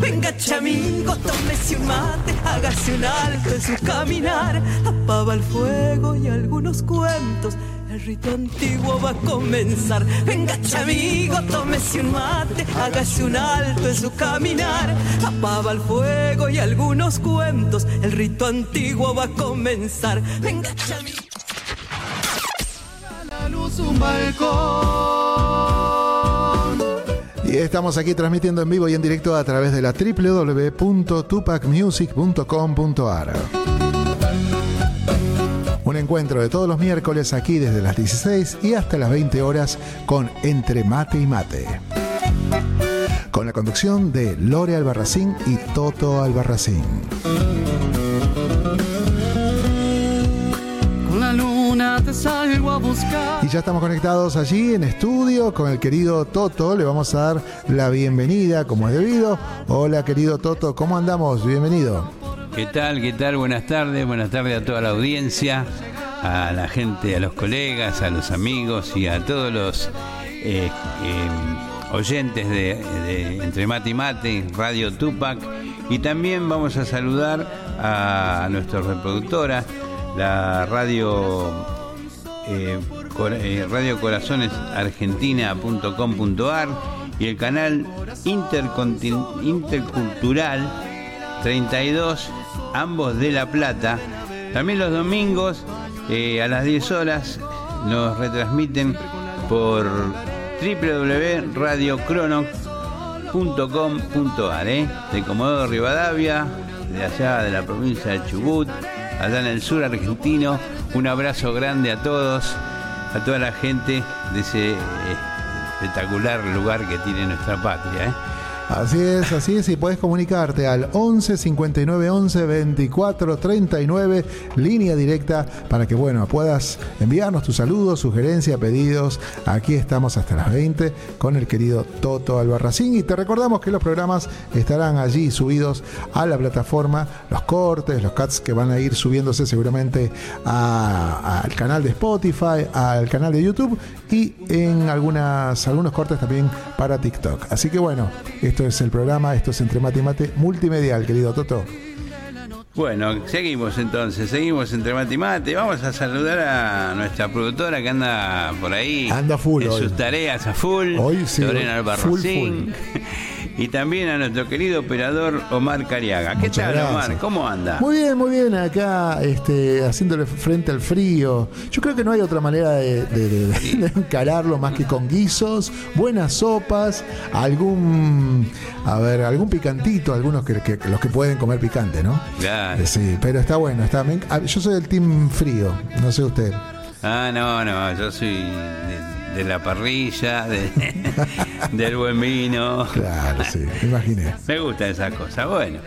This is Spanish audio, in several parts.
Venga, chamigo, tómese un mate, hágase un alto en su caminar. Apaba el fuego y algunos cuentos. El rito antiguo va a comenzar. Venga, chamigo, tómese un mate, hágase un alto en su caminar. Apaba el fuego y algunos cuentos. El rito antiguo va a comenzar. Venga, chamigo. La luz un balcón. Y estamos aquí transmitiendo en vivo y en directo a través de la www.tupacmusic.com.ar. Un encuentro de todos los miércoles aquí desde las 16 y hasta las 20 horas con Entre Mate y Mate. Con la conducción de Lore Albarracín y Toto Albarracín. Salgo a buscar. Y ya estamos conectados allí en estudio con el querido Toto. Le vamos a dar la bienvenida como es debido. Hola querido Toto, ¿cómo andamos? Bienvenido. ¿Qué tal? ¿Qué tal? Buenas tardes. Buenas tardes a toda la audiencia, a la gente, a los colegas, a los amigos y a todos los eh, eh, oyentes de, de Entre Mate y Mate, Radio Tupac. Y también vamos a saludar a nuestra reproductora, la radio, eh, eh, Radio Corazones Argentina.com.ar y el canal Intercultural 32, ambos de La Plata. También los domingos eh, a las 10 horas nos retransmiten por www.radiocrono.com.ar de Comodoro Rivadavia, de allá de la provincia de Chubut, allá en el sur argentino. Un abrazo grande a todos, a toda la gente de ese eh, espectacular lugar que tiene nuestra patria. eh. Así es, así es, y puedes comunicarte al 11 59 11 24 39, línea directa, para que, bueno, puedas enviarnos tus saludos, sugerencias, pedidos. Aquí estamos hasta las 20 con el querido Toto Albarracín. Y te recordamos que los programas estarán allí subidos a la plataforma, los cortes, los cuts que van a ir subiéndose seguramente al canal de Spotify, al canal de YouTube y en algunas, algunos cortes también para TikTok. Así que bueno, esto es el programa, esto es Entre Mate y Mate multimedial, querido Toto. Bueno, seguimos entonces, seguimos entre mate y mate. Vamos a saludar a nuestra productora que anda por ahí. Anda full En hoy. sus tareas a full. Hoy sí, Lorena full, Albarracín. Y también a nuestro querido operador Omar Cariaga. ¿Qué Muchas tal, gracias. Omar? ¿Cómo anda? Muy bien, muy bien, acá este, haciéndole frente al frío. Yo creo que no hay otra manera de, de- de- de encararlo más que con guisos, buenas sopas, algún, a ver, algún picantito, algunos que, que- los que pueden comer picante, ¿no? Claro. Eh, Sí, pero está bueno. Está, enc- ah, yo soy del team frío, no sé usted. Ah, no, no, yo soy de, la parrilla, de- del buen vino. Claro, sí, me imaginé. Me gustan esas cosas. Bueno,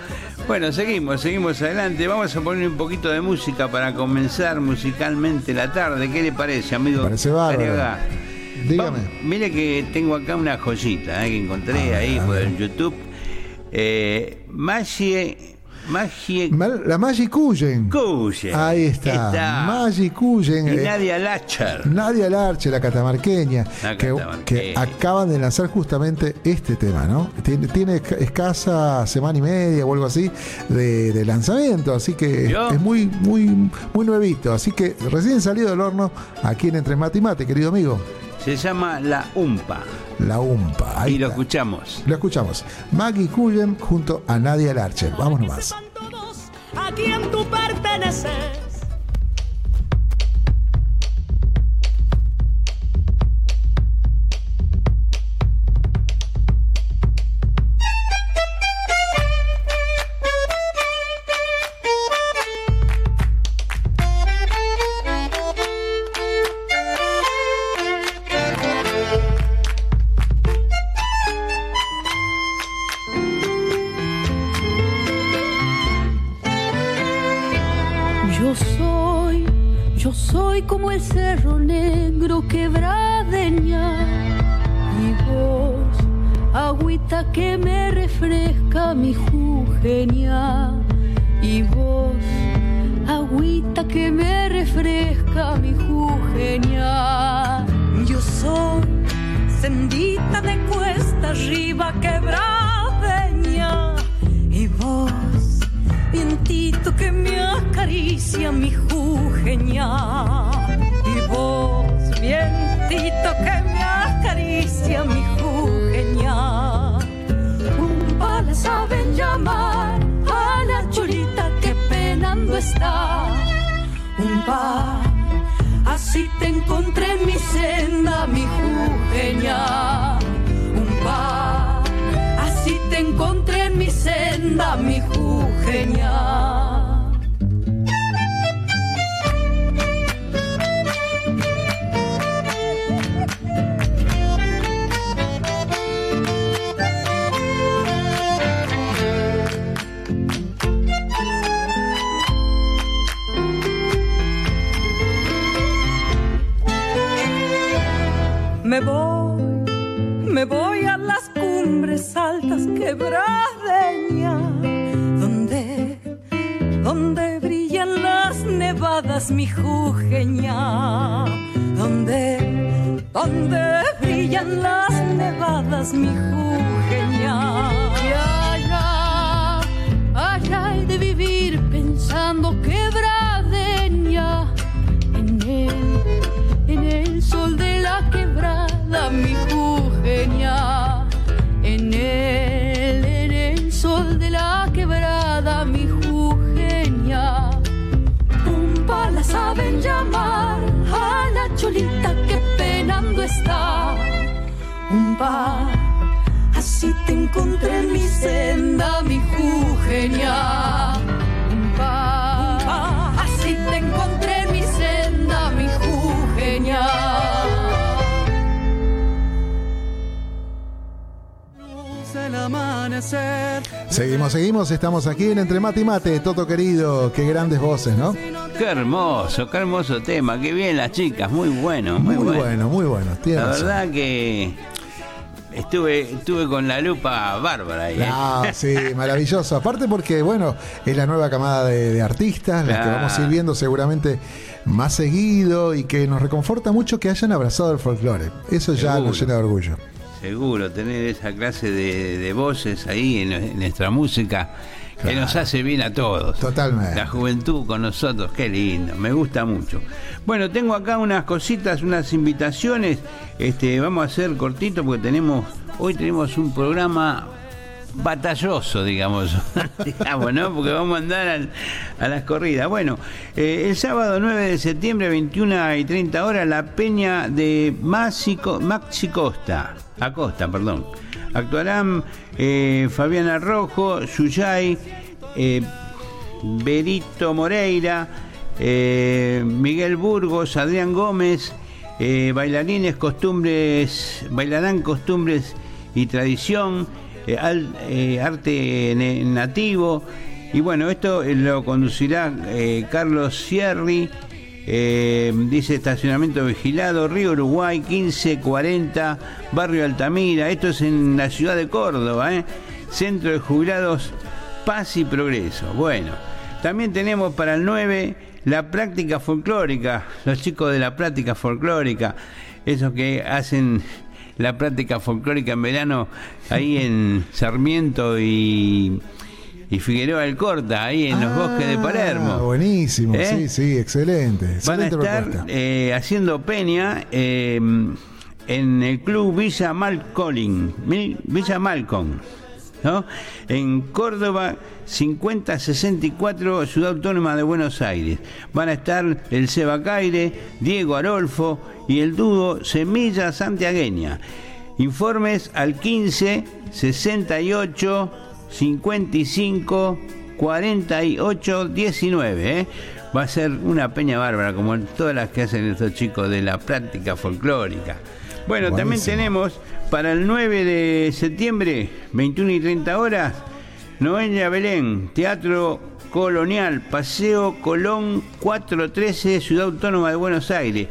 bueno, seguimos, seguimos adelante. Vamos a poner un poquito de música para comenzar musicalmente la tarde. ¿Qué le parece, amigo? Parece bárbaro. Dígame. Vamos, mire que tengo acá una joyita eh, que encontré A ver, ahí por YouTube. Eh, Magie, Magie La Magic Cuyen. Cuyen. Ahí está. Está. Magic Cuyen. y eh, Nadia Lacher. Nadia Larche, la catamarqueña, La que, acaban de lanzar justamente este tema, ¿no? Tiene, tiene esca- escasa semana y media o algo así de, de lanzamiento, así que es muy, muy, muy nuevito. Así que recién salido del horno aquí en Entre Mate y Mate, querido amigo. Se llama La Umpa. La UMPA. Ahí y lo está. escuchamos. Lo escuchamos. Maggie Cullen junto a Nadia Larcher. Vamos nomás. Sepan todos a quien tú perteneces. Estamos aquí en Entre Mate y Mate, Toto querido, qué grandes voces, ¿no? Qué hermoso, qué hermoso tema. Qué bien las chicas, muy bueno, muy, Muy bueno. bueno, muy bueno, La razón. verdad que estuve, estuve con la lupa bárbara ahí. ¿eh? Ah, sí, maravilloso. Aparte porque, bueno, es la nueva camada de, de artistas, las que vamos a ir viendo seguramente más seguido y que nos reconforta mucho que hayan abrazado el folclore. Eso ya Seguro. nos llena de orgullo. Seguro, tener esa clase de, de voces ahí en, en nuestra música que nos hace bien a todos. Totalmente. La juventud con nosotros, qué lindo, me gusta mucho. Bueno, tengo acá unas cositas, unas invitaciones. Este, vamos a hacer cortito porque tenemos, hoy tenemos un programa batalloso, digamos, digamos. Porque vamos a andar al- a las corridas. Bueno, eh, el sábado 9 de septiembre, 21 y 30 horas, la peña de Maxi, Co- Maxi Costa, Acosta, perdón. Actuarán eh, Fabiana Rojo, Suyay, eh, Berito Moreira, Miguel Burgos, Adrián Gómez, bailarines, costumbres, bailarán costumbres y tradición, eh, eh, arte nativo. Y bueno, esto eh, lo conducirá Carlos Sierri, dice estacionamiento vigilado, Río Uruguay, 1540, Barrio Altamira. Esto es en la ciudad de Córdoba. Centro de Jubilados Paz y Progreso. Bueno, también tenemos para el 9 la práctica folclórica, los chicos de la práctica folclórica, esos que hacen la práctica folclórica en verano ahí en Sarmiento y, y Figueroa del Corta, ahí en los bosques de Ah, Palermo. Buenísimo, ¿Eh? sí, sí, excelente. Van a excelente estar eh, haciendo peña eh, en el club Villa Malcolm, Villa Malcolm, ¿no? En Córdoba 5064, Ciudad Autónoma de Buenos Aires. Van a estar el Seba Caire, Diego Arolfo y el dúo Semilla Santiagueña. Informes al 15 68 55 48 19. ¿eh? Va a ser una peña bárbara, como todas las que hacen estos chicos de la práctica folclórica. Bueno, también tenemos para el 9 de septiembre, 21 y 30 horas, Noelia Belén, Teatro Colonial, Paseo Colón 413, Ciudad Autónoma de Buenos Aires.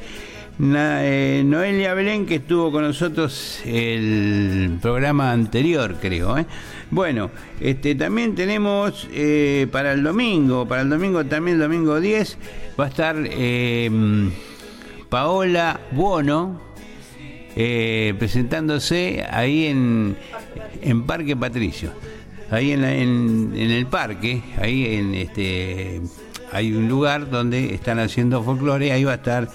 Eh, Noelia Belén, que estuvo con nosotros el programa anterior, creo. ¿eh? Bueno, este, también tenemos eh, para el domingo, para el domingo también, domingo 10, va a estar Paola Buono, eh, presentándose ahí en, en Parque Patricio. ahí en, en, el parque, ahí en este hay un lugar donde están haciendo folclore, ahí va a estar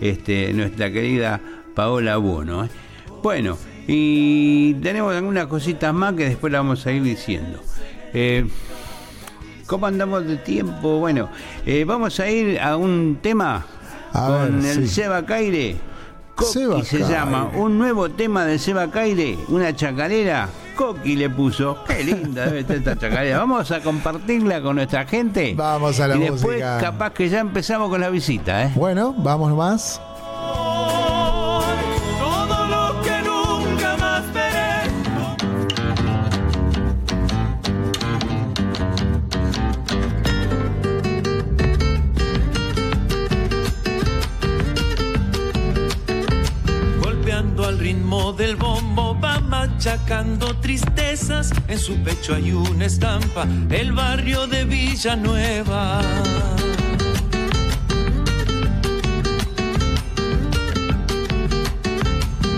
este, nuestra querida Paola Bono. ¿eh? Bueno, y tenemos algunas cositas más que después la vamos a ir diciendo. Eh, ¿Cómo andamos de tiempo? Bueno, eh, vamos a ir a un tema con el Seba Caire. Coqui se llama, un nuevo tema de Seba Caire, una chacarera. Coqui le puso, qué linda debe estar esta chacarera. Vamos a compartirla con nuestra gente. Vamos a la y después capaz que ya empezamos con la visita. ¿eh? Bueno, vamos más. del bombo va machacando tristezas. En su pecho hay una estampa, el barrio de Villanueva.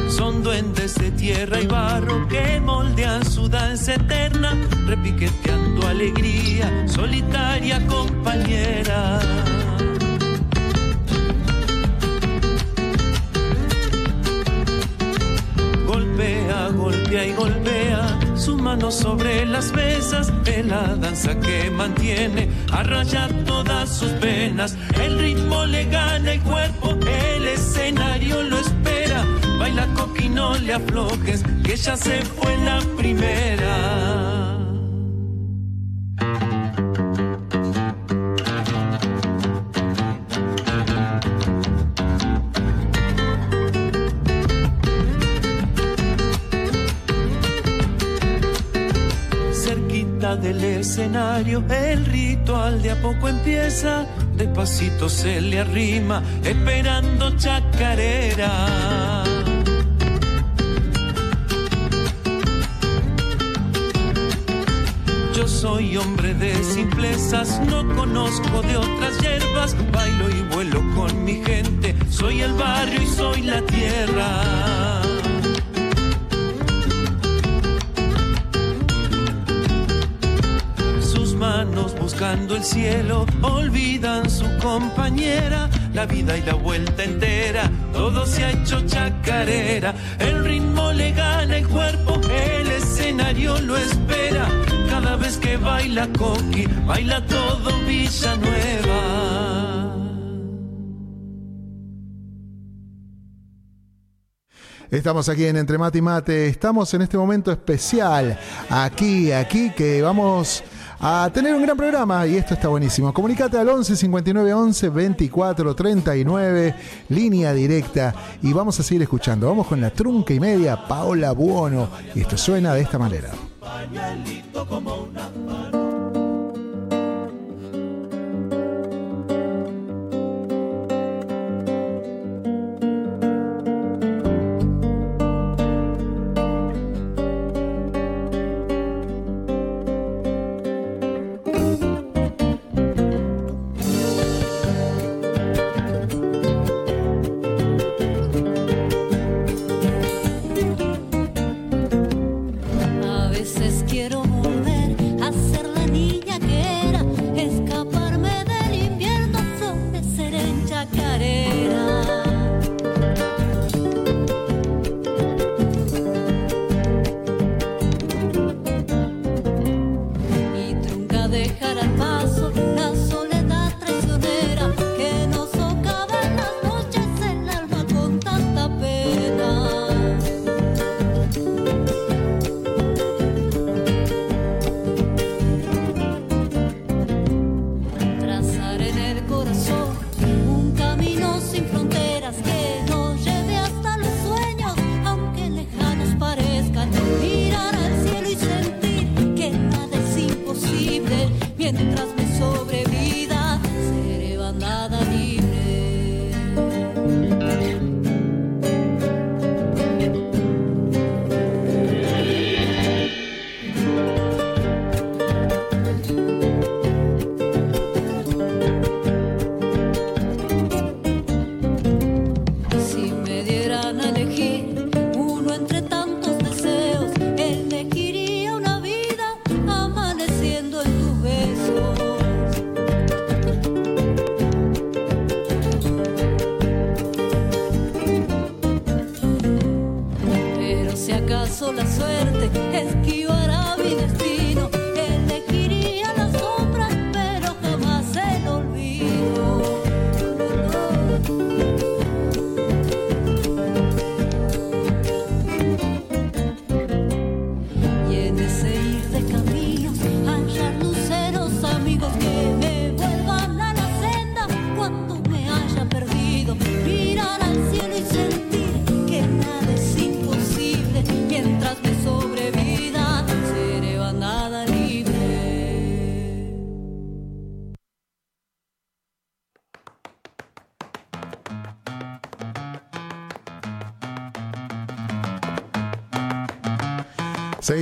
Son duendes de tierra y barro que moldean su danza eterna, repiqueteando alegría, solitaria compañera. Y golpea su mano sobre las mesas de la danza que mantiene a rayar todas sus penas. El ritmo le gana el cuerpo, el escenario lo espera. Baila coqui, no le aflojes, que ya se fue la primera. Del escenario, el ritual de a poco empieza, despacito se le arrima, esperando chacarera. Yo soy hombre de simplezas, no conozco de otras hierbas, bailo y vuelo con mi gente, soy el barrio y soy la tierra. Buscando el cielo, olvidan su compañera, la vida y la vuelta entera, todo se ha hecho chacarera, el ritmo le gana el cuerpo, el escenario lo espera, cada vez que baila Coqui, baila todo Villanueva. Estamos aquí en Entre Mate y Mate. Estamos en este momento especial. Aquí, aquí, que vamos a tener un gran programa y esto está buenísimo. Comunicate al 11 59 11 24 39, línea directa y vamos a seguir escuchando. Vamos con la trunca y media, Paola Buono. Y esto suena de esta manera.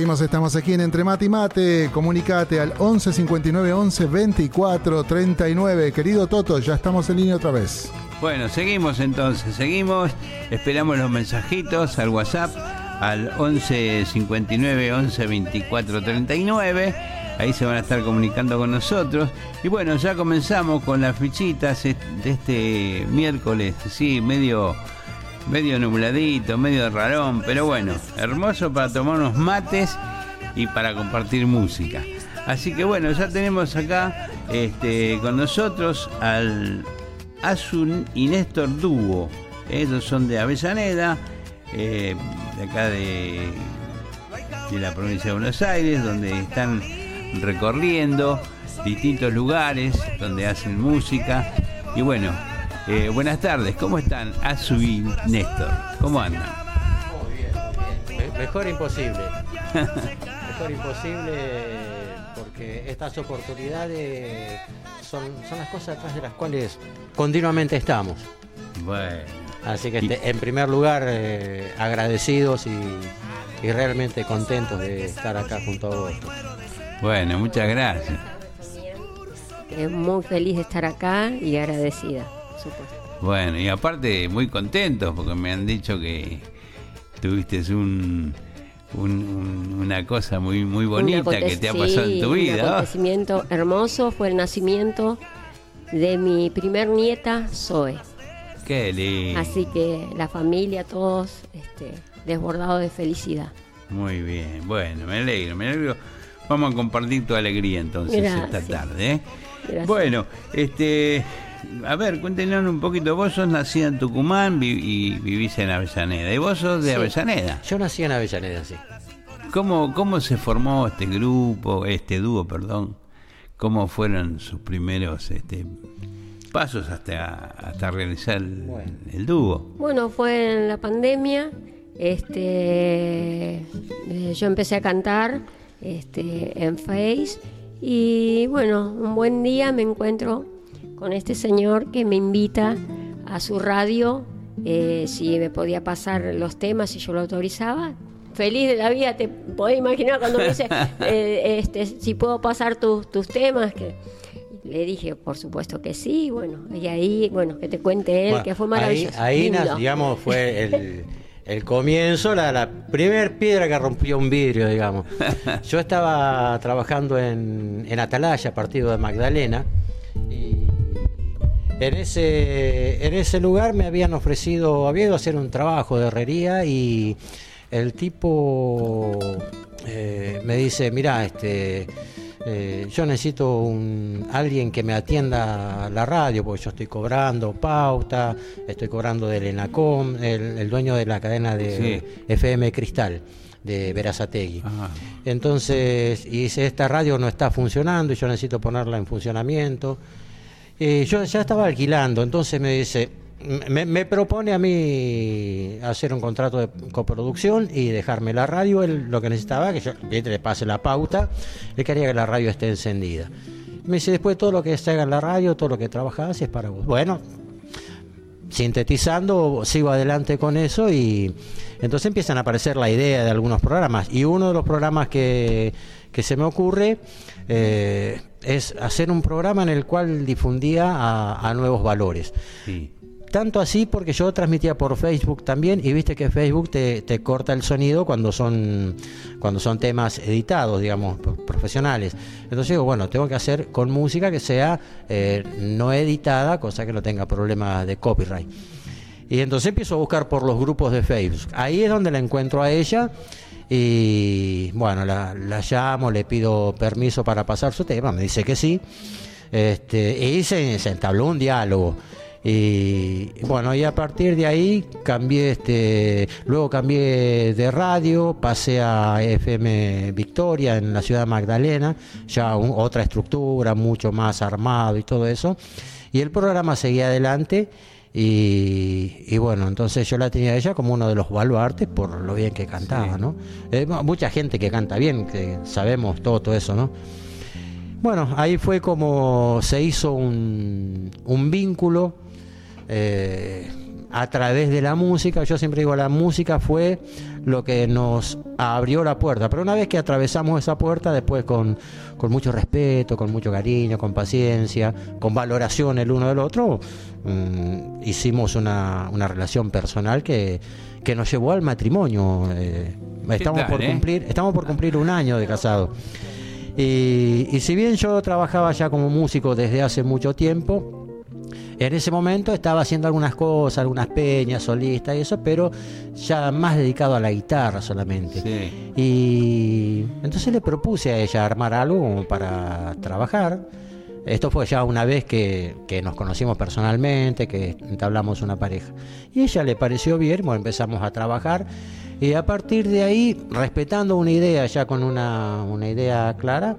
Estamos aquí en Entre Mate y Mate. Comunicate al 11 59 11 24 39. Querido Toto, ya estamos en línea otra vez. Bueno, seguimos entonces, seguimos. Esperamos los mensajitos al WhatsApp al 11 59 11 24 39. Ahí se van a estar comunicando con nosotros. Y bueno, ya comenzamos con las fichitas de este miércoles, sí, medio medio nubladito, medio rarón, pero bueno, hermoso para tomar unos mates y para compartir música. Así que bueno, ya tenemos acá este, con nosotros al Asun y Néstor Dúo. Ellos son de Avellaneda, eh, de acá de, de la provincia de Buenos Aires, donde están recorriendo distintos lugares donde hacen música. Y bueno, eh, buenas tardes, ¿cómo están Asu y Néstor? ¿Cómo andan? Muy bien, muy bien. Me- Mejor imposible. Mejor imposible porque estas oportunidades son, son las cosas atrás de las cuales continuamente estamos. Bueno, Así que Y- te- en primer lugar eh, agradecidos y, y realmente contentos de estar acá junto a vos. bueno, muchas gracias. Eh, muy feliz de estar acá y agradecida, supuesto. Bueno, y aparte muy contentos porque me han dicho que tuviste un, un- un- una cosa muy muy Un bonita que te ha sí, pasado en tu Un vida. ¿no? acontecimiento hermoso fue el nacimiento de mi primer nieta, Zoe. Qué lindo. Así que la familia, todos este, desbordados de felicidad. Muy bien, bueno, me alegro, me alegro. Vamos a compartir tu alegría entonces Gracias. esta tarde. ¿eh? Gracias. Bueno, este, a ver, cuéntenos un poquito. Vos sos nacida en Tucumán vi- y vivís en Avellaneda. ¿Y vos sos de Sí. Avellaneda? Yo nací en Avellaneda, sí. ¿Cómo, ¿Cómo se formó este grupo, este dúo, perdón? ¿Cómo fueron sus primeros este, pasos hasta, hasta realizar el, Bueno. el dúo? Bueno, fue en la pandemia. Este, eh, yo empecé a cantar este, en Face y bueno, un buen día me encuentro con este señor que me invita a su radio eh, si me podía pasar los temas si yo lo autorizaba. Feliz de la vida, te podés imaginar cuando me dice eh, este, si puedo pasar tus, tus temas. que Le dije, por supuesto que sí, bueno, y ahí, bueno, que te cuente él, Bueno, que fue maravilloso. Ahí, digamos, fue el, el comienzo, la, la primer piedra que rompió un vidrio, digamos. Yo estaba trabajando en, en Atalaya, partido de Magdalena, y en ese, en ese lugar me habían ofrecido, había ido a hacer un trabajo de herrería y el tipo eh, me dice, mira, este, eh, yo necesito un, alguien que me atienda la radio, porque yo estoy cobrando pauta, estoy cobrando del ENACOM, el, el dueño de la cadena de FM Cristal, de Verazategui. Ah, Entonces, y dice, esta radio no está funcionando y yo necesito ponerla en funcionamiento. Y yo ya estaba alquilando, entonces me dice, me, propone a mí hacer un contrato de coproducción y dejarme la radio, él lo que necesitaba, que yo le pase la pauta, él quería que la radio esté encendida. Me dice, después todo lo que se en la radio, todo lo que trabajás es para vos. Bueno, sintetizando, sigo adelante con eso y entonces empiezan a aparecer la idea de algunos programas. Y uno de los programas que, que se me ocurre eh, es hacer un programa en el cual difundía a, a nuevos valores. sí. Tanto así porque yo transmitía por Facebook también y viste que Facebook te, te corta el sonido cuando son cuando son temas editados, digamos, pro- profesionales. Entonces digo, bueno, tengo que hacer con música que sea eh, no editada, cosa que no tenga problemas de copyright. Y entonces empiezo a buscar por los grupos de Facebook. Ahí es donde la encuentro a ella Y bueno, la, la llamo, le pido permiso para pasar su tema, me dice que sí. Este, y se, se entabló un diálogo. Y bueno, y a partir de ahí cambié, este, luego cambié de radio, pasé a FM Victoria en la ciudad de Magdalena, ya un- otra estructura, mucho más armado y todo eso. Y el programa seguía adelante y, y bueno, entonces yo la tenía a ella como uno de los baluartes por lo bien que cantaba, ¿no? Eh, mucha gente que canta bien, que sabemos todo, todo eso, ¿no? Bueno, ahí fue como se hizo un, un vínculo eh, a través de la música. Yo siempre digo, la música fue lo que nos abrió la puerta. Pero una vez que atravesamos esa puerta, después con, con mucho respeto, con mucho cariño, con paciencia, con valoración el uno del otro, mm, hicimos una, una relación personal que, que nos llevó al matrimonio. eh, estamos, tal, por eh? cumplir, estamos por cumplir un año de casado. Y, y si bien yo trabajaba ya como músico desde hace mucho tiempo, en ese momento estaba haciendo algunas cosas, algunas peñas, solistas y eso, pero ya más dedicado a la guitarra solamente. Sí. Y entonces le propuse a ella armar algo para trabajar. Esto fue ya una vez que, que nos conocimos personalmente, que entablamos una pareja. Y ella le pareció bien, bueno, empezamos a trabajar. Y a partir de ahí, respetando una idea, ya con una, una idea clara,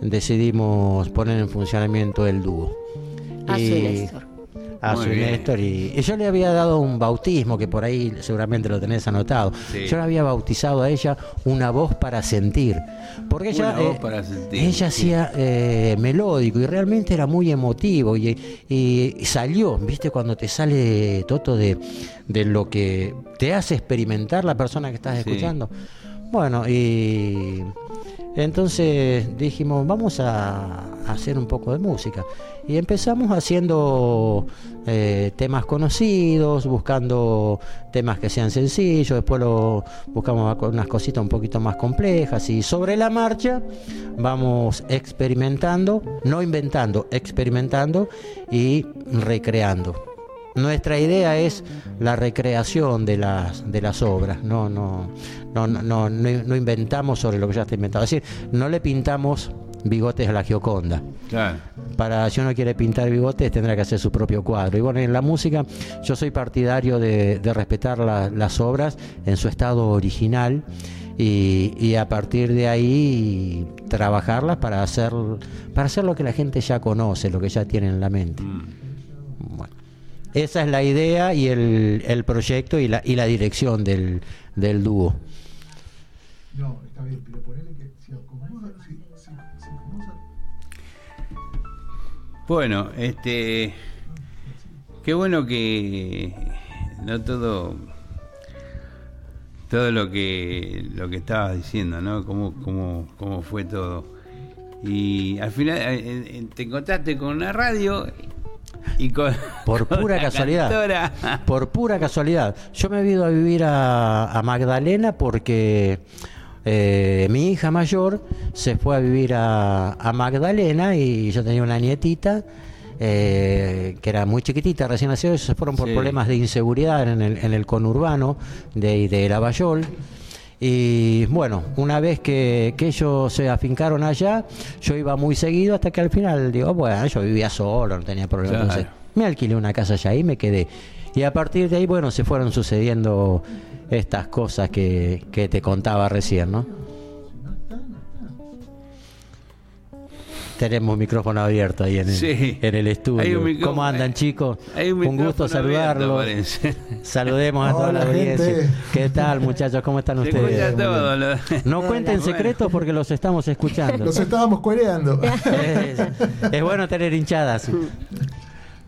decidimos poner en funcionamiento el dúo. A su Y- Néstor. A Muy su bien. Néstor y, y yo le había dado un bautismo que por ahí seguramente lo tenés anotado. Sí. Yo le había bautizado a ella una voz para sentir, porque ella Una voz eh, para sentir, ella sí. hacía eh, melódico y realmente era muy emotivo y, y salió, viste cuando te sale Toto de, de lo que te hace experimentar la persona que estás Sí. escuchando. Bueno, y entonces dijimos, vamos a hacer un poco de música. Y empezamos haciendo eh, temas conocidos, buscando temas que sean sencillos, después lo buscamos unas cositas un poquito más complejas y sobre la marcha vamos experimentando, no inventando, experimentando y recreando. Nuestra idea es la recreación de las, de las obras, no, no, no, no, no- no inventamos sobre lo que ya está inventado. Es decir, no le pintamos bigotes a la Gioconda. Claro. Para si uno quiere pintar bigotes tendrá que hacer su propio cuadro. Y bueno, en la música yo soy partidario de, de respetar la- las obras en su estado original y, y a partir de ahí trabajarlas para hacer, para hacer lo que la gente ya conoce, lo que ya tiene en la mente. Bueno, esa es la idea y el, el proyecto y la, y la dirección del, del dúo. No, Bueno, este. Qué bueno que no todo. Todo lo que lo que estabas diciendo, ¿no? Cómo, cómo, cómo fue todo. Y al final eh, eh, te encontraste con una radio y con. Por con pura la casualidad. cantora. Por pura casualidad. Yo me he ido a vivir a, a Magdalena porque eh, mi hija mayor se fue a vivir a, a Magdalena y yo tenía una nietita eh, que era muy chiquitita, recién nació, y se fueron por Sí. problemas de inseguridad en el, en el conurbano de, de Lavallol. Y bueno, una vez que, que ellos se afincaron allá, yo iba muy seguido hasta que al final digo, bueno, yo vivía solo, no tenía problema. Claro. Entonces, me alquilé una casa allá y me quedé. Y a partir de ahí, bueno, se fueron sucediendo estas cosas que, que te contaba recién, ¿no? Tenemos micrófono abierto ahí en el, Sí. en el estudio. ¿Cómo andan, chicos? Un Un gusto abierto, saludarlos. Saludemos a toda Hola, la audiencia. gente. ¿Qué tal, muchachos? ¿Cómo están Se ustedes? escucha todo. lo- No cuenten Bueno. secretos porque los estamos escuchando. Los estábamos cuereando. es, es bueno tener hinchadas.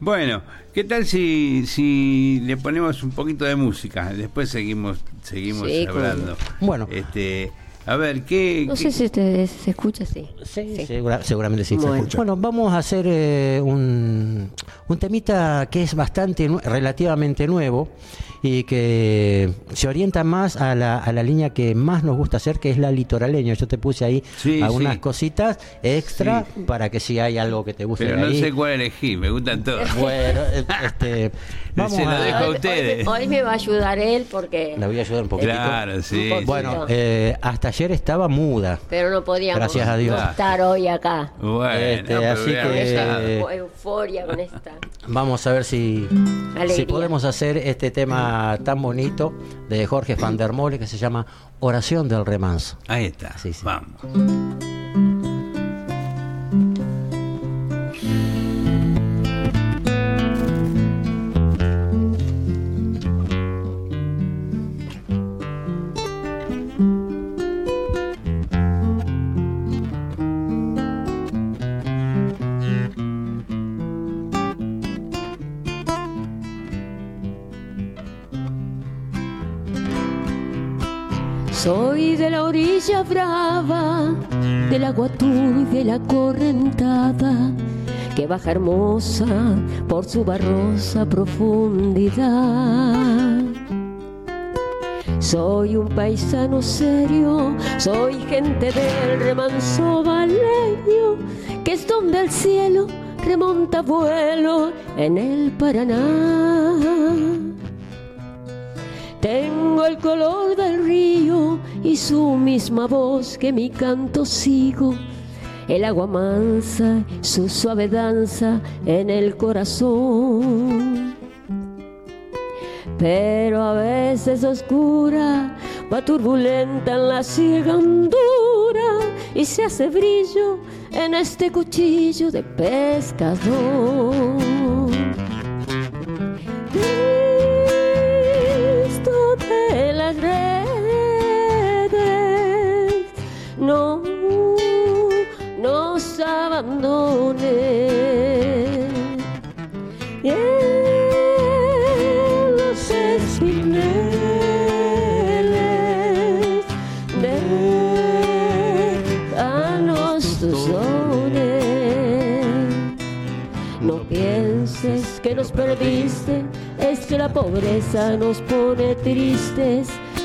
Bueno, ¿qué tal si, si le ponemos un poquito de música? Después seguimos seguimos Sí, hablando. Bueno. este, a ver, ¿qué, No qué- sé si ustedes se escucha así. Sí, segura- seguramente sí. Bueno. Bueno, vamos a hacer eh, un, un temita que es bastante relativamente nuevo y que se orienta más a la, a la línea que más nos gusta hacer, que es la litoraleña. Yo te puse ahí Sí, algunas sí. cositas extra para que si hay algo que te guste Pero no ahí. sé cuál elegir, me gustan todos. Bueno, este, Vamos Se lo a- dejo a Hoy- ustedes. Hoy, hoy me va a ayudar él porque. La voy a ayudar un poquito. Claro, sí. Bueno, eh, hasta ayer estaba muda. pero no podíamos Gracias a Dios. no estar hoy acá. Bueno, Este, pero así que- euforia, con esta. Vamos a ver si, Alegría. si podemos hacer este tema tan bonito de Jorge van der Mole que se llama Oración del Remanso. Ahí está. Sí, sí. Vamos. Agua turbia y la correntada, que baja hermosa por su barrosa profundidad. Soy un paisano serio, soy gente del remanso baleño, que es donde el cielo remonta vuelo en el Paraná. Tengo el color del río y su misma voz que mi canto sigo. El agua mansa, su suave danza en el corazón. Pero a veces oscura, va turbulenta en la ciega hondura y se hace brillo en este cuchillo de pescador. Cristo de las redes, no nos abandone. En los espineles, déjanos tus dones. No pienses que nos perdiste, es que la pobreza nos pone tristes,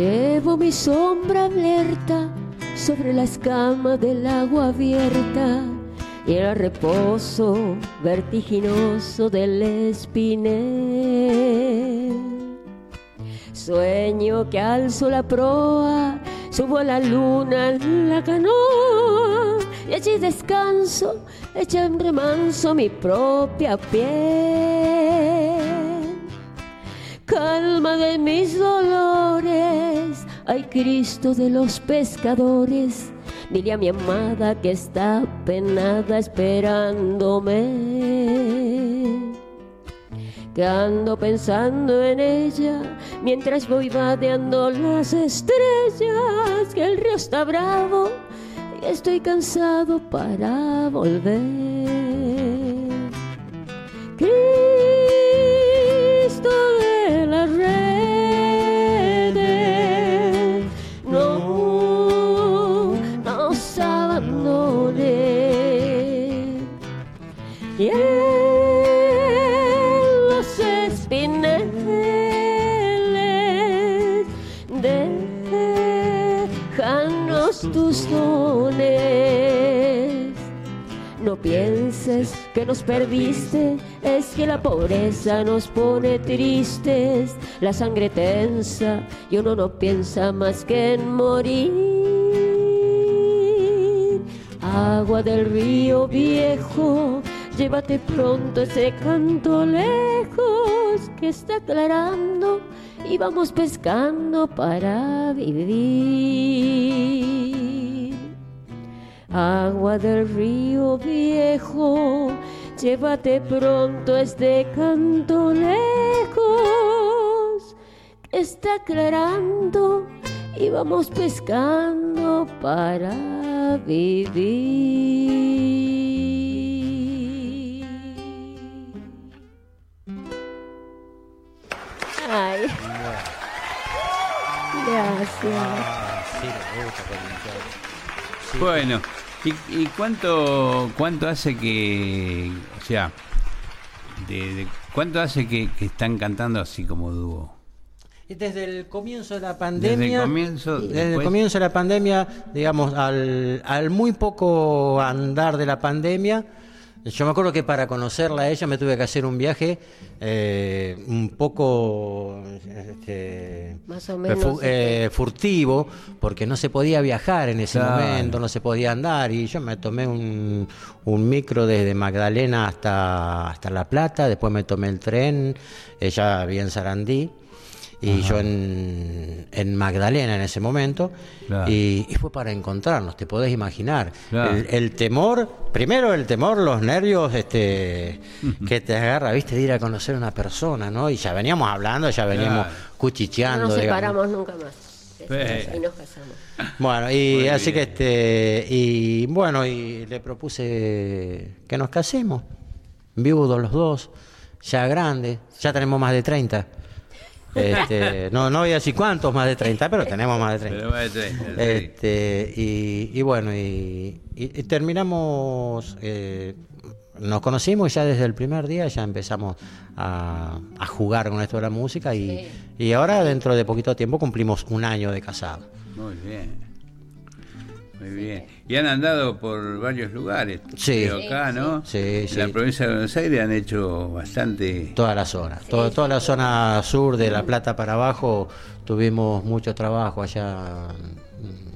Llevo mi sombra alerta sobre la escama del agua abierta y el reposo vertiginoso del espinel. Sueño que alzo la proa, subo a la luna en la canoa y allí descanso, echa en remanso mi propia piel calma de mis dolores. Ay, Cristo de los pescadores, dile a mi amada que está penada esperándome. Que ando pensando en ella mientras voy vadeando las estrellas. Que el río está bravo y estoy cansado para volver. Cristo No pienses que nos perdiste, es que la pobreza nos pone tristes, la sangre tensa y uno no piensa más que en morir. Agua del río viejo, llévate pronto ese canto lejos que está aclarando y vamos pescando para vivir. Agua del río viejo, llévate pronto este canto lejos, está aclarando y vamos pescando para vivir. Ay. Gracias. Ah, sí, me gusta cuando- sí. Bueno, ¿y, y cuánto cuánto hace que, o sea, de, de- cuánto hace que, que están cantando así como dúo? Desde el comienzo de la pandemia. Desde el comienzo, Desde el comienzo de la pandemia, digamos, al, al muy poco andar de la pandemia, yo me acuerdo que para conocerla a ella me tuve que hacer un viaje eh, un poco este, Más o menos, fu- eh, furtivo, porque no se podía viajar en ese Claro. momento, no se podía andar, y yo me tomé un, un micro desde Magdalena hasta, hasta La Plata, después me tomé el tren, ella vivía en Sarandí y yo en, en Magdalena en ese momento, Claro. y, y fue para encontrarnos, te podés imaginar. Claro. El, el temor, primero el temor, los nervios este, que te agarra, viste, de ir a conocer a una persona, ¿no? Y ya veníamos hablando, ya veníamos Claro. cuchicheando. No nos digamos. separamos nunca más. Y nos casamos. Bueno, y Muy así bien. que este, y bueno, y le propuse que nos casemos, viudos los dos, ya grandes, ya tenemos más de 30. Este, no, no voy a decir cuántos más de 30, pero tenemos más de 30. Pero va de 30, sí. Este, y, y bueno, y, y- y terminamos, eh, nos conocimos y ya desde el primer día ya empezamos a, a jugar con esto de la música y, y ahora dentro de poquito tiempo cumplimos un año de casado. Muy bien. Muy bien. Y han andado por varios lugares. Sí. Creo acá, ¿no? Sí, En la provincia de Buenos Aires han hecho bastante. Toda la zona, todo- toda la zona sur de La Plata para abajo tuvimos mucho trabajo allá. mm,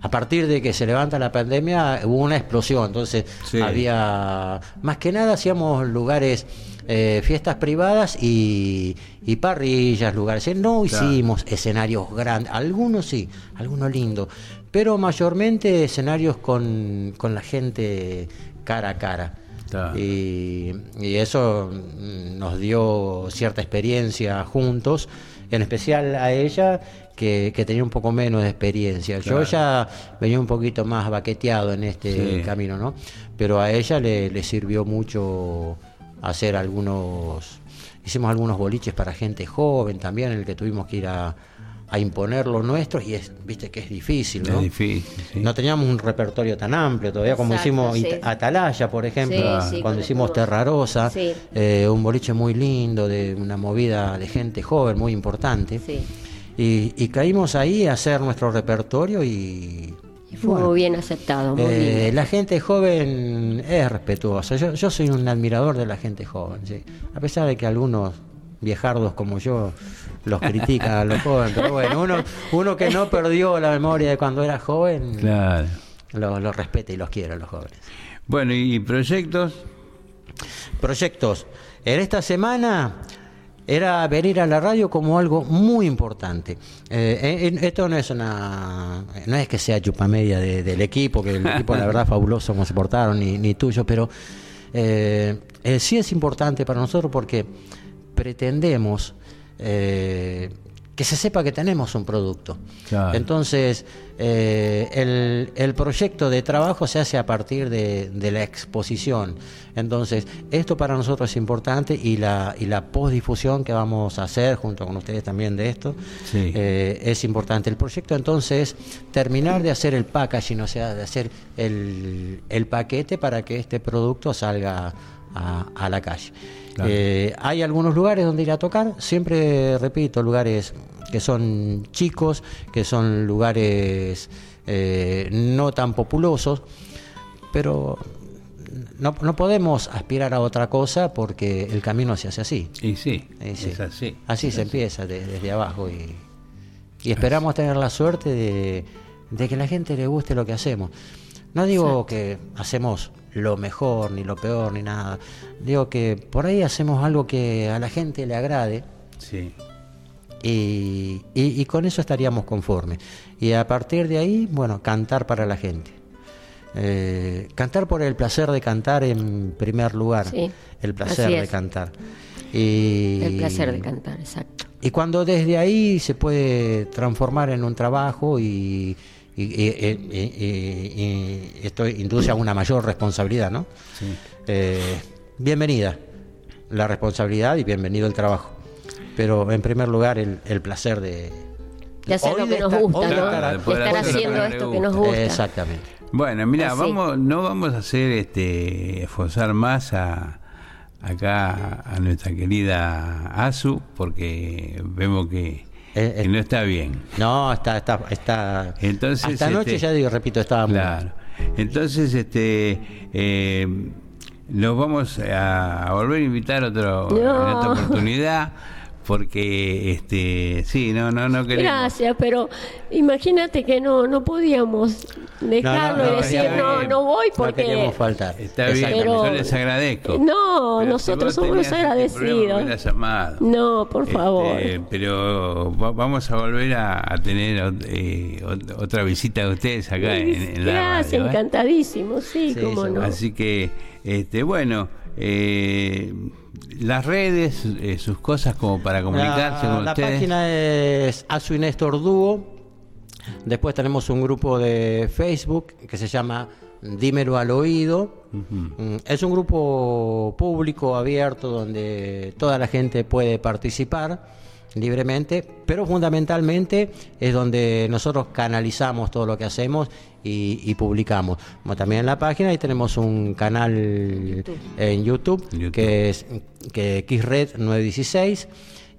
A partir de que se levanta la pandemia hubo una explosión, entonces Sí. había, más que nada hacíamos lugares, eh, fiestas privadas y, y parrillas, lugares. Eh, No Claro. hicimos escenarios grandes, algunos sí, algunos lindos, pero mayormente escenarios con, con la gente cara a cara. Y, y eso mm, nos dio cierta experiencia juntos, en especial a ella que, que tenía un poco menos de experiencia. Claro. Yo ya venía un poquito más baqueteado en este Sí. camino, ¿no? Pero a ella le, le sirvió mucho hacer algunos, hicimos algunos boliches para gente joven también, en el que tuvimos que ir a, a imponer lo nuestro y es, viste que es difícil, ¿no? Es difícil. sí. No teníamos un repertorio tan amplio todavía como Exacto, hicimos sí. Atalaya, por ejemplo, Sí, sí, cuando hicimos fuimos. Terra Rosa, Sí. eh, un boliche muy lindo, de una movida de gente joven, muy importante. Sí. Y, y caímos ahí a hacer nuestro repertorio y... y Fue bueno, muy bien aceptado, muy eh, bien. la gente joven es respetuosa. Yo, yo soy un admirador de la gente joven, sí. A pesar de que algunos viejardos como yo los critican a los jóvenes, pero bueno, uno, uno que no perdió la memoria de cuando era joven, Claro. los los respeta y los quiere a los jóvenes. Bueno, ¿y proyectos? Proyectos. En esta semana era venir a la radio como algo muy importante. Eh, eh, esto no es una, no es que sea chupamedia de- del equipo, que el equipo la verdad fabuloso como se portaron, ni, ni tuyo, pero eh, sí es importante para nosotros porque pretendemos eh, que se sepa que tenemos un producto. Claro. Entonces, eh, el, el proyecto de trabajo se hace a partir de, de la exposición. Entonces, esto para nosotros es importante y la, y la postdifusión que vamos a hacer junto con ustedes también de esto Sí. eh, es importante. El proyecto entonces es terminar de hacer el packaging, o sea, de hacer el, el paquete para que este producto salga a, a la calle. Claro. Eh, hay algunos lugares donde ir a tocar, siempre repito, lugares que son chicos, que son lugares eh, no tan populosos, pero no, no podemos aspirar a otra cosa porque el camino se hace así. Y sí, sí. es así. Así se empieza de- desde abajo y, y esperamos tener la suerte de, de que la gente le guste lo que hacemos. No digo que hacemos lo mejor, ni lo peor, ni nada. Digo que por ahí hacemos algo que a la gente le agrade Sí. y, y- y con eso estaríamos conformes. Y a partir de ahí, bueno, cantar para la gente. Eh, cantar por el placer de cantar en primer lugar. Sí, el placer así de cantar. Y, El placer de cantar, exacto. y cuando desde ahí se puede transformar en un trabajo y, y, y- y- y- y esto induce a una mayor responsabilidad, ¿no? Eh, bienvenida la responsabilidad y bienvenido el trabajo. Pero en primer lugar el, el placer de... De hacer hoy lo que nos estar- gusta, estar- de estar haciendo esto que nos gusta. gusta. Exactamente. Bueno, mira, Así. vamos, no vamos a hacer este esforzar más a acá a nuestra querida Azu porque vemos que, Eh, eh. no está bien. No, está, está, está. Entonces, hasta anoche este, ya digo, repito, estaba Claro. Entonces, este, eh, los vamos a, volver a invitar otro, en otra oportunidad, porque, este, sí, no, no, no queremos. Gracias, pero imagínate que no no podíamos dejarlo no, y no, decir no, bien. no voy No porque queríamos faltar. Está bien, Pero- yo les agradezco. No, Pero nosotros si somos los este problema, me agradecidos. No, por Este, favor. pero va- vamos a volver a, a tener eh, ot- otra visita de ustedes acá en, en la Gracias, radio. ¿eh? encantadísimo, sí, Sí, cómo no. Así que, este, bueno, eh, las redes, eh, sus cosas como para comunicarse La, con la ustedes. página es Azu y Néstor Dúo. Después tenemos un grupo de Facebook que se llama Dímelo al oído. Mm, Es un grupo público, abierto, donde toda la gente puede participar libremente, pero fundamentalmente es donde nosotros canalizamos todo lo que hacemos y, y publicamos. Como también en la página, ahí tenemos un canal en YouTube, YouTube. que es que Xred 916.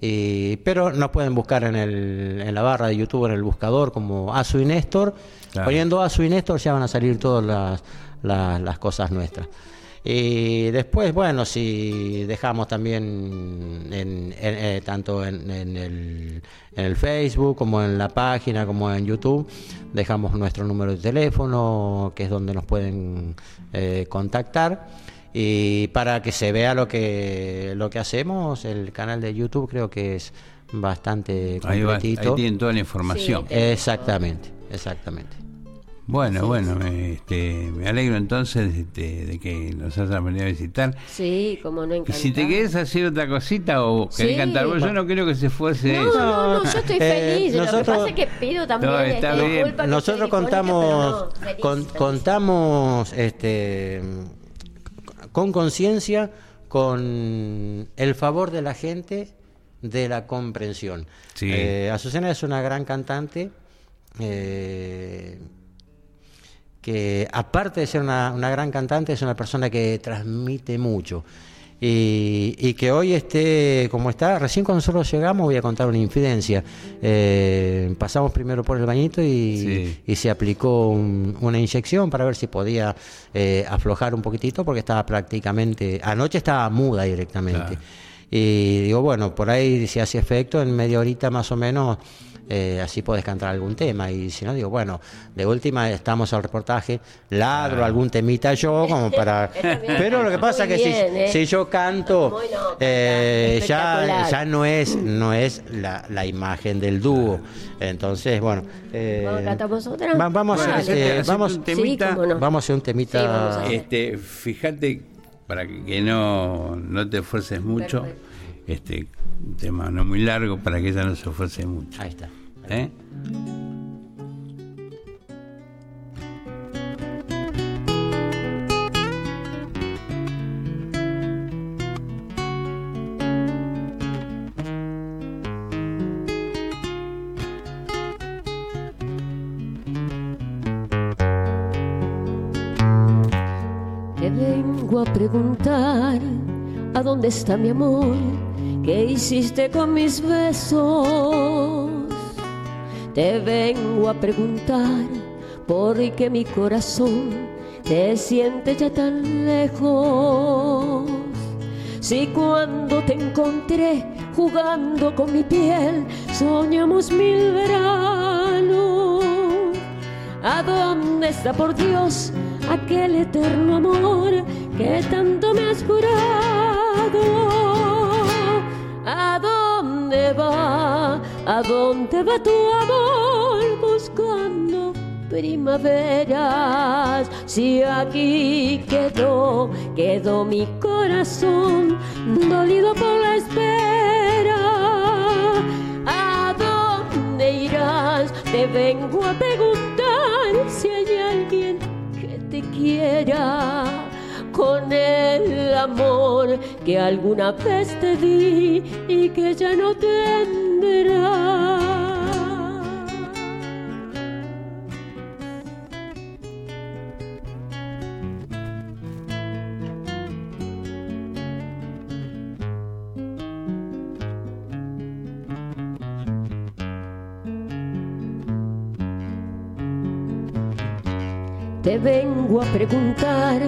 y- pero nos pueden buscar en, el, en la barra de YouTube, en el buscador, como Azu y Néstor. Claro. Poniendo Azu y Néstor ya van a salir todas las, las, las cosas nuestras. Y después, bueno, si dejamos también en, en- eh, tanto en, en el, en el Facebook como en la página, como en YouTube, dejamos nuestro número de teléfono, que es donde nos pueden eh, contactar. Y para que se vea lo que, lo que hacemos, el canal de YouTube creo que es bastante Ahí, va- ahí completito. tienen toda la información. Sí. Exactamente, exactamente. Bueno, bueno, me, este, me alegro entonces este, de que nos hayas venido a visitar. Sí, como no Y encantado. si te querés hacer otra cosita o querés Sí. cantar, vos, yo no creo que se fuese No, eso. no, no, yo estoy Eh, feliz. Lo que nosotros- pasa es que pido también No, está este, bien. disculpa Nosotros contamos, no, feliz, con- feliz. contamos este, con conciencia con el favor de la gente de la comprensión. Sí. Eh, Azucena es una gran cantante eh, que aparte de ser una, una gran cantante es una persona que transmite mucho. Y, y que hoy esté como está, recién cuando nosotros llegamos voy a contar una infidencia. Eh, pasamos primero por el bañito y, Sí. y se aplicó un- una inyección para ver si podía eh, aflojar un poquitito porque estaba prácticamente, anoche estaba muda directamente. Claro. Y digo, bueno, por ahí si hace efecto, en media horita más o menos, eh, así podés cantar algún tema. Y si no, digo, bueno, de última estamos al reportaje, ladro algún temita yo, como para. Pero lo que pasa es que bien, si, ¿eh? si yo canto, eh, ya, ya no es, no es la, la imagen del dúo. Entonces, bueno. eh, Bueno, ¿cantamos otra? va- vamos, a, eh, hacete vamos, un temita. Sí, cómo no. vamos a hacer un temita. Sí, vamos a hacer. Este, fíjate, para que, que no, no te esfuerces mucho, Perfecto. este, un tema no muy largo para que ella no se esfuerce mucho. Ahí está. ¿Eh? Te vengo a preguntar a dónde está mi amor, qué hiciste con mis besos. Te vengo a preguntar por qué mi corazón te siente ya tan lejos. Si cuando te encontré jugando con mi piel, soñamos mil veranos. ¿A dónde está por Dios aquel eterno amor que tanto me has jurado? ¿A dónde va? ¿A dónde va tu amor buscando primaveras? Si aquí quedó, quedó mi corazón dolido por la espera. ¿A dónde irás? Te vengo a preguntar si hay alguien que te quiera amor que alguna vez te di y que ya no tendrás. Te vengo a preguntar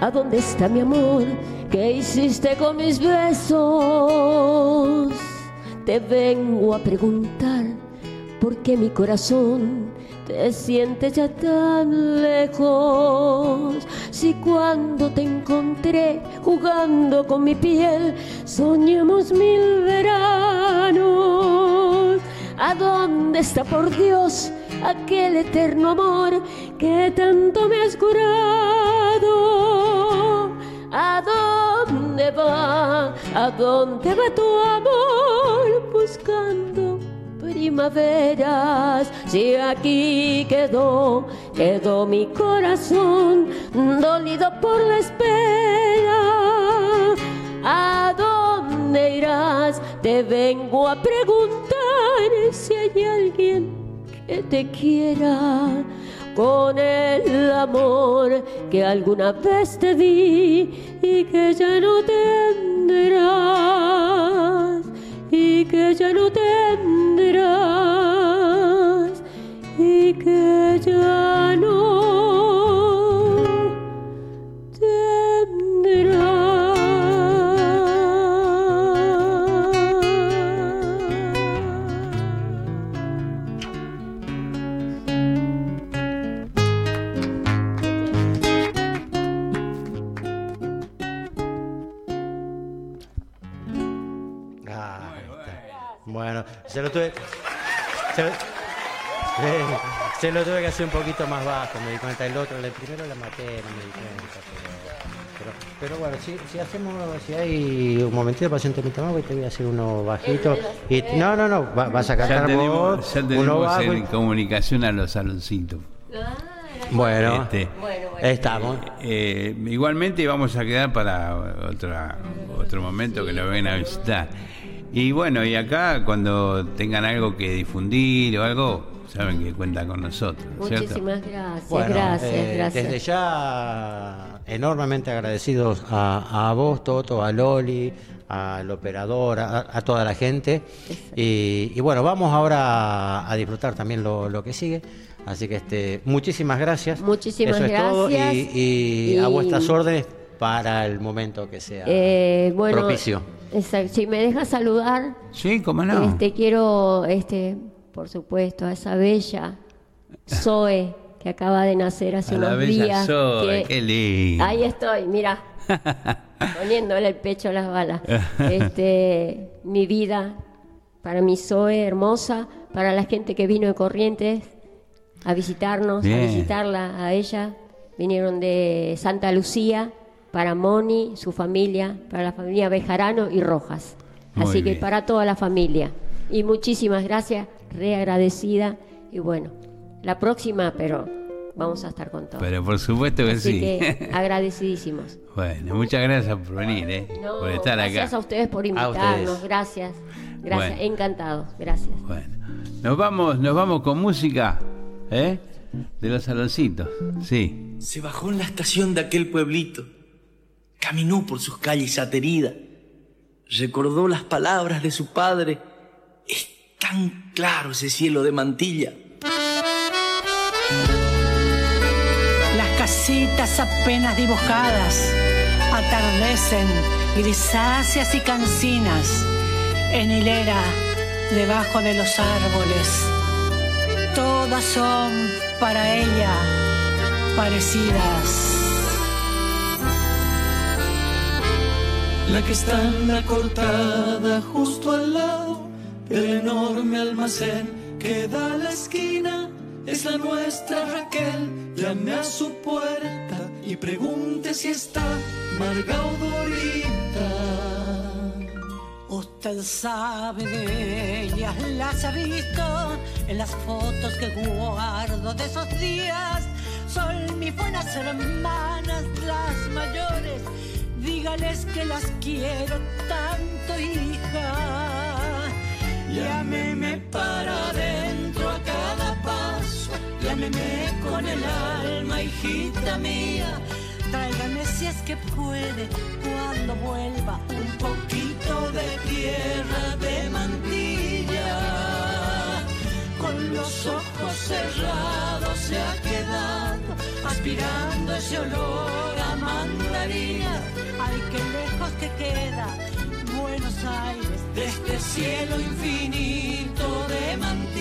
a dónde está mi amor, qué hiciste con mis besos. Te vengo a preguntar por qué mi corazón te siente ya tan lejos. Si cuando te encontré jugando con mi piel, soñamos mil veranos. ¿A dónde está por Dios aquel eterno amor que tanto me has curado? ¿A dónde va? ¿A dónde va tu amor buscando primaveras? Si aquí quedó, quedó mi corazón dolido por la espera. ¿A dónde irás? Te vengo a preguntar si hay alguien que te quiera con el amor que alguna vez te di y que ya no tendrás y que ya no tendrás y que ya no se lo tuve. Se lo, eh, se lo tuve que hacer un poquito más bajo, me di cuenta. El otro, el primero la maté, no me di cuenta. Pero, pero, pero bueno, si, si hacemos, si hay un momentito para un temita más, voy- te voy a hacer uno bajito. Y, no, no, no, va- vas a Ya cantar tenemos, vos, ya uno tenemos bajo. y- en comunicación a los saloncitos. Bueno, Este, estamos. Eh, igualmente vamos a quedar para otra, otro momento que nos vengan a visitar. Y bueno, y acá cuando tengan algo que difundir o algo, saben que cuentan con nosotros, ¿cierto? Muchísimas gracias, Bueno, gracias, eh, gracias. Desde ya enormemente agradecidos a, a vos, Toto, a Loli, al operador, a, a toda la gente. Y, y bueno, vamos ahora a, a disfrutar también lo, lo que sigue. Así que este, muchísimas gracias. Muchísimas Eso es todo. gracias. Y, y a vuestras órdenes para el momento que sea Eh, bueno, propicio. exacto. si me dejas saludar, Sí, cómo no. este quiero, este, por supuesto, a esa bella Zoe que acaba de nacer hace A la unos bella días. Zoe, que- qué lindo. Ahí estoy, mira, poniéndole el pecho a las balas. Este, mi vida, para mi Zoe hermosa, para la gente que vino de Corrientes a visitarnos, a visitarla a ella, vinieron de Santa Lucía, para Moni, su familia, para la familia Bejarano y Rojas. Muy Así que para toda la familia. Y muchísimas gracias, reagradecida. Y bueno, la próxima, pero vamos a estar con todo. Pero por supuesto que Así sí. que agradecidísimos. bueno, muchas gracias por venir, ¿eh? No, por estar gracias acá. a ustedes por invitarnos, ustedes. gracias. Gracias, Bueno. encantados, gracias. Bueno, nos vamos, nos vamos con música, ¿eh? De los saloncitos, sí. Se bajó en la estación de aquel pueblito, caminó por sus calles ateridas, recordó las palabras de su padre. Es tan claro ese cielo de mantilla. Las casitas apenas dibujadas atardecen grisáceas y cansinas en hilera debajo de los árboles. Todas son para ella parecidas. La que está en la cortada justo al lado del enorme almacén que da a la esquina es la nuestra Raquel. Llame a su puerta y pregunte si está Marga o Dorita. Usted sabe de ellas, las ha visto en las fotos que guardo de esos días. Son mis buenas hermanas, las mayores. Que las quiero tanto, hija. Llámeme para adentro a cada paso, llámeme con el alma, hijita mía. Tráigame si es que puede cuando vuelva un poquito de tierra de mantilla. Con los ojos cerrados se ha quedado aspirando ese olor a mandarina. Ay, qué lejos que queda Buenos Aires de este cielo infinito de mantilla.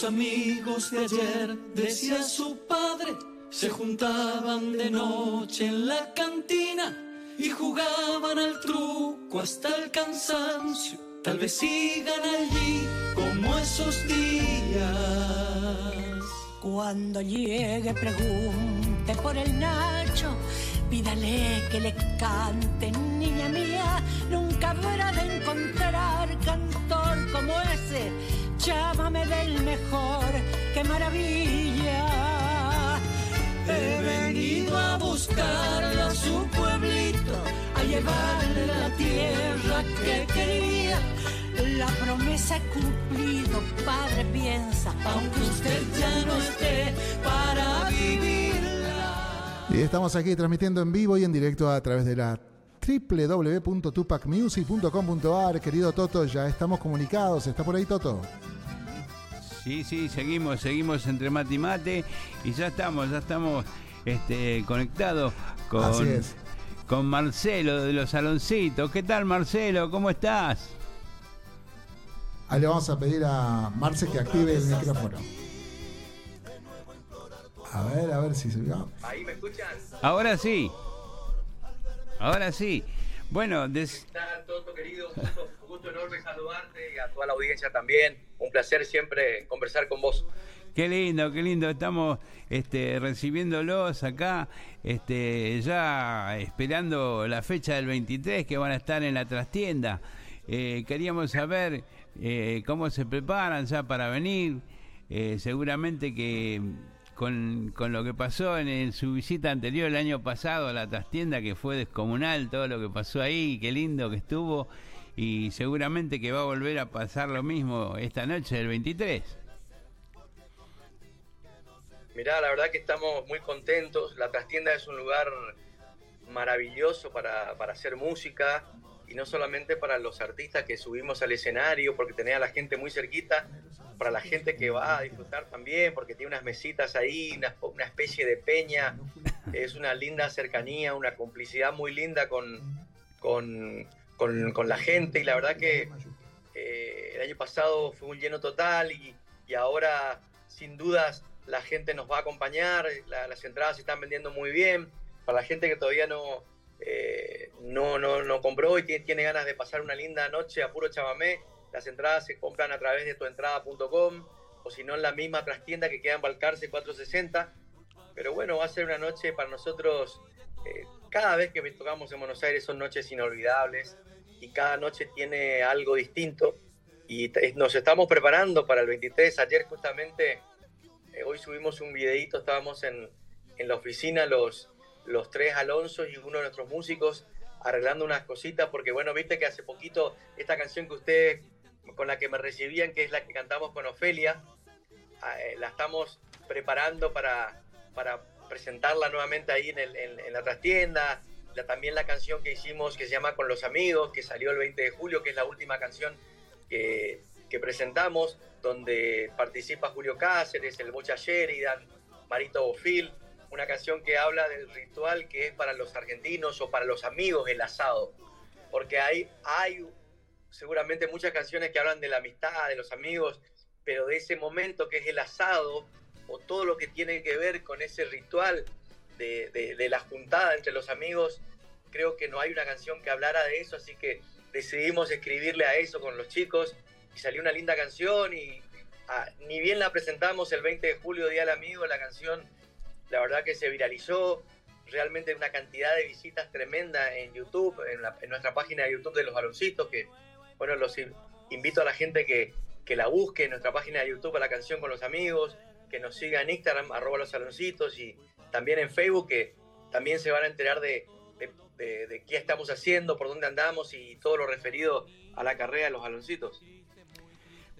Los amigos de ayer, decía su padre, se juntaban de noche en la cantina y jugaban al truco hasta el cansancio. Tal vez sigan allí como esos días. Cuando llegue, pregunte por el Nacho. Pídale que le cante, niña mía. Nunca fuera de encontrar cantor como ese llámame del mejor, qué maravilla. He venido a buscarlo a su pueblito, a llevarle la tierra que quería. La promesa he cumplido, padre piensa, aunque usted ya no esté para vivirla. Y estamos aquí transmitiendo en vivo y en directo a través de la www.tupacmusic.com.ar. Querido Toto, ya estamos comunicados. ¿Está por ahí, Toto? Sí, sí, seguimos, seguimos entre mate y mate y ya estamos, ya estamos este, conectados con, con Marcelo de los Saloncitos. ¿Qué tal, Marcelo? ¿Cómo estás? Ahí le vamos a pedir a Marce que active el micrófono. A ver, a ver si se Ahí me escuchan. Ahora sí. Ahora sí. Bueno, des... todo querido, un gusto, enorme saludarte y a toda la audiencia también. Un placer siempre conversar con vos. Qué lindo, qué lindo. Estamos este, recibiéndolos acá, este, ya esperando la fecha del 23 que van a estar en la trastienda. Eh, queríamos saber eh, cómo se preparan ya para venir. Eh, seguramente que con, con lo que pasó en, su visita anterior el año pasado a la trastienda, que fue descomunal todo lo que pasó ahí, qué lindo que estuvo, y seguramente que va a volver a pasar lo mismo esta noche del 23. Mirá, la verdad que estamos muy contentos. La trastienda es un lugar maravilloso para, para hacer música y no solamente para los artistas que subimos al escenario, porque tenía a la gente muy cerquita, para la gente que va a disfrutar también, porque tiene unas mesitas ahí, una, especie de peña, es una linda cercanía, una complicidad muy linda con, con, con, la gente. Y la verdad que eh, el año pasado fue un lleno total y, y, ahora sin dudas la gente nos va a acompañar, las entradas se están vendiendo muy bien, para la gente que todavía no eh, no, no, no compró y tiene, ganas de pasar una linda noche a puro chamamé, las entradas se compran a través de tuentrada.com o si no en la misma trastienda que queda en Balcarce 460. Pero bueno, va a ser una noche para nosotros, eh, cada vez que tocamos en Buenos Aires son noches inolvidables y cada noche tiene algo distinto. Y nos estamos preparando para el 23. Ayer justamente, eh, hoy subimos un videito, estábamos en, en la oficina los, los tres Alonso y uno de nuestros músicos arreglando unas cositas, porque bueno, viste que hace poquito esta canción que ustedes, con la que me recibían, que es la que cantamos con Ofelia, ah, eh, la estamos preparando para, para presentarla nuevamente ahí en, el, en, la trastienda, también la canción que hicimos que se llama Con los Amigos, que salió el 20 de julio, que es la última canción que, que presentamos, donde participa Julio Cáceres, el Bocha Sheridan, Marito Bofil, una canción que habla del ritual que es para los argentinos o para los amigos el asado, porque hay, hay seguramente muchas canciones que hablan de la amistad, de los amigos, pero de ese momento que es el asado o todo lo que tiene que ver con ese ritual de, de, de la juntada entre los amigos, creo que no hay una canción que hablara de eso, así que decidimos escribirle a eso con los chicos y salió una linda canción y ah, ni bien la presentamos el 20 de julio, Día del Amigo, la canción la verdad que se viralizó, realmente una cantidad de visitas tremenda en YouTube, en, en nuestra página de YouTube de los baloncitos, que bueno, los invito a la gente que, que la busque en nuestra página de YouTube a la canción con los amigos, que nos siga en Instagram, arroba los saloncitos, y también en Facebook, que también se van a enterar de, de, qué estamos haciendo, por dónde andamos y todo lo referido a la carrera de los baloncitos.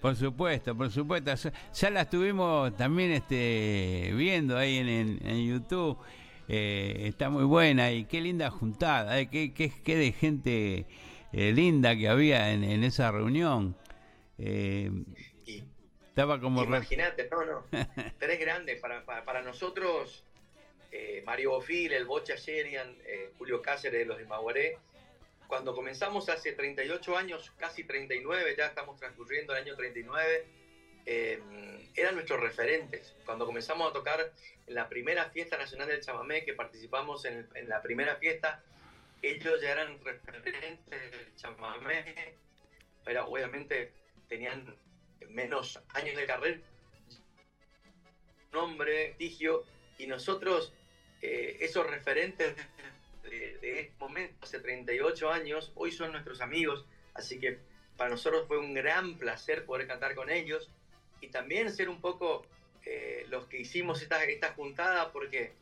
Por supuesto, por supuesto. Ya la estuvimos también este, viendo ahí en, en, en YouTube. Eh, está muy buena y qué linda juntada, eh, qué, qué, qué, de gente eh, linda que había en, en esa reunión. Y, estaba como... Imagínate, no, no. Tres grandes. Para, para, para nosotros, Mario Bofil, el Bocha Sherian, Julio Cáceres de los de Maguaré, cuando comenzamos hace 38 años, casi 39, ya estamos transcurriendo el año 39, eh, eran nuestros referentes. Cuando comenzamos a tocar en la primera fiesta nacional del chamamé, que participamos en, en la primera fiesta, ellos ya eran referentes del chamamé, pero obviamente tenían menos años de carrera, nombre, prestigio, y nosotros, eh, esos referentes de, de este momento, hace 38 años, hoy son nuestros amigos, así que para nosotros fue un gran placer poder cantar con ellos y también ser un poco eh, los que hicimos esta, esta juntada, porque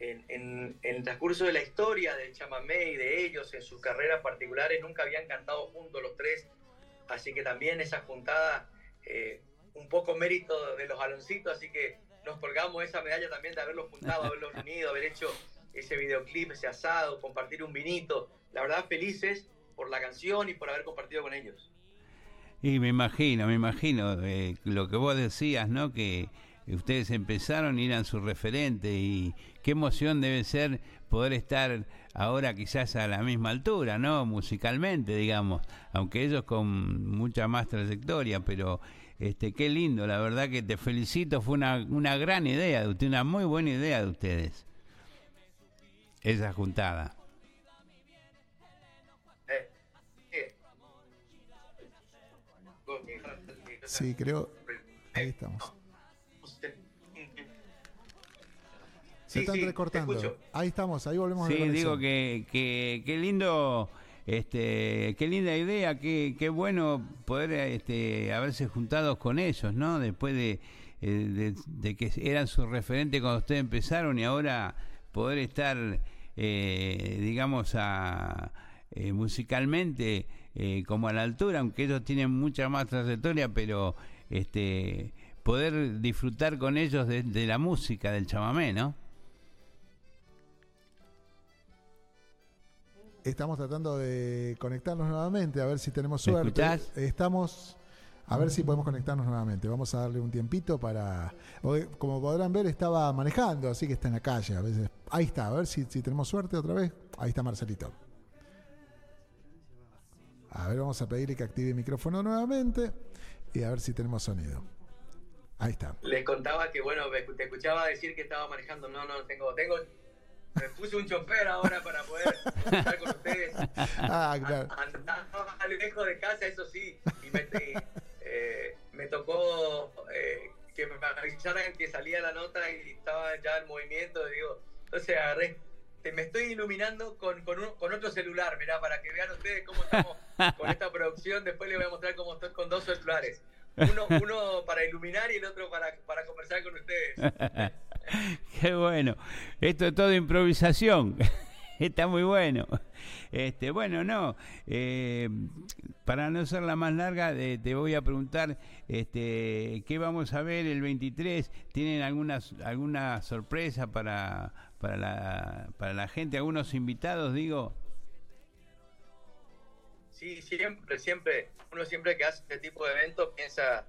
en, en, en, el transcurso de la historia del chamamé y de ellos, en sus carreras particulares, nunca habían cantado juntos los tres, así que también esa juntada, eh, un poco mérito de los aloncitos, así que nos colgamos esa medalla también de haberlos juntado, haberlos unido, haber hecho ese videoclip, ese asado, compartir un vinito. La verdad, felices por la canción y por haber compartido con ellos. Y me imagino, me imagino eh, lo que vos decías, ¿no? Que ustedes empezaron y eran su referente y qué emoción debe ser poder estar ahora quizás a la misma altura, ¿no? Musicalmente, digamos, aunque ellos con mucha más trayectoria, pero este qué lindo, la verdad que te felicito, fue una, una gran idea de una muy buena idea de ustedes esa juntada. Sí, creo. Ahí estamos. Se están sí, recortando. Ahí estamos, ahí volvemos sí, a Sí, digo que, que, que lindo. Este, qué linda idea, qué, qué bueno poder este, haberse juntado con ellos, ¿no? Después de, de, de que eran sus referentes cuando ustedes empezaron y ahora poder estar eh, digamos, a, eh, musicalmente eh, como a la altura, aunque ellos tienen mucha más trayectoria, pero este poder disfrutar con ellos de, de la música del chamamé, ¿no? Estamos tratando de conectarnos nuevamente, a ver si tenemos suerte. Estamos a ver si podemos conectarnos nuevamente. Vamos a darle un tiempito para. Como podrán ver, estaba manejando, así que está en la calle. A veces. Ahí está, a ver si, si tenemos suerte otra vez. Ahí está Marcelito. A ver, vamos a pedirle que active el micrófono nuevamente y a ver si tenemos sonido. Ahí está. Les contaba que, bueno, te escuchaba decir que estaba manejando. No, no, tengo. tengo me puse un chofer ahora para poder estar con ustedes. Ah, claro. Andaba lejos de casa, eso sí. Y me, eh, me tocó eh, que me avisaran que salía la nota y estaba ya el movimiento. Digo, entonces agarré, te, me estoy iluminando con, con, un, con, otro celular, mirá, para que vean ustedes cómo estamos con esta producción. Después les voy a mostrar cómo estoy con dos celulares. Uno, uno para iluminar y el otro para, para conversar con ustedes. Qué bueno. Esto es todo improvisación. Está muy bueno. Este, bueno, no. Eh, para no ser la más larga, eh, te voy a preguntar, este, ¿qué vamos a ver el 23? ¿Tienen alguna alguna sorpresa para para la para la gente? ¿Algunos invitados, digo? Sí, siempre, siempre. Uno siempre que hace este tipo de eventos piensa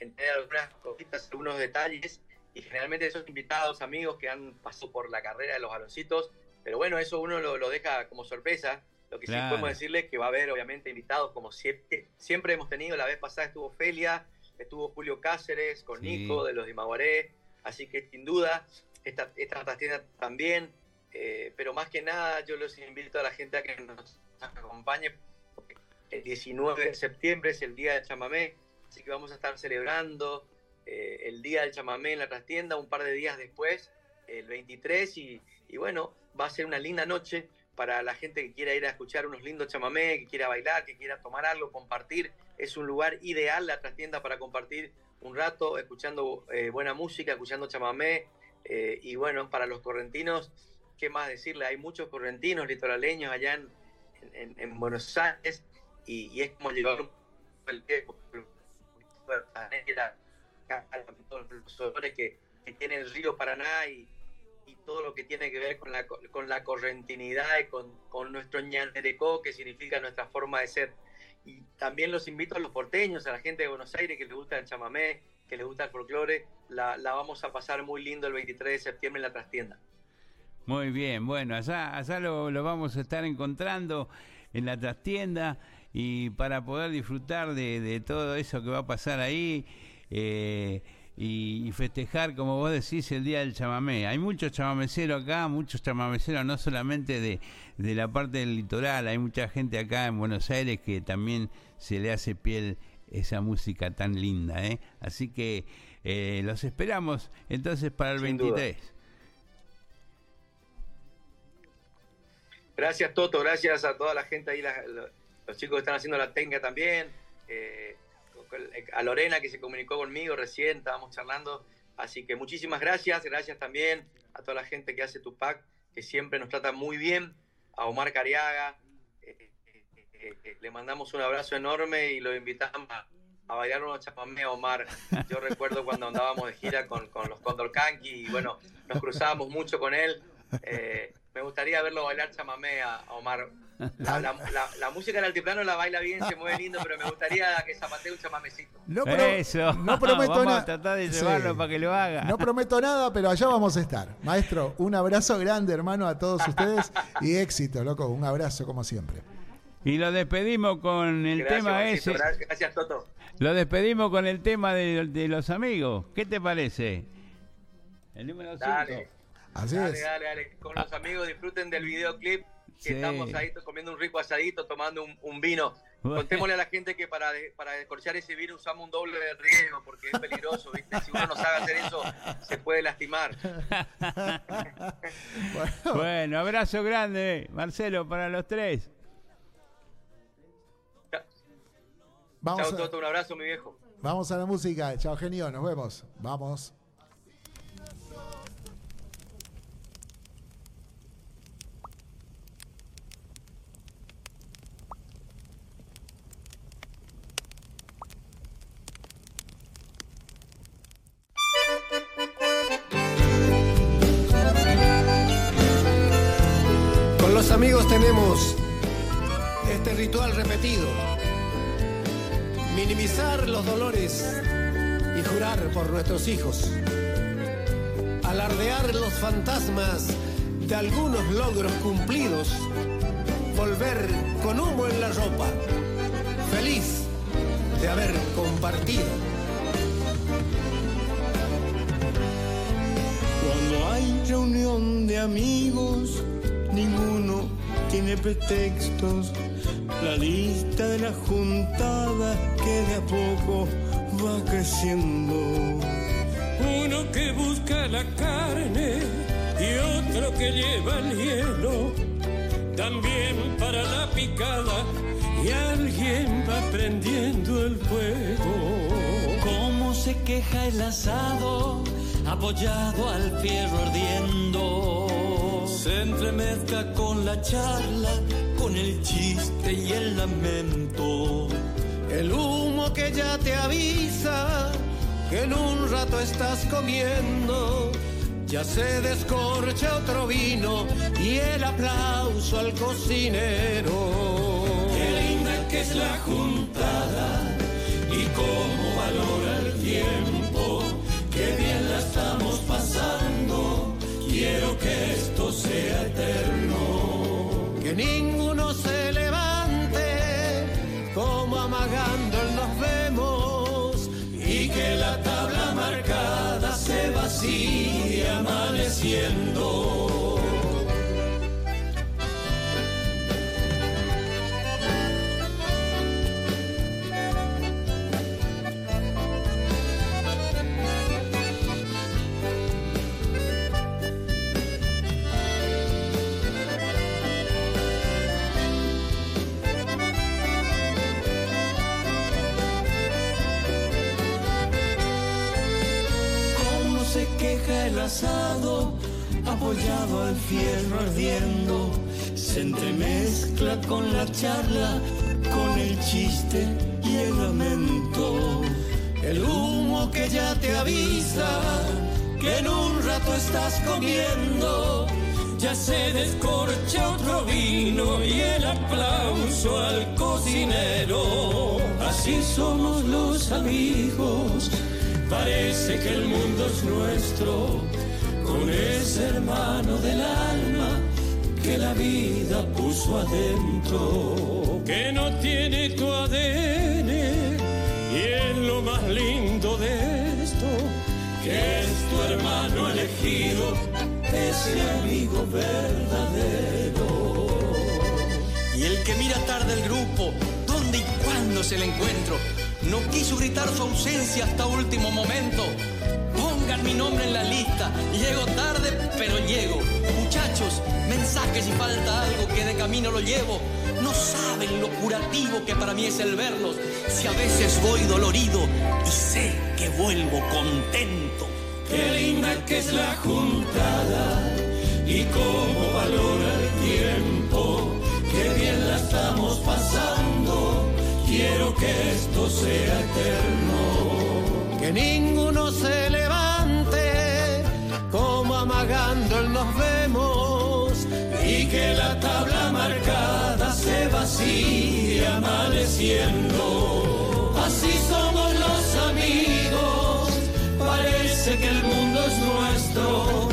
en tener algunas cositas, algunos detalles y generalmente esos invitados, amigos que han pasado por la carrera de los baloncitos, pero bueno, eso uno lo, lo deja como sorpresa. Lo que Claro. sí podemos decirles que va a haber, obviamente, invitados como siempre, siempre hemos tenido. La vez pasada estuvo Felia, estuvo Julio Cáceres con Sí. Nico de los de Imaguaré. Así que sin duda, esta, esta trastienda también. eh, pero más que nada, yo los invito a la gente a que nos acompañe. porque El 19 de septiembre es el día del chamamé, así que vamos a estar celebrando eh, el día del chamamé en la trastienda un par de días después, el 23. Y, y bueno, va a ser una linda noche para la gente que quiera ir a escuchar unos lindos chamamé, que quiera bailar, que quiera tomar algo, compartir. Es un lugar ideal la trastienda para compartir un rato, escuchando eh, buena música, escuchando chamamé. eh, y bueno, para los correntinos, ¿qué más decirle? Hay muchos correntinos litoraleños allá en, en- en Buenos Aires y, es como llevar un todos los olores que, tiene el río Paraná y, todo lo que tiene que ver con la, co- con la correntinidad y con, con nuestro ñanderecó, que significa nuestra forma de ser. Y también los invito a los porteños, a la gente de Buenos Aires que les gusta el chamamé, que les gusta el folclore, la, la vamos a pasar muy lindo el 23 de septiembre en la trastienda. Muy bien, bueno, allá, allá lo, lo vamos a estar encontrando en la trastienda y para poder disfrutar de, de todo eso que va a pasar ahí eh, y, y festejar, como vos decís, el Día del Chamamé. Hay muchos chamameceros acá, muchos chamameceros, no solamente de, de la parte del litoral, hay mucha gente acá en Buenos Aires que también se le hace piel esa música tan linda, ¿eh? Así que eh, los esperamos entonces para el Sin duda. 23. Gracias Toto, gracias a toda la gente ahí, la- los chicos que están haciendo la técnica también, eh, a Lorena que se comunicó conmigo recién, estábamos charlando, así que muchísimas gracias, gracias también a toda la gente que hace Tupac, que siempre nos trata muy bien, a Omar Cariaga, eh, eh, eh, eh, le mandamos un abrazo enorme y lo invitamos a, bailar unos chamamé a Omar. Yo recuerdo cuando andábamos de gira con, con los Condor Kanki y bueno, nos cruzábamos mucho con él. Eh, me gustaría verlo bailar chamamé a Omar. La, la- la- la música del altiplano la baila bien, se mueve lindo, pero me gustaría que zapatee un chamamecito. No, pro- Eso. no prometo Vamos a nada. tratar de llevarlo para que lo haga. No prometo nada, pero allá vamos a estar. Maestro, un abrazo grande, hermano, a todos ustedes y éxito, loco. Un abrazo como siempre. Y lo despedimos con el Gracias, tema ese. Gracias, Toto. Lo despedimos con el tema de, de los amigos. ¿Qué te parece? El número 5. Dale. Así dale, es. dale, dale. Con los amigos disfruten del videoclip. Que Sí. estamos ahí to- comiendo un rico asadito, tomando un, un vino. Contémosle a la gente que para, para descorchar ese virus usamos un doble de riesgo porque es peligroso, ¿viste? Si uno no sabe hacer eso, se puede lastimar. Bueno, abrazo grande, Marcelo, para los tres. Vamos Chao, a, Toto, un abrazo, mi viejo. vamos a la música. Chao, genio. Nos vemos. Vamos. Amigos tenemos este ritual repetido. Minimizar los dolores y jurar por nuestros hijos. Alardear los fantasmas de algunos logros cumplidos. Volver con humo en la ropa. Feliz de haber compartido. Cuando hay reunión de amigos, ninguno tiene pretextos. La lista de la juntada que de a poco va creciendo. Uno que busca la carne y otro que lleva el hielo. También para la picada y alguien va prendiendo el fuego. Cómo se queja el asado, apoyado al fierro ardiendo. Se entremezcla con la charla, con el chiste y el lamento. El humo que ya te avisa que en un rato estás comiendo. Ya se descorcha otro vino y el aplauso al cocinero. Qué linda que es la juntada y cómo valora el tiempo. quiero que esto sea eterno. Que ninguno se levante como amagando nos vemos y que la tabla marcada se vacíe amaneciendo. Queja el asado, apoyado al fierro ardiendo, se entremezcla con la charla, con el chiste y el lamento. El humo que ya te avisa que en un rato estás comiendo. Ya se descorcha otro vino y el aplauso al cocinero. Así somos los amigos, parece que el mundo es nuestro, con ese hermano del alma que la vida puso adentro. Que no tiene tu ADN y es lo más lindo de esto, que es tu hermano elegido, ese amigo verdadero. Y el que mira tarde el grupo, dónde y cuándo es el encuentro, no quiso gritar su ausencia hasta último momento. Pongan mi nombre en la lista, llego tarde, pero llego. Muchachos, mensaje si falta algo que de camino lo llevo. No saben lo curativo que para mí es el verlos. Si a veces voy dolorido y sé que vuelvo contento. Qué linda que es la juntada y cómo valora el tiempo. Qué bien la estamos pasando. Quiero que esto sea eterno. Que ninguno se levante como amagando el nos vemos y que la tabla marcada se vacíe amaneciendo. Así somos los amigos, parece que el mundo es nuestro,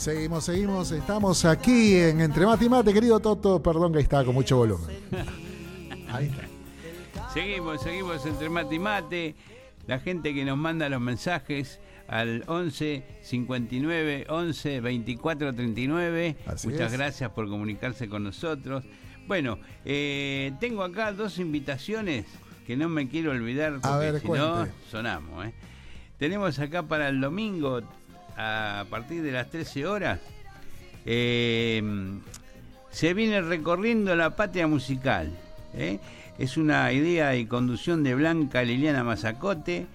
Seguimos, seguimos, estamos aquí en Entre Mate y Mate, querido Toto, perdón que está con mucho volumen. Ahí está. Seguimos, seguimos entre mate y mate. La gente que nos manda los mensajes al 11 59 11 24 39. Así Muchas es. gracias por comunicarse con nosotros. Bueno, eh, tengo acá dos invitaciones que no me quiero olvidar porque A ver, si no sonamos. ¿eh? Tenemos acá para el domingo a partir de las 13 horas. eh, se viene recorriendo la patria musical. ¿eh? Es una idea y conducción de Blanca Liliana Mazacote,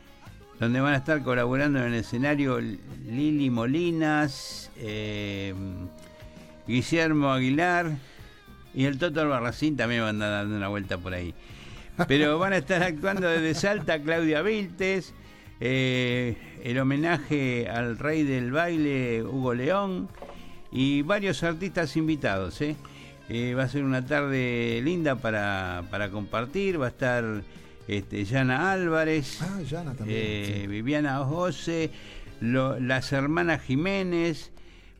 donde van a estar colaborando en el escenario Lili Molinas, eh, Guillermo Aguilar y el Toto Albarracín también van a dar una vuelta por ahí. Pero van a estar actuando desde Salta Claudia Viltes, eh, el homenaje al rey del baile Hugo León y varios artistas invitados. ¿eh? Eh, va a ser una tarde linda para, para compartir. Va a estar este, Yana Álvarez, Ah, Yana también. eh, sí. Viviana José, lo- las hermanas Jiménez.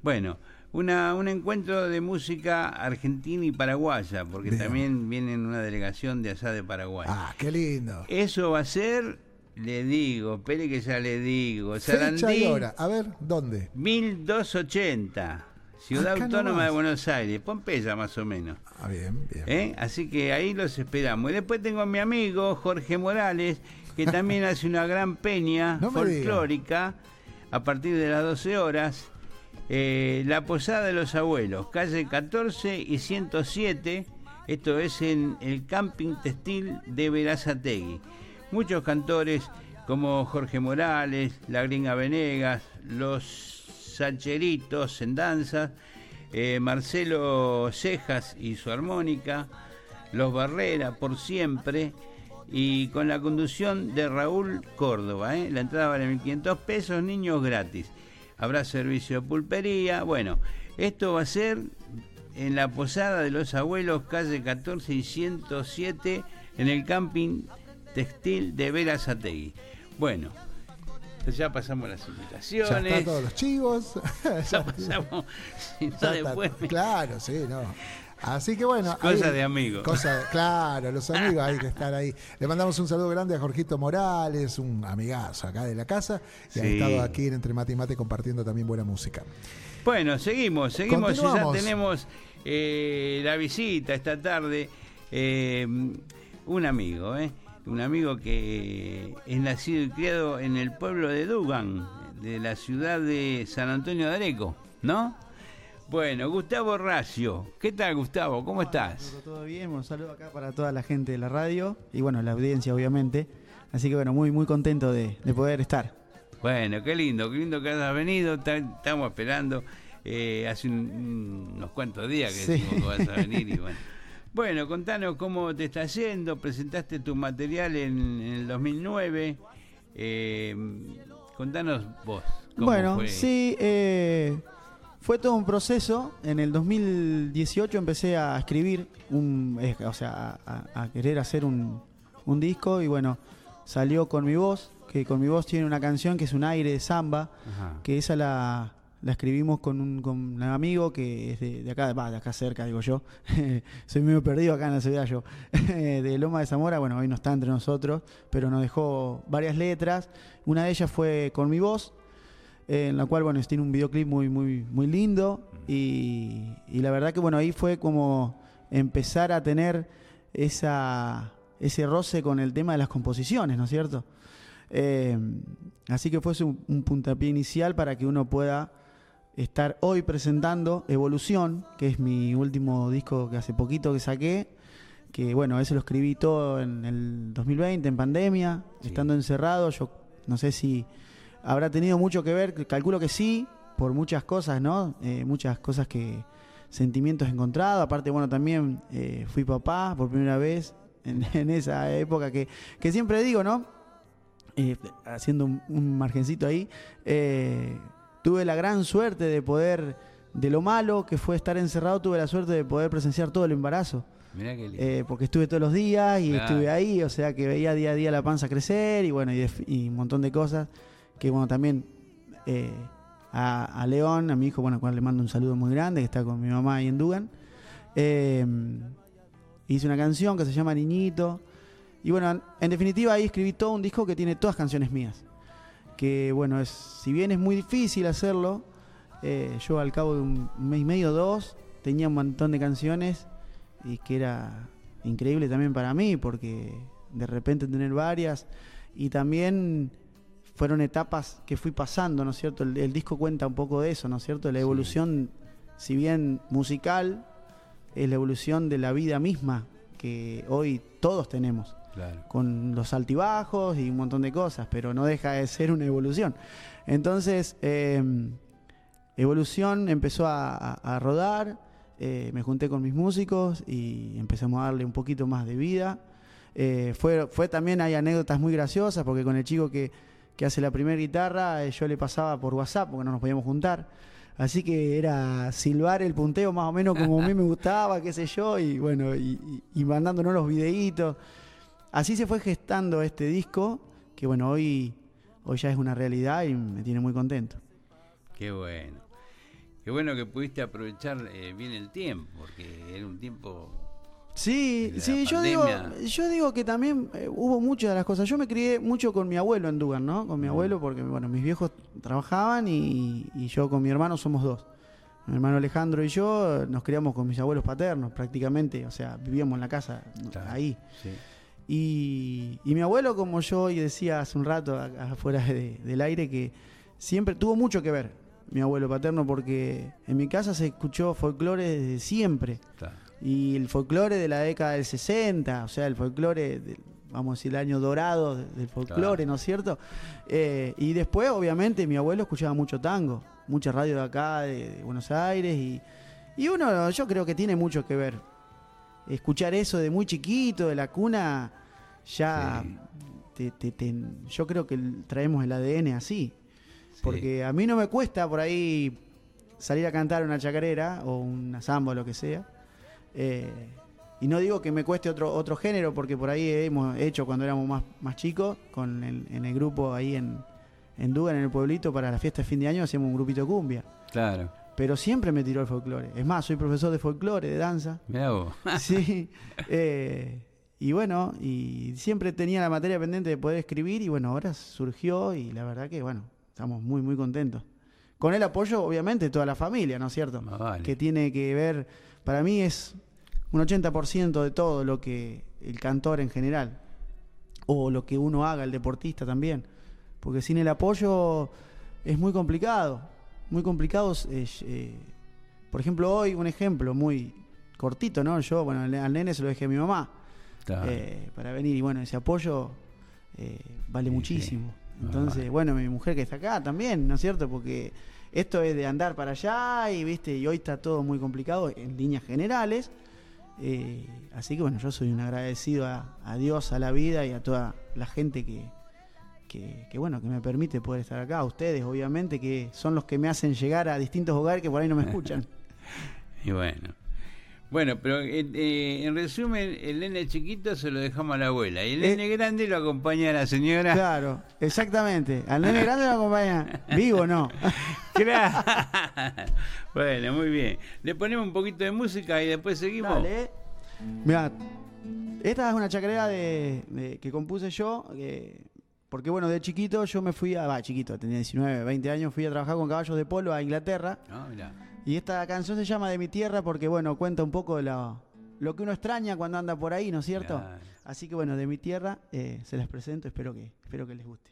Bueno, una, un encuentro de música argentina y paraguaya, porque Bien. también vienen una delegación de allá de Paraguay. Ah, qué lindo. Eso va a ser, le digo, espere que ya le digo, Fecha y Sarandí hora. A ver, ¿dónde? 1280, Ciudad Acá Autónoma nomás. de Buenos Aires, Pompeya más o menos. Ah, bien, bien. ¿eh? Así que ahí los esperamos. Y después tengo a mi amigo Jorge Morales, que también hace una gran peña No folclórica a partir de las 12 horas. Eh, la Posada de los Abuelos, calle 14 y 107. Esto es en el camping textil de Verazategui. Muchos cantores como Jorge Morales, La Gringa Venegas, Los Sacheritos en danza, eh, Marcelo Cejas y su armónica, Los Barrera por siempre y con la conducción de Raúl Córdoba. ¿eh? La entrada vale 1.500 pesos, niños gratis. Habrá servicio de pulpería. Bueno, esto va a ser en la Posada de los Abuelos, calle 14 y 107, en el camping textil de Verazategui. Bueno, ya pasamos las Ya invitaciones. están todos los chivos. Ya pasamos. si no, Ya está- después me- Claro, sí, no. Así que bueno. Cosa ahí- de amigos. cosa- claro, los amigos hay que estar ahí. Le mandamos un saludo grande a Jorgito Morales, un amigazo acá de la casa, y ha Sí. estado aquí en Entre Mate y Mate compartiendo también buena música. Bueno, seguimos, seguimos. Ya tenemos eh, la visita esta tarde. eh, un amigo, ¿eh? Un amigo que es nacido y criado en el pueblo de Dugan, de la ciudad de San Antonio de Areco, ¿no? Bueno, Gustavo Racio. ¿Qué tal, Gustavo? ¿Cómo estás? Todo bien, un saludo acá para toda la gente de la radio y bueno, la audiencia obviamente. Así que bueno, muy muy contento de, de poder estar. Bueno, qué lindo, qué lindo que hayas venido. ta- Estamos esperando eh, hace un- unos cuantos días que Sí. decimos que vas a venir. Y bueno. Bueno, contanos cómo te está yendo. Presentaste tu material en, en el 2009. Eh, contanos vos. ¿cómo Bueno, fue? sí, eh, fue todo un proceso. En el 2018 empecé a escribir, un, eh, o sea, a, querer hacer un, un disco y bueno, salió con mi voz, que con mi voz tiene una canción que es un aire de samba, Ajá. que esa la, la escribimos con un, con un amigo que es de, acá, va, de acá cerca, digo yo. Soy medio perdido acá en la ciudad yo. de Loma de Zamora, bueno, hoy no está entre nosotros, pero nos dejó varias letras. Una de ellas fue con mi voz, eh, en la cual, bueno, tiene un videoclip muy, muy, muy lindo. Y, la verdad que, bueno, ahí fue como empezar a tener esa, ese roce con el tema de las composiciones, ¿no es cierto? Eh, así que fue un puntapié inicial para que uno pueda estar hoy presentando Evolución, que es mi último disco que hace poquito que saqué, que bueno, ese lo escribí todo en el 2020, en pandemia, estando encerrado, yo no sé si habrá tenido mucho que ver, calculo que sí, por muchas cosas, ¿no? Eh, muchas cosas que, sentimientos encontrados, aparte, bueno, también eh, fui papá por primera vez en, en esa época que, que siempre digo, ¿no? Eh, haciendo un, un margencito ahí, eh, tuve la gran suerte de poder, de lo malo que fue estar encerrado, tuve la suerte de poder presenciar todo el embarazo. Mirá qué lindo. Eh, porque estuve todos los días y Claro. estuve ahí, o sea que veía día a día la panza crecer y bueno, y, de- y un montón de cosas. Que bueno, también eh, a, a León, a mi hijo, bueno, al cual le mando un saludo muy grande, que está con mi mamá ahí en Dugan. eh, hice una canción que se llama Niñito. Y bueno, en, en definitiva ahí escribí todo un disco que tiene todas canciones mías. Que bueno, es, si bien es muy difícil hacerlo, eh, yo al cabo de un mes y medio, dos, tenía un montón de canciones y que era increíble también para mí, porque de repente tener varias y también fueron etapas que fui pasando, ¿no es cierto? El, el disco cuenta un poco de eso, ¿no es cierto? La evolución, si bien musical, es la evolución de la vida misma que hoy todos tenemos Con los altibajos y un montón de cosas, pero no deja de ser una evolución. Entonces, eh, Evolución empezó a, rodar, eh, me junté con mis músicos y empezamos a darle un poquito más de vida. Eh, fue, fue también, hay anécdotas muy graciosas, porque con el chico que, que hace la primera guitarra, eh, yo le pasaba por WhatsApp, porque no nos podíamos juntar. Así que era silbar el punteo más o menos como a mí me gustaba, qué sé yo, y bueno, y mandándonos los videitos. Así se fue gestando este disco, que bueno, hoy, hoy ya es una realidad y me tiene muy contento. Qué bueno. Qué bueno que pudiste aprovechar eh, bien el tiempo, porque era un tiempo. Sí, sí, yo digo, yo digo que también eh, hubo muchas de las cosas. Yo me crié mucho con mi abuelo en Dugan, ¿no? Con mi abuelo, porque bueno, mis viejos trabajaban y, y yo con mi hermano somos dos. Mi hermano Alejandro y yo nos criamos con mis abuelos paternos prácticamente, o sea, vivíamos en la casa ahí. Sí. Y, y mi abuelo, como yo hoy decía hace un rato afuera de- del aire, que siempre tuvo mucho que ver, mi abuelo paterno, porque en mi casa se escuchó folclore desde siempre. Y el folclore de la década del 60, o sea, el folclore, del- vamos a decir, el año dorado de- del folclore, Claro. ¿no es cierto? Eh, y después, obviamente, mi abuelo escuchaba mucho tango, mucha radio de acá, de, de Buenos Aires, y, y uno, yo creo que tiene mucho que ver. Escuchar eso de muy chiquito, de la cuna, ya te- te- te- yo creo que traemos el ADN así. Porque a mí no me cuesta por ahí salir a cantar una chacarera o una samba o lo que sea. Eh, y no digo que me cueste otro, otro género, porque por ahí hemos hecho cuando éramos más, más chicos, con el, en el grupo ahí en, en Dugan, en el pueblito, para la fiesta de fin de año, hacíamos un grupito de cumbia. Claro. Pero siempre me tiró el folclore. Es más, soy profesor de folclore, de danza. Mirá vos. sí. eh, y bueno, y siempre tenía la materia pendiente de poder escribir y bueno, ahora surgió y la verdad que bueno, estamos muy, muy contentos. Con el apoyo, obviamente, de toda la familia, ¿no es cierto? vale. Que tiene que ver, para mí es un 80% de todo lo que el cantor en general, o lo que uno haga, el deportista también, porque sin el apoyo es muy complicado, muy complicado. eh, eh, por ejemplo, hoy un ejemplo muy cortito, ¿no? Yo, bueno, al nene se lo dejé a mi mamá Claro. eh, para venir y bueno, ese apoyo vale muchísimo. Ah, Entonces, bueno, mi mujer que está acá también, ¿no es cierto? Porque esto es de andar para allá y, viste, y hoy está todo muy complicado en líneas generales. Así que bueno, yo soy un agradecido a, a Dios, a la vida y a toda la gente que, que, que, bueno, que me permite poder estar acá. Ustedes, obviamente, que son los que me hacen llegar a distintos hogares que por ahí no me escuchan. Y bueno. Bueno, pero eh, eh, en resumen, el nene chiquito se lo dejamos a la abuela y el Eh, nene grande lo acompaña a la señora. Claro, exactamente. Al nene grande lo acompaña. Vivo no. Claro. bueno, muy bien. Le ponemos un poquito de música y después seguimos. Dale. Mira, esta es una chacarera de, de- que compuse yo, que- porque bueno, de chiquito yo me fui a, va, chiquito, tenía 19, 20 años, fui a trabajar con caballos de polo a Inglaterra. Ah, mirá. Y esta canción se llama De mi tierra porque bueno, cuenta un poco lo, que uno extraña cuando anda por ahí, ¿no es cierto? Así que bueno, de mi tierra eh, se las presento, espero que, espero que les guste.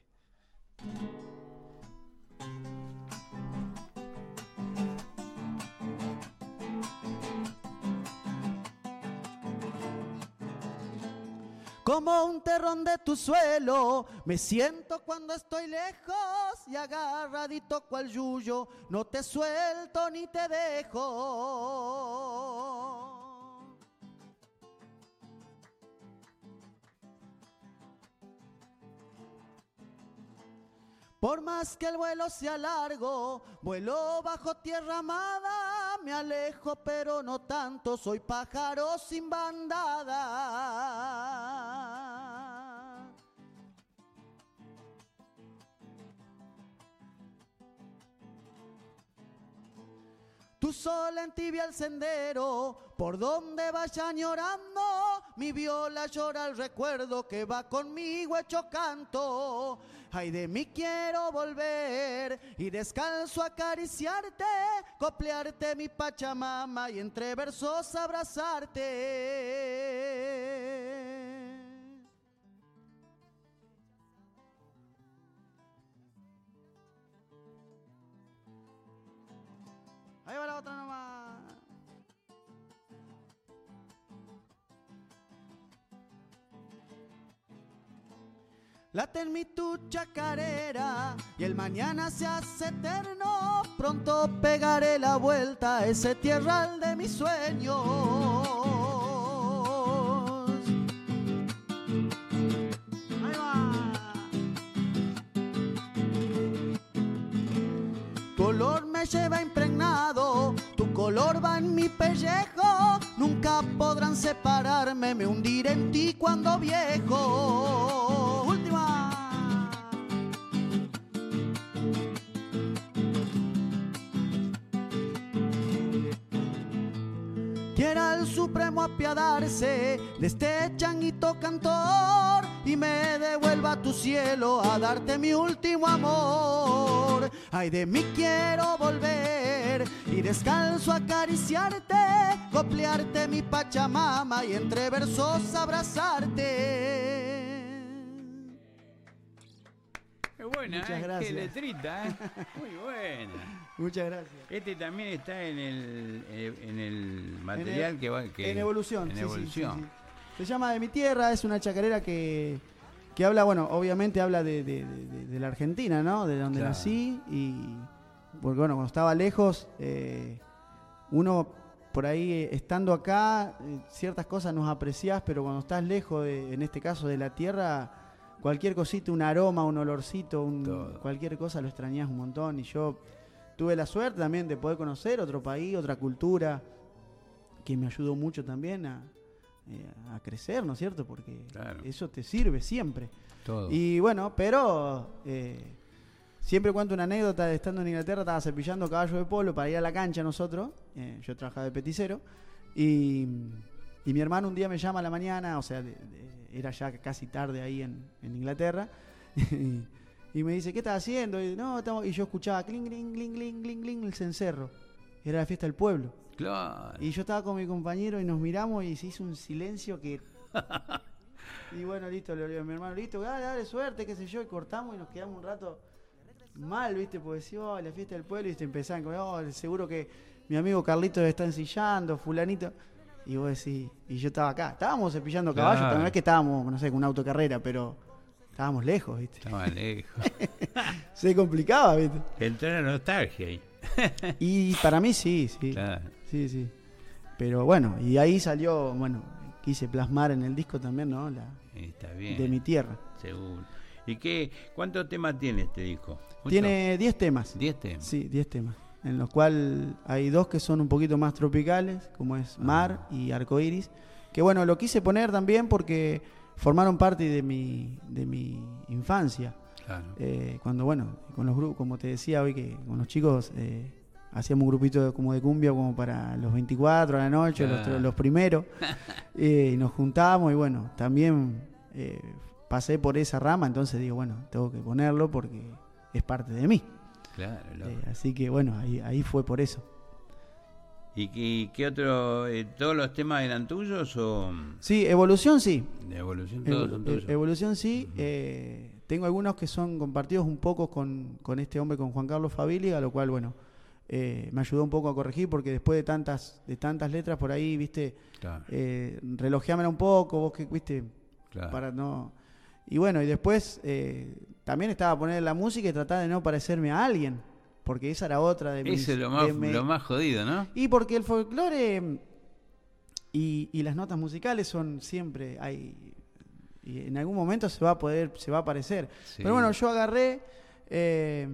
Como un terrón de tu suelo, me siento cuando estoy lejos y agarradito cual yuyo, no te suelto ni te dejo. Por más que el vuelo sea largo, vuelo bajo tierra amada, me alejo pero no tanto, soy pájaro sin bandada. Tu sol entibia el sendero, por donde vaya llorando, mi viola llora el recuerdo que va conmigo hecho canto. Ay, de mí quiero volver y descalzo acariciarte, coplearte mi pachamama y entre versos abrazarte. Ahí va la otra nomás. Late en mi tu chacarera y el mañana se hace eterno. Pronto pegaré la vuelta a ese tierral de mis sueños. Ahí va. Tu olor me lleva impregnado, tu color va en mi pellejo. Nunca podrán separarme, me hundiré en ti cuando viejo. Supremo apiadarse de este changuito cantor y me devuelva a tu cielo a darte mi último amor. Ay, de mí quiero volver y descalzo acariciarte, coplearte mi pachamama y entre versos abrazarte. Buena, Muchas ¿eh? gracias. Qué letrita, ¿eh? Muy buena. Muchas gracias. Este también está en el, eh, en el material En el- que va. Que, en evolución. En sí, evolución. sí, sí. Se llama De mi tierra, es una chacarera que, que habla, bueno, obviamente habla de, de- de- de la Argentina, ¿no? De donde Claro. nací y porque bueno, cuando estaba lejos, eh, uno por ahí estando acá, ciertas cosas nos apreciás, pero cuando estás lejos, de- en este caso de la tierra, cualquier cosita, un aroma, un olorcito, un- cualquier cosa lo extrañás un montón y yo tuve la suerte también de poder conocer otro país, otra cultura, que me ayudó mucho también a, eh, a crecer, ¿no es cierto? Porque eso te sirve siempre. Todo. Y bueno, pero eh, Siempre cuento una anécdota de estando en Inglaterra, estaba cepillando caballo de polo para ir a la cancha nosotros, eh, yo trabajaba de peticero, y, y mi hermano un día me llama a la mañana, o sea, de- de- era ya casi tarde ahí en, en Inglaterra, y, y me dice, ¿qué estás haciendo? Y, no, estamos-" y yo escuchaba cling, cling, cling, cling, cling, cling, el cencerro. Era la fiesta del pueblo. Claro. Y yo estaba con mi compañero y nos miramos y se hizo un silencio que... y bueno, listo, le digo a mi hermano, listo, dale, dale, suerte, qué sé yo, y cortamos y nos quedamos un rato mal, ¿viste? Porque decía, oh, la fiesta del pueblo, y te empezaban oh, seguro que mi amigo Carlito está ensillando, fulanito. Y vos decís, y yo estaba acá, estábamos cepillando caballos, Claro. también es que estábamos, no sé, con una autocarrera, pero estábamos lejos, ¿viste? Estaba lejos. Se complicaba, ¿viste? Entró la nostalgia ahí. Y para mí sí, sí. Claro. Sí, sí. Pero bueno, y ahí salió, bueno, quise plasmar en el disco también, ¿no? La, Está bien. de mi tierra. Seguro. ¿Y qué, cuántos temas tiene este disco? ¿Mucho? Tiene 10 temas. 10 temas. Sí, 10 temas. En los cuales hay dos que son un poquito más tropicales, como es Ah. Mar y Arcoiris. Que bueno, lo quise poner también porque formaron parte de mi, de mi infancia. Claro. Eh, cuando, bueno, con los grupos, como te decía hoy, que con los chicos eh, hacíamos un grupito de- como de cumbia como para los 24 a la noche, los, Claro. los primeros, eh, y nos juntábamos y bueno, también eh, pasé por esa rama, entonces digo, bueno, tengo que ponerlo porque es parte de mí. Claro. Eh, así que bueno, ahí, ahí fue por eso. ¿Y qué, qué otro? eh, ¿Todos los temas eran tuyos o Sí, evolución sí. de evolución? Todos Evo- son e- tuyos. Evolución sí. eh, tengo algunos que son compartidos un poco con, con este hombre, con Juan Carlos Favili, a lo cual, bueno, eh, me ayudó un poco a corregir porque después de tantas, de tantas letras por ahí, viste, Claro. eh, relojeámela un poco, vos que, viste, Claro. para no... Y bueno, y después eh, también estaba poner la música y tratar de no parecerme a alguien, porque esa era otra de mis... Eso es lo más, lo más jodido, ¿no? y porque el folclore y, y las notas musicales son siempre hay y en algún momento se va a poder se va a aparecer. Sí. Pero bueno, yo agarré eh,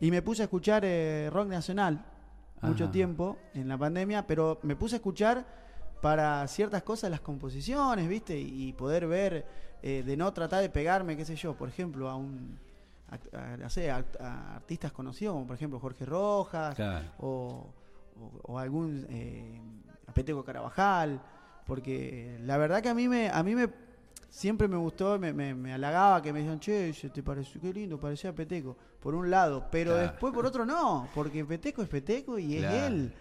y me puse a escuchar eh, rock nacional mucho tiempo en la pandemia, pero me puse a escuchar para ciertas cosas las composiciones, ¿viste? Y poder ver, eh, de no tratar de pegarme, qué sé yo, por ejemplo, a un a, a- a- a artistas conocidos, como por ejemplo Jorge Rojas, Claro. o, o- o algún eh, a Peteco Carabajal, porque la verdad que a mí me, a mí me siempre me gustó, me, me, me halagaba que me decían, che, se te pareció, qué lindo, parecía Peteco, por un lado, pero Claro. después por otro no, porque Peteco es Peteco y Claro. es él.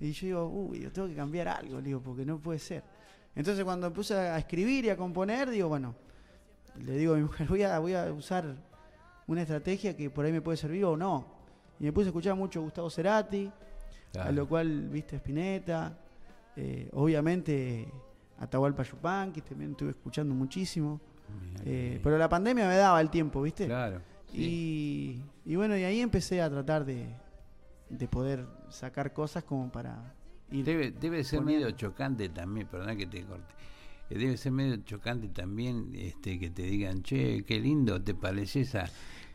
Y yo digo, uy, yo tengo que cambiar algo, digo, porque no puede ser. Entonces cuando puse a escribir y a componer, digo, bueno, le digo a mi mujer, voy a, voy a usar una estrategia que por ahí me puede servir o no. Y me puse a escuchar mucho Gustavo Cerati, Claro. a lo cual viste Spinetta, eh, obviamente Atahualpa Yupanqui, también estuve escuchando muchísimo. Eh, pero la pandemia me daba el tiempo, ¿viste? Claro. Y, y bueno, y ahí empecé a tratar de, de poder sacar cosas como para ir. Debe, debe ser poniendo. medio chocante también, perdón que te corte. Eh, Debe ser medio chocante también este que te digan, che, qué lindo te pareces a.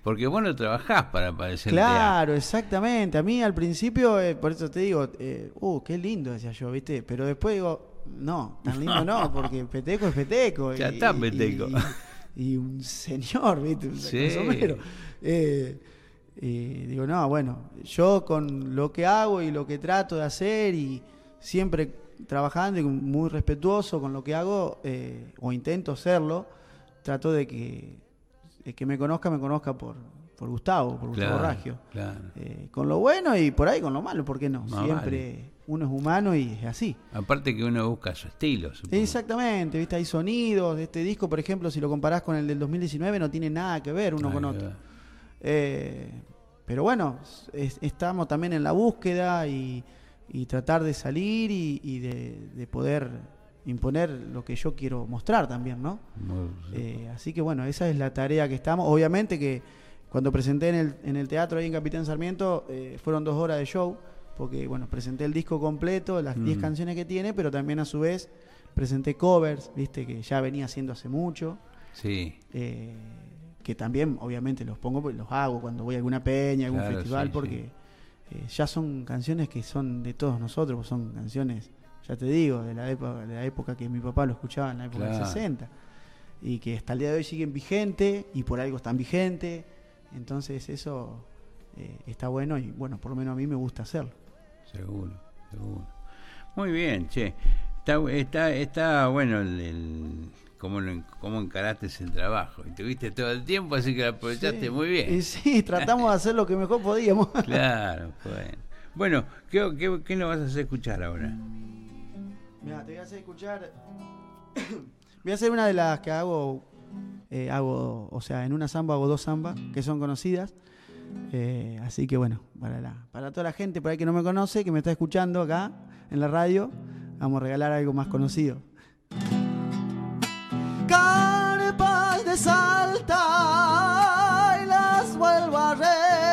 Porque vos no trabajás para parecerte a. Claro, exactamente. A mí al principio, eh, por eso te digo, eh, uh, qué lindo decía yo, ¿viste? Pero después digo, no, tan lindo no, porque Peteco es Peteco. Ya y- está y- Peteco. Y, y un señor, ¿viste? Un Sí. Eh, y digo, no, bueno, yo con lo que hago y lo que trato de hacer y siempre trabajando y muy respetuoso con lo que hago, eh, o intento serlo, trato de que el que me conozca, me conozca por, por Gustavo, por Gustavo Claro, Raggio. claro. Eh, con lo bueno y por ahí con lo malo, ¿por qué no? Siempre uno es humano y es así. Aparte que uno busca su estilo, supongo. Exactamente, ¿viste? Hay sonidos de este disco, por ejemplo, si lo comparás con el del 2019, no tiene nada que ver uno con otro. Eh, pero bueno, es- estamos también en la búsqueda y, y tratar de salir y, y de, de poder imponer lo que yo quiero mostrar también, ¿no? Eh, así que bueno, esa es la tarea que estamos. Obviamente que cuando presenté en el, en el teatro ahí en Capitán Sarmiento, eh, fueron dos horas de show, porque bueno, presenté el disco completo, las 10 Mm. canciones que tiene, pero también a su vez presenté covers, viste, que ya venía haciendo hace mucho. Sí. eh, que también obviamente los pongo, pues, los hago cuando voy a alguna peña, algún Claro, festival, sí, porque eh, ya son canciones que son de todos nosotros, pues son canciones, ya te digo, de la época, de la época que mi papá lo escuchaba en la época Claro. del 60 y que hasta el día de hoy siguen vigentes y por algo están vigentes entonces eso eh, está bueno y bueno, por lo menos a mí me gusta hacerlo. Seguro, seguro. Muy bien, che. Está, está, está bueno el, el cómo, lo- cómo encaraste el trabajo. Y tuviste todo el tiempo, así que lo aprovechaste Sí. muy bien. Y sí, tratamos de hacer lo que mejor podíamos. Claro, bueno. Bueno, ¿qué, qué, qué nos vas a hacer escuchar ahora? Mira, te voy a hacer escuchar. voy a hacer una de las que hago. eh, hago, o sea, en una samba hago dos zambas que son conocidas. Eh, así que bueno, para, la, para toda la gente por ahí que no me conoce, que me está escuchando acá en la radio, vamos a regalar algo más conocido. Carpas de Salta y las vuelvo a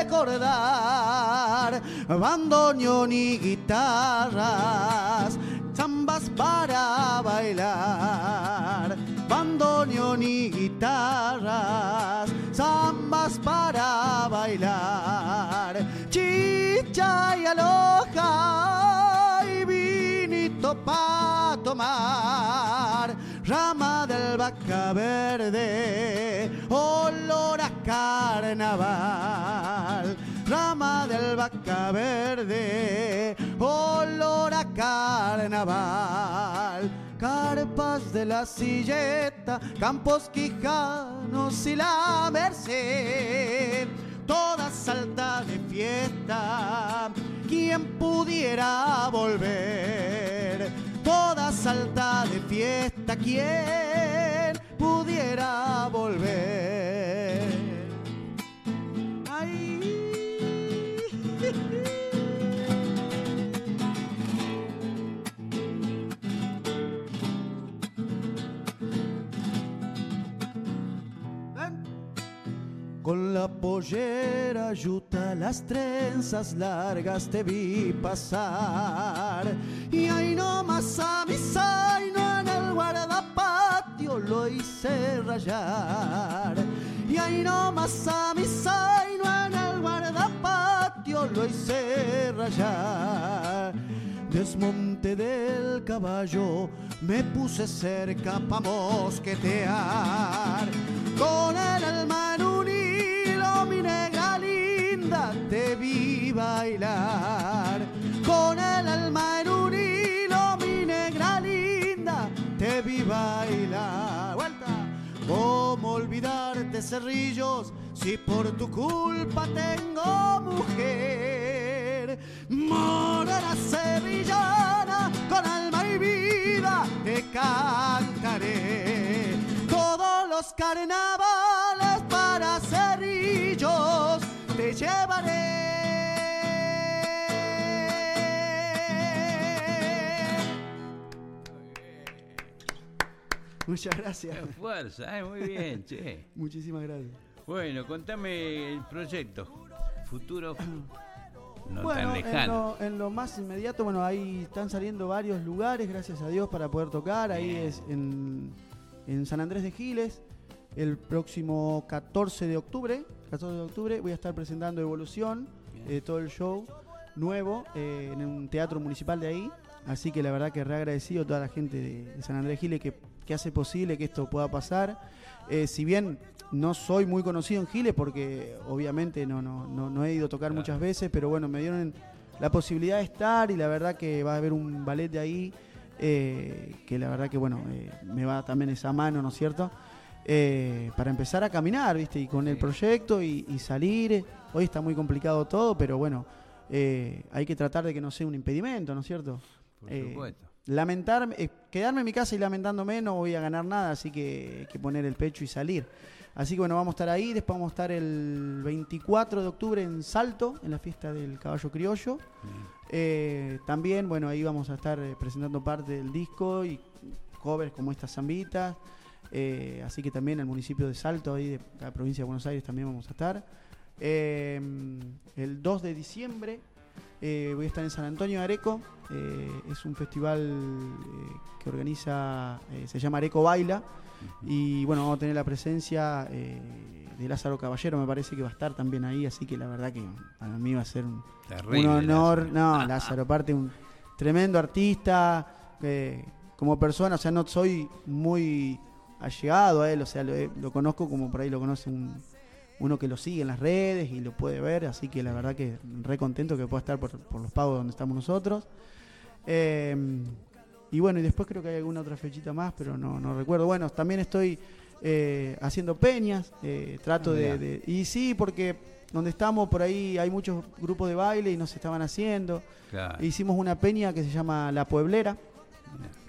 recordar. Bandoneón y guitarras, zambas para bailar. Bandoneón y guitarras, zambas para bailar. Chicha y aloja y vinito pa' tomar. Rama del vaca verde, olor a carnaval. Rama del vaca verde, olor a carnaval. Carpas de la silleta, campos quijanos y la merced. Toda salta de fiesta, quien pudiera volver. Toda salta de fiesta, quien pudiera volver. Con la pollera yuta, las trenzas largas te vi pasar. Y ahí nomás a mi zaino en el guardapatio lo hice rayar. Y ahí nomás a mi zaino en el guardapatio lo hice rayar. Desmonte del caballo, me puse cerca pa' mosquetear. Con el alma en un hilo, mi negra linda, te vi bailar. Con el alma en un hilo, mi negra linda, te vi bailar. Vuelta. ¿Cómo olvidarte, cerrillos, si por tu culpa tengo mujer? Morena sevillana, con alma y vida te cantaré. Todos los carnavales para cerrillos te llevaré. Muchas gracias. Qué fuerza, eh, muy bien, che. Muchísimas gracias. Bueno, contame el proyecto. Futuro no bueno, tan en lo, en lo más inmediato, bueno, ahí están saliendo varios lugares, gracias a Dios, para poder tocar. Ahí es en, en San Andrés de Giles, el próximo 14 de octubre. 14 de octubre voy a estar presentando Evolución, eh, todo el show nuevo eh, en un teatro municipal de ahí. Así que la verdad que re agradecido a toda la gente de, de San Andrés de Giles que, que hace posible que esto pueda pasar. Eh, si bien no soy muy conocido en Giles porque obviamente no, no, no, no he ido a tocar muchas veces, pero bueno, me dieron la posibilidad de estar y la verdad que va a haber un ballet de ahí eh, que la verdad que bueno, eh, me va también esa mano, ¿no es cierto? Eh, para empezar a caminar, ¿viste? Y con el proyecto y, y salir. Hoy está muy complicado todo, pero bueno, eh, hay que tratar de que no sea un impedimento, ¿no es cierto? Por supuesto. lamentarme, eh, quedarme en mi casa y lamentándome no voy a ganar nada, así que hay que poner el pecho y salir. Así que bueno, vamos a estar ahí, después vamos a estar el 24 de octubre en Salto, en la fiesta del caballo criollo. Eh, también, bueno, ahí vamos a estar eh, presentando parte del disco y covers como estas zambitas. Eh, así que también el municipio de Salto, ahí de la provincia de Buenos Aires, también vamos a estar. El 2 de diciembre eh, voy a estar en San Antonio de Areco. eh, es un festival eh, que organiza, se llama Areco Baila. Y bueno, vamos a tener la presencia de Lázaro Caballero, me parece que va a estar también ahí. Así que la verdad que para mí va a ser un, honor. No, Lázaro, aparte, un tremendo artista. como persona, o sea, no soy muy allegado a él, o sea, lo, lo conozco como por ahí lo conoce un, uno que lo sigue en las redes y lo puede ver, así que la verdad que re contento que pueda estar por, por los pagos donde estamos nosotros. Eh, y bueno, y después creo que hay alguna otra fechita más, pero no, no recuerdo. Bueno, también estoy eh, haciendo peñas, eh, trato Ah, de, Y sí, porque donde estamos por ahí hay muchos grupos de baile y nos estaban haciendo. Claro. Hicimos una peña que se llama La Pueblera,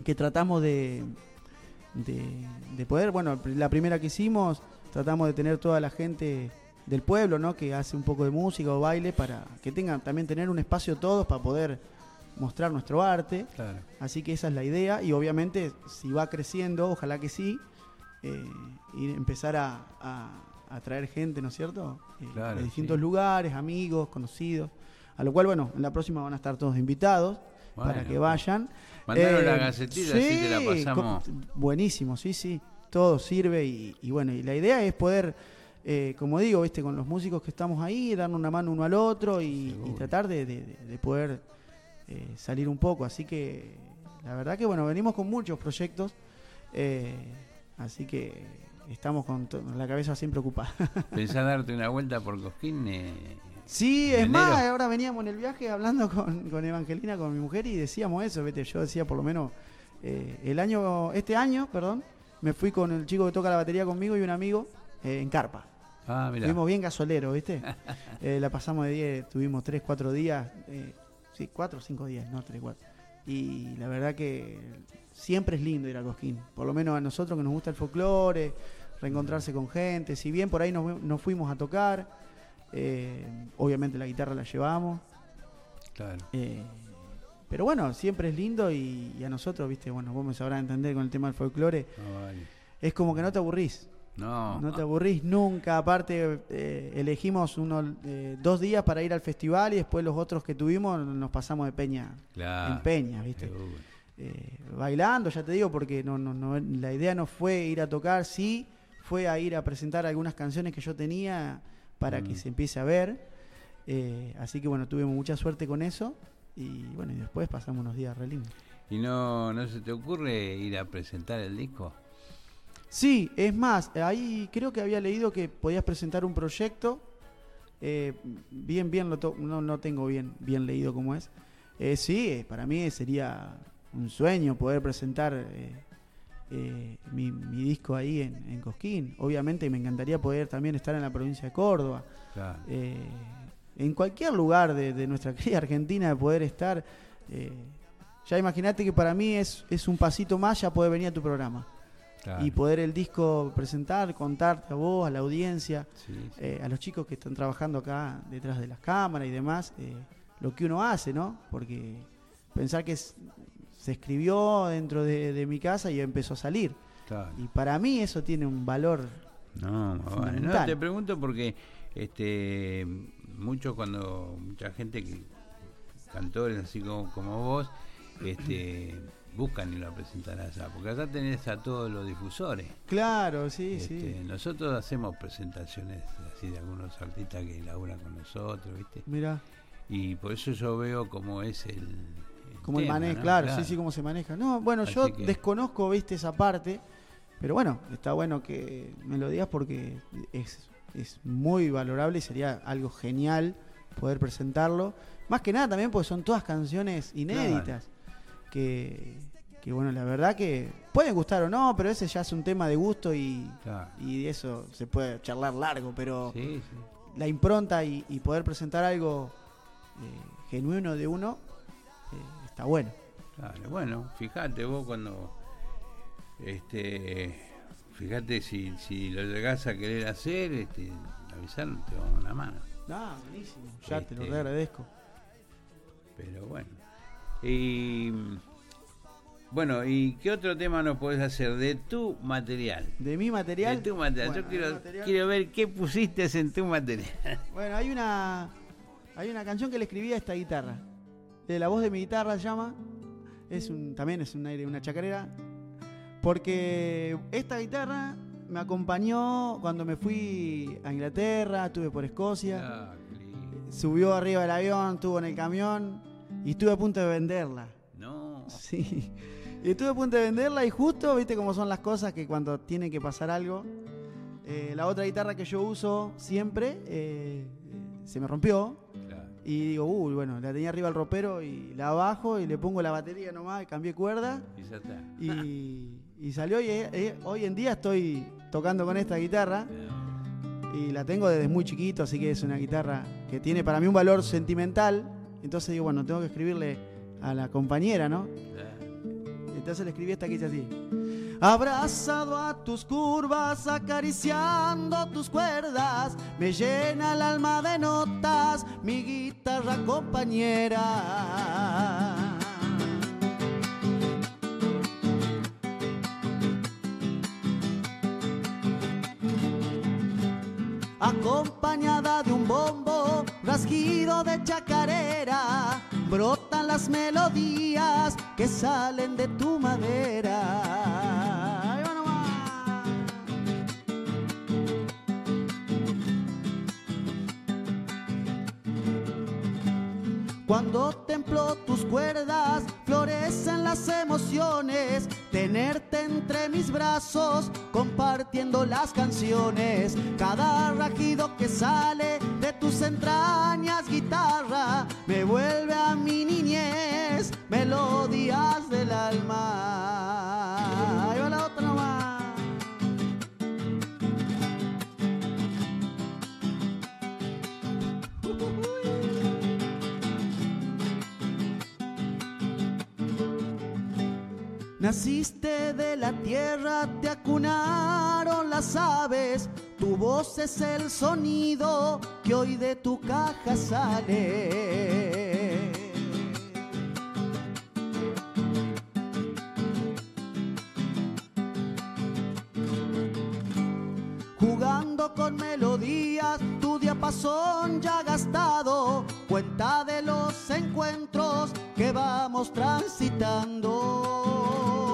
que tratamos de, de, de poder, bueno, la primera que hicimos, tratamos de tener toda la gente del pueblo, ¿no? Que hace un poco de música o baile para que tengan también tener un espacio todos para poder mostrar nuestro arte. Claro. Así que esa es la idea y obviamente si va creciendo, ojalá que sí, eh, y empezar a, a- a traer gente, ¿no es cierto? Eh, Claro, de distintos sí. lugares, amigos, conocidos. A lo cual, bueno, en la próxima van a estar todos invitados para que vayan. Eh, mandanos la gacetita, así te la sí, pasamos. buenísimo, sí, sí. Todo sirve y, y bueno, y la idea es poder, eh, como digo, viste, con los músicos que estamos ahí, darnos una mano uno al otro y, y tratar de, de- de- de poder eh, salir un poco. Así que la verdad que bueno, venimos con muchos proyectos, eh, así que estamos con la cabeza siempre ocupada. ¿Pensás darte una vuelta por Cosquín? eh, Sí, es más, ahora veníamos en el viaje hablando con, con Evangelina, con mi mujer, y decíamos eso, vete, yo decía por lo menos eh, el año, este año, perdón, me fui con el chico que toca la batería conmigo y un amigo eh, en carpa. Ah, mira. Fuimos bien gasoleros, ¿viste? Eh, la pasamos de 10, tuvimos 3, 4 días, eh, sí, 4 o 5 días, no 3, 4. Y la verdad que siempre es lindo ir a Cosquín, por lo menos a nosotros que nos gusta el folclore, reencontrarse con gente, si bien por ahí nos, nos fuimos a tocar, obviamente la guitarra la llevamos, Claro. Pero bueno, siempre es lindo y, y a nosotros, viste, bueno, vos me sabrás entender con el tema del folclore, No, vale. es como que no te aburrís. No. No te aburrís nunca. Aparte, eh, elegimos unos eh, dos días para ir al festival y después los otros que tuvimos nos pasamos de peña Claro. en peña, ¿viste? Eh, bailando, ya te digo, porque no, no, no, la idea no fue ir a tocar, sí, fue a ir a presentar algunas canciones que yo tenía para que Mm. se empiece a ver. Eh, así que bueno, tuvimos mucha suerte con eso y bueno, y después pasamos unos días re lindos. ¿Y no, no se te ocurre ir a presentar el disco? Sí, es más, ahí creo que había leído que podías presentar un proyecto. eh, bien, bien, lo to- no, no tengo bien, bien leído cómo es. Eh, sí, eh, para mí sería un sueño poder presentar eh, eh, mi, mi disco ahí en, en Cosquín. Obviamente me encantaría poder también estar en la provincia de Córdoba. Claro. En cualquier lugar de, de nuestra querida Argentina de poder estar. eh, ya imagínate que para mí es, es un pasito más ya poder venir a tu programa Claro. y poder el disco presentar, contarte a vos, a la audiencia, Sí, sí. eh, a los chicos que están trabajando acá detrás de las cámaras y demás, eh, lo que uno hace, ¿no? Porque pensar que es- se escribió dentro de, de mi casa y empezó a salir. Claro. Y para mí eso tiene un valor No, vale. no, te pregunto porque este mucho cuando mucha gente que cantores así como, como vos este buscan ir a presentar allá, porque acá tenés a todos los difusores. Claro, sí, Este, sí. Nosotros hacemos presentaciones así de algunos artistas que laburan con nosotros, ¿viste? Mira, Y por eso yo veo cómo es el, como el tema, manejo, ¿no? claro, sí, sí, cómo se maneja. No, bueno, yo que- desconozco, viste, esa parte, pero bueno, está bueno que me lo digas porque es, es muy valorable y sería algo genial poder presentarlo. Más que nada también porque son todas canciones inéditas. Que, que bueno, la verdad que pueden gustar o no, pero ese ya es un tema de gusto y, Claro. y de eso se puede charlar largo, pero Sí, sí. la impronta y, y poder presentar algo eh, genuino de uno eh, está bueno. Claro, bueno, fíjate vos cuando este fíjate si, si lo llegás a querer hacer, este, avisar, te vamos a dar una mano. Ah, buenísimo. Ya te lo Este, agradezco. Pero bueno. Y bueno, ¿y qué otro tema nos podés hacer de tu material? De mi material. De tu material. Bueno, Yo quiero, mi material- quiero ver qué pusiste en tu material. Bueno, hay una hay una canción que le escribí a esta guitarra. De la voz de mi guitarra se llama. Es un, también es un aire, una chacarera. Porque esta guitarra me acompañó cuando me fui a Inglaterra, estuve por Escocia. Ah. Subió arriba del avión, estuvo en el camión y estuve a punto de venderla. No. Sí. Y estuve a punto de venderla y justo, viste cómo son las cosas que cuando tiene que pasar algo, Eh, la otra guitarra que yo uso siempre eh, se me rompió. Y digo, uy, bueno, la tenía arriba el ropero y la bajo y le pongo la batería nomás, cambié cuerda. Y ya está. Y, y salió y eh, hoy en día estoy tocando con esta guitarra. Y la tengo desde muy chiquito, así que es una guitarra que tiene para mí un valor sentimental. Entonces digo, bueno, tengo que escribirle a la compañera, ¿no? Entonces le escribí esta que así. Abrazado a tus curvas, acariciando tus cuerdas, me llena el alma de notas, mi guitarra compañera. Acompañada de un bombo, rasguido de chacarera, brotan las melodías que salen de tu madera. Cuando templo tus cuerdas, florecen las emociones. Tenerte entre mis brazos, compartiendo las canciones. Cada rajido que sale de tus entrañas, guitarra, me vuelve a mi niñez, melodías del alma. Naciste de la tierra, te acunaron las aves, tu voz es el sonido que hoy de tu caja sale. Con melodías, tu diapasón ya gastado, cuenta de los encuentros que vamos transitando.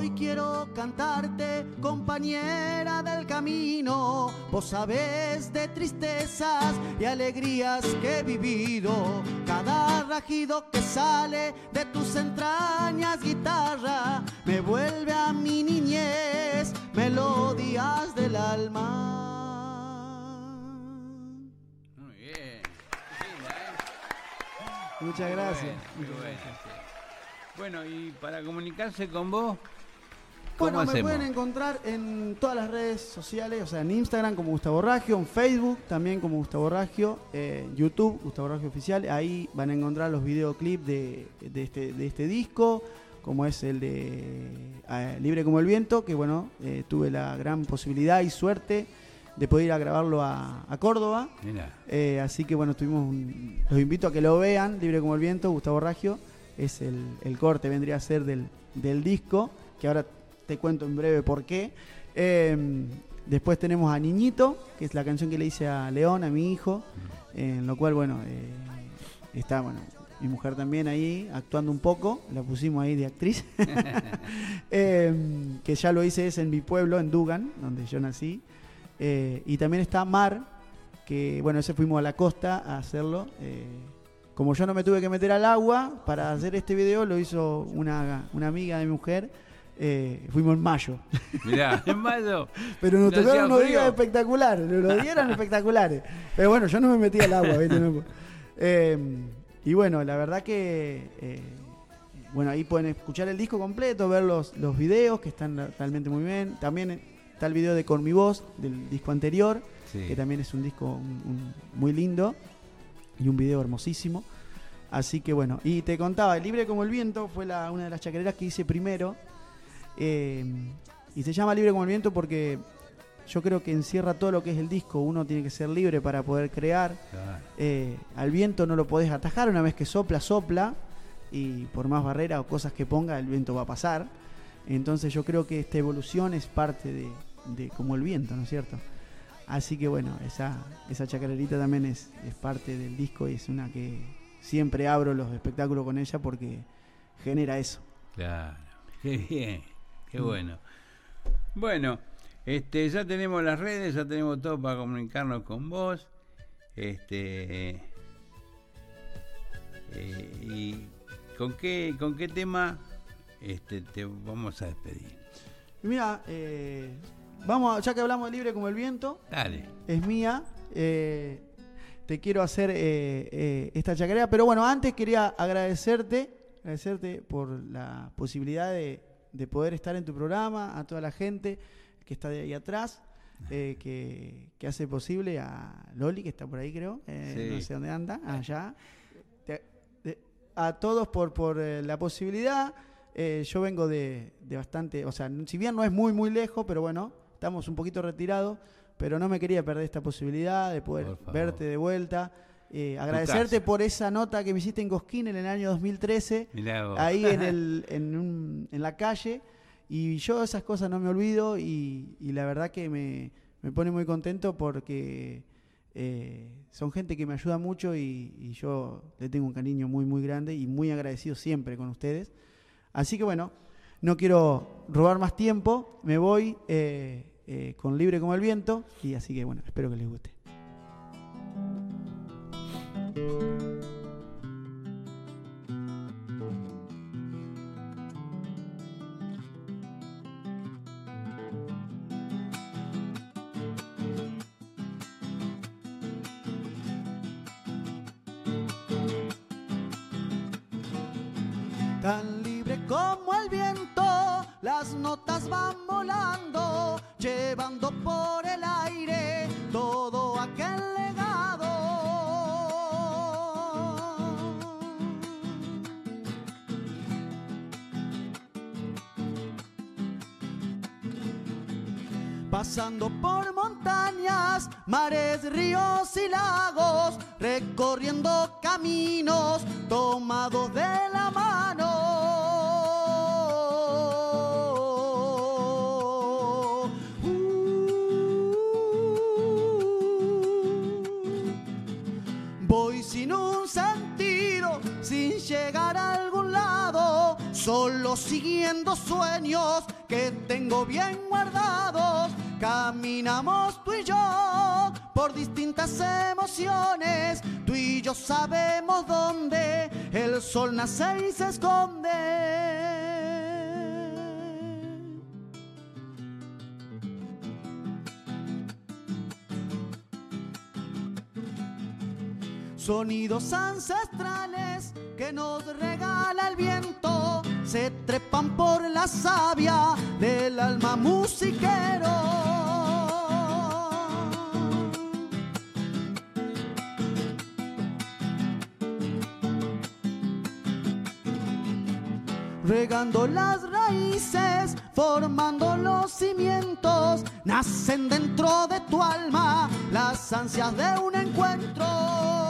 Hoy quiero cantarte, compañera del camino. Vos sabés de tristezas y alegrías que he vivido. Cada rajido que sale de tus entrañas, guitarra, me vuelve a mi niñez, melodías del alma. Muy bien. Muchas gracias. Muy bueno, sí. Bueno, y para comunicarse con vos, ¿cómo Bueno, me pueden encontrar en todas las redes sociales, o sea, en Instagram como Gustavo Raggio, en Facebook también como Gustavo Raggio, eh, en YouTube Gustavo Raggio Oficial. Ahí van a encontrar los videoclips de, de este, de este disco, como es el de eh, Libre como el Viento, que bueno, eh, tuve la gran posibilidad y suerte de poder ir a grabarlo a, a Córdoba. Eh, así que bueno, tuvimos un- los invito a que lo vean, Libre como el Viento, Gustavo Raggio. Es el, el corte, vendría a ser del, del disco, que ahora te cuento en breve por qué. Eh, después tenemos a Niñito, que es la canción que le hice a León, a mi hijo, en lo cual, bueno, eh, está, bueno, mi mujer también ahí actuando un poco, la pusimos ahí de actriz. Eh, que ya lo hice es en mi pueblo, en Dugan, donde yo nací. Eh, y también está Mar, que bueno, ese fuimos a la costa a hacerlo. eh, como yo no me tuve que meter al agua para hacer este video, lo hizo una, una amiga de mi mujer. Eh, fuimos en mayo. Mirá, en mayo. Pero nos No tocaron unos frío. días espectaculares, los días eran espectaculares. Pero bueno, yo no me metí al agua, ¿viste? Eh, y bueno, la verdad que eh, bueno, ahí pueden escuchar el disco completo, ver los, los videos que están realmente muy bien. También está el video de Con mi voz del disco anterior, Sí. que también es un disco un- un- muy lindo y un video hermosísimo. Así que bueno, y te contaba, Libre como el viento fue la, una de las chacareras que hice primero. Eh, y se llama Libre como el viento porque yo creo que encierra todo lo que es el disco. Uno tiene que ser libre para poder crear. Claro. Eh, al viento no lo podés atajar, una vez que sopla, sopla. Y por más barreras o cosas que ponga, el viento va a pasar. Entonces yo creo que esta evolución es parte de, de como el viento, ¿no es cierto? Así que bueno, esa, esa chacarerita también es, es parte del disco y es una que siempre abro los espectáculos con ella porque genera eso. Claro. Qué bien. Qué bueno. Bueno, este, ya tenemos las redes, ya tenemos todo para comunicarnos con vos. Este. Eh, ¿Y con qué, con qué tema este, te vamos a despedir? Mira, eh, vamos, a- ya que hablamos de libre como el viento, Dale. es mía. eh, te quiero hacer esta chacarera, pero bueno, antes quería agradecerte, agradecerte por la posibilidad de, de poder estar en tu programa, a toda la gente que está de ahí atrás, eh, que, que hace posible a Loli, que está por ahí creo, eh, Sí. no sé dónde anda, allá. Te- de- a todos por, por eh, la posibilidad. Eh, yo vengo de, de bastante, o sea, si bien no es muy, muy lejos, pero bueno, estamos un poquito retirados, pero no me quería perder esta posibilidad de poder verte de vuelta. Eh, agradecerte por esa nota que me hiciste en Cosquín en el año 2013, Mirá vos. ahí en, el, en, un- en la calle. Y yo esas cosas no me olvido y, y la verdad que me, me pone muy contento porque eh, son gente que me ayuda mucho y, y yo le tengo un cariño muy, muy grande y muy agradecido siempre con ustedes. Así que bueno, no quiero robar más tiempo, me voy eh, con Libre como el Viento y así que bueno, espero que les guste. Tan Pasando por montañas, mares, ríos y lagos, recorriendo caminos tomados de la mano. Voy sin un sentido, sin llegar a algún lado, solo siguiendo sueños que tengo bien guardados. Caminamos tú y yo por distintas emociones, tú y yo sabemos dónde el sol nace y se esconde. Sonidos ancestrales que nos regala el viento se trepan por la savia del alma musiquero. regando las raíces, formando los cimientos, nacen dentro de tu alma las ansias de un encuentro.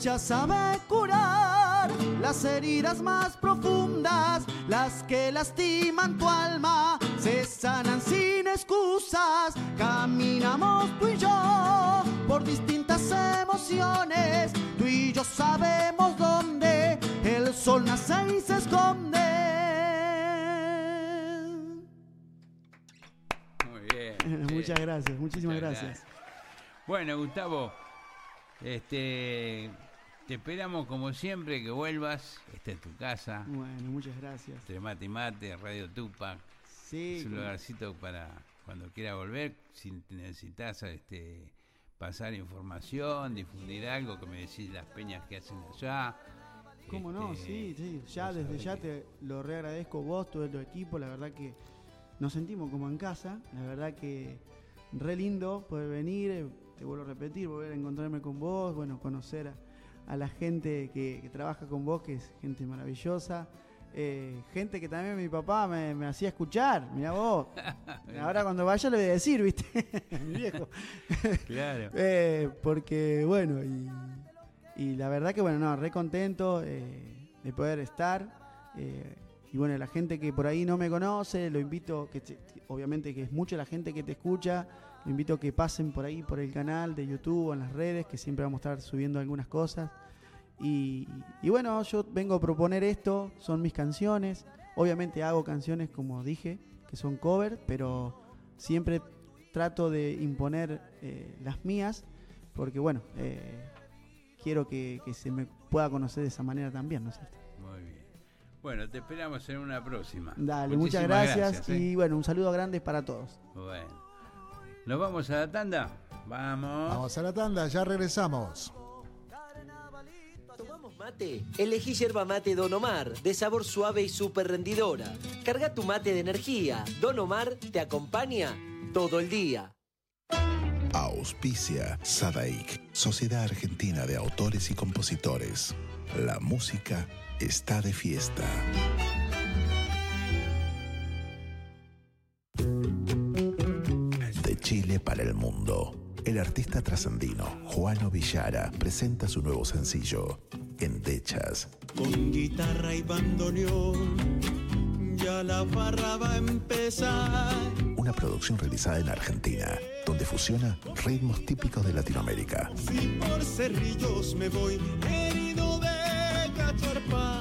Ella sabe curar las heridas más profundas, las que lastiman tu alma, se sanan sin excusas. Caminamos tú y yo por distintas emociones, tú y yo sabemos dónde el sol nace y se esconde. Muy bien. Muchas gracias, muchísimas gracias. Bueno, Gustavo, este, te esperamos como siempre que vuelvas. Esta es tu casa. Bueno, muchas gracias. Entre mate y mate, Radio Tupac. Sí, Es un lugarcito para cuando quiera volver. Si necesitas este, pasar información, difundir algo, que me decís las peñas que hacen allá. ¿Cómo no? Este, Sí, sí. Ya desde ya que- te lo reagradezco vos, todo tu equipo. La verdad que nos sentimos como en casa. La verdad que re lindo poder venir. eh, Te vuelvo a repetir, volver a encontrarme con vos. Bueno, conocer a, a la gente que, que trabaja con vos, que es gente maravillosa. Eh, gente que también mi papá me, me hacía escuchar. Mirá vos. Ahora cuando vaya le voy a decir, ¿viste? mi viejo. Claro. Eh, porque, bueno, y, y la verdad que, bueno, no, re contento eh, de poder estar. y bueno, la gente que por ahí no me conoce, lo invito, que te- obviamente que es mucha la gente que te escucha, lo invito a que pasen por ahí, por el canal de YouTube en las redes, que siempre vamos a estar subiendo algunas cosas. Y, y bueno, yo vengo a proponer esto, son mis canciones. Obviamente hago canciones, como dije, que son cover, pero siempre trato de imponer eh, las mías, porque bueno, eh, quiero que, que se me pueda conocer de esa manera también, ¿no es cierto? Muy bien. Bueno, te esperamos en una próxima. Dale, muchas gracias, ¿eh? y bueno, un saludo grande para todos. Bueno. ¿Nos vamos a la tanda? Vamos. Vamos a la tanda, ya regresamos. ¿Tomamos mate? Elegí yerba mate Don Omar, de sabor suave y súper rendidora. Carga tu mate de energía. Don Omar te acompaña todo el día. Auspicia Sadaik, Sociedad Argentina de Autores y Compositores. La música está de fiesta. Chile para el mundo. El artista trascendino Juano Villara presenta su nuevo sencillo, Endechas. Con guitarra y bandoneón, ya la farra va a empezar. Una producción realizada en Argentina, donde fusiona ritmos típicos de Latinoamérica. Si por cerrillos me voy herido de cacharpaya.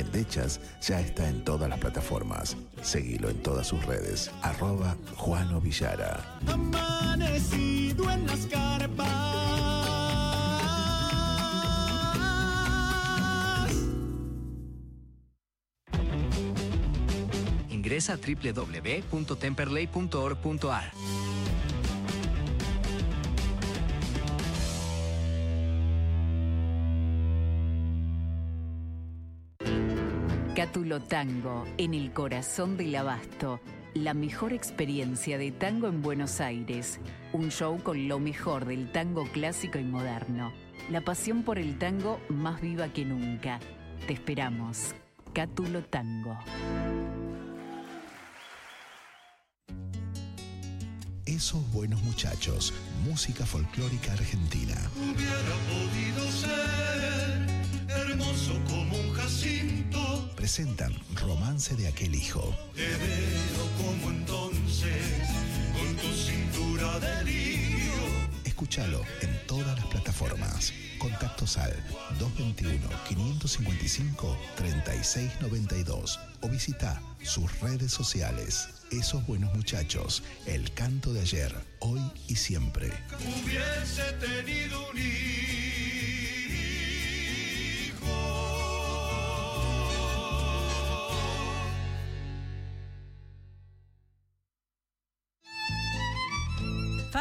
Endechas ya está en todas las plataformas. Seguilo en todas sus redes. Arroba Juano Villara. Amanecido en las carpas. Ingresa a www.temperley.org.ar. Tango, en el corazón del abasto. La mejor experiencia de tango en Buenos Aires. Un show con lo mejor del tango clásico y moderno. La pasión por el tango más viva que nunca. Te esperamos. Cátulo Tango. Esos buenos muchachos. Música folclórica argentina. Hubiera podido ser hermoso como un jacinto. Presentan Romance de aquel hijo. Te veo como entonces, con tu cintura de lío. Escúchalo en todas las plataformas. Contactos al 221-555-3692 o visita sus redes sociales. Esos buenos muchachos, el canto de ayer, hoy y siempre. Hubiese tenido un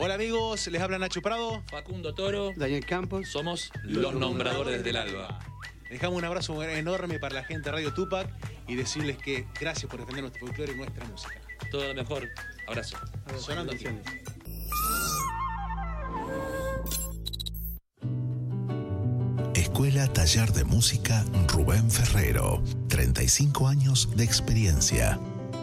Hola amigos, les habla Nacho Prado. Facundo Toro. Daniel Campos. Somos los nombradores del alba. Dejamos un abrazo enorme para la gente de Radio Tupac y decirles que gracias por defender nuestro folclore y nuestra música. Todo lo mejor. Abrazo. Sonando aquí. Escuela Taller de Música Rubén Ferrero. 35 años de experiencia.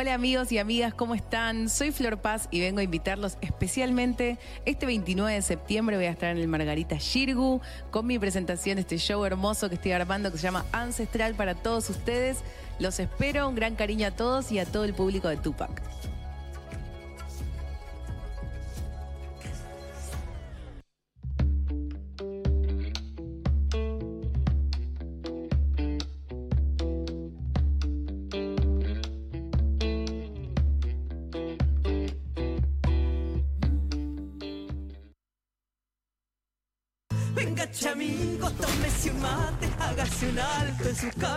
Hola amigos y amigas, ¿cómo están? Soy Flor Paz y vengo a invitarlos especialmente este 29 de septiembre voy a estar en el Margarita Shirgu con mi presentación de este show hermoso que estoy armando que se llama Ancestral para todos ustedes. Los espero, un gran cariño a todos y a todo el público de Tupac.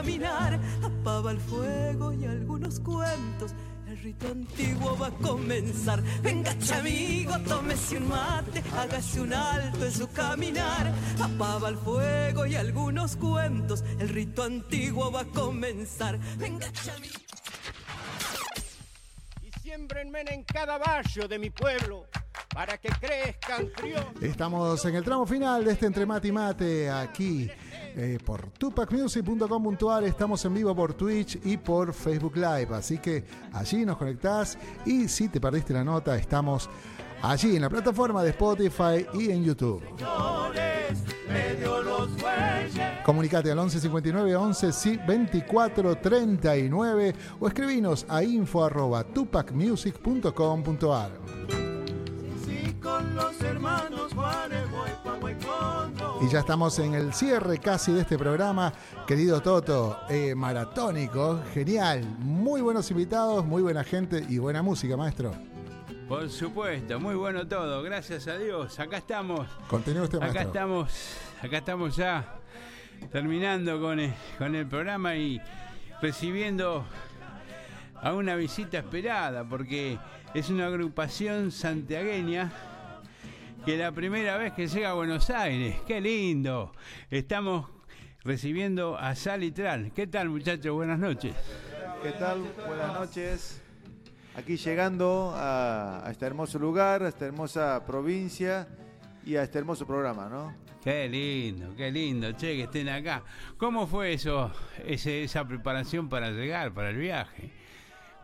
Caminar. El fuego y algunos cuentos. El rito antiguo va a comenzar. Venga, chamigo, tómese un mate, hágase un alto en su caminar. Apaba el fuego y algunos cuentos. El rito antiguo va a comenzar. Venga, chamigo. Y siembrenme en cada barrio de mi pueblo para que crezcan. Estamos en el tramo final de este Entre Mate y Mate aquí eh, por tupacmusic.com.ar. Estamos en vivo por Twitch y por Facebook Live. Así que allí nos conectás y si te perdiste la nota, estamos allí en la plataforma de Spotify y en YouTube. Comunicate al 11 59 11 sí, 24 39 o escribinos a info arroba tupacmusic.com.ar. con los hermanos Huecondo. Y ya estamos en el cierre casi de este programa. Querido Toto, eh, maratónico, genial. Muy buenos invitados, muy buena gente y buena música, maestro. Por supuesto, muy bueno todo, gracias a Dios. Acá estamos. Continúe usted, Acá maestro. estamos, acá estamos ya terminando con el, con el programa y recibiendo a una visita esperada porque es una agrupación santiagueña que la primera vez que llega a Buenos Aires, qué lindo. Estamos recibiendo a Salitral. ¿Qué tal muchachos? Buenas noches. ¿Qué tal? Buenas noches. Aquí llegando a, a este hermoso lugar, a esta hermosa provincia y a este hermoso programa, ¿no? Qué lindo, qué lindo, che, que estén acá. ¿Cómo fue eso, ese- esa preparación para llegar, para el viaje?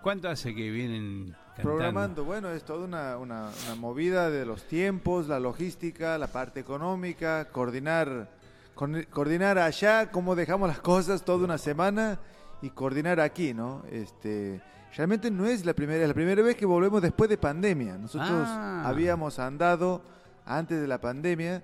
¿Cuánto hace que vienen cantando? Programando, bueno, es toda una, una- una movida de los tiempos, la logística, la parte económica, coordinar, con- coordinar allá cómo dejamos las cosas toda una semana y coordinar aquí, ¿no? Este, realmente no es la primera, es la primera vez que volvemos después de pandemia. Nosotros Ah. habíamos andado antes de la pandemia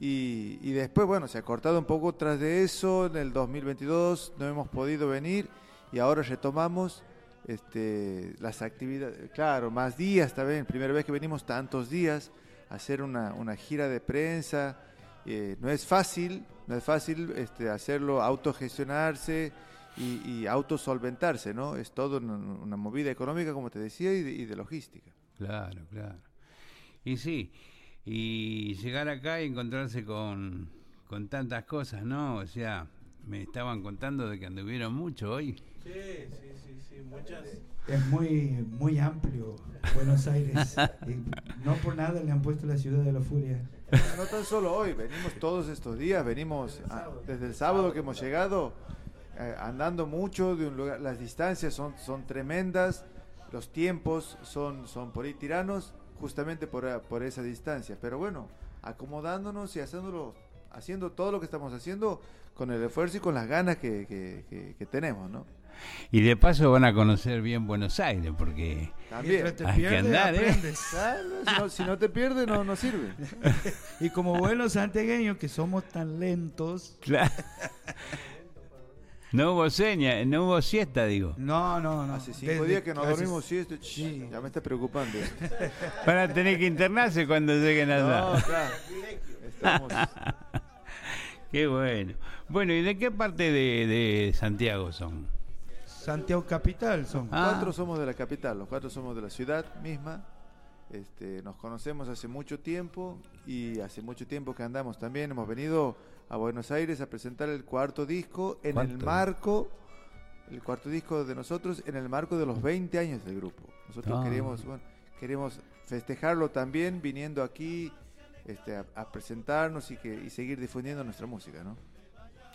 y, y después, bueno, se ha cortado un poco tras de eso. En el 2022 no hemos podido venir y ahora retomamos este, las actividades. Claro, más días también. Primera vez que venimos tantos días a hacer una, una gira de prensa. Eh, no es fácil, no es fácil este, hacerlo, autogestionarse y, y autosolventarse, ¿no? Es todo una, una movida económica, como te decía, y de, y de logística. Claro, claro. Y sí, y llegar acá y encontrarse con, con tantas cosas, ¿no? O sea, me estaban contando de que anduvieron mucho hoy. Sí, sí, sí, sí, muchas. Es muy, muy amplio Buenos Aires. Y no por nada le han puesto la ciudad de la furia. No tan solo hoy, venimos todos estos días, venimos a- desde el sábado que hemos llegado, eh, andando mucho de un lugar, las distancias son, son tremendas, los tiempos son, son por ahí tiranos, justamente por, eh, por esa distancia. Pero bueno, acomodándonos y haciéndolo, haciendo todo lo que estamos haciendo con el esfuerzo y con las ganas que, que- que- que tenemos, ¿no? Y de paso van a conocer bien Buenos Aires, porque También. hay que andar, ¿eh? Claro, si, no, si no te pierdes, no, no sirve. Y como buenos santiagueños que somos tan lentos. Claro. No hubo seña, no hubo siesta, digo. No, no, no. Hace cinco Desde- días que no hace- dormimos siesta, ch, ya me está preocupando. Van a tener que internarse cuando lleguen allá. No, claro. Estamos- Qué bueno. Bueno, ¿y de qué parte de, de Santiago son? Santiago Capital son. Los cuatro somos de la capital, los cuatro somos de la ciudad misma. Este, nos conocemos hace mucho tiempo y hace mucho tiempo que andamos también. Hemos venido a Buenos Aires a presentar el cuarto disco en el marco, el cuarto disco de nosotros en el marco de los 20 años del grupo. Nosotros Ah. queremos, bueno, queremos festejarlo también viniendo aquí este, a, a presentarnos y, que, y seguir difundiendo nuestra música, ¿no?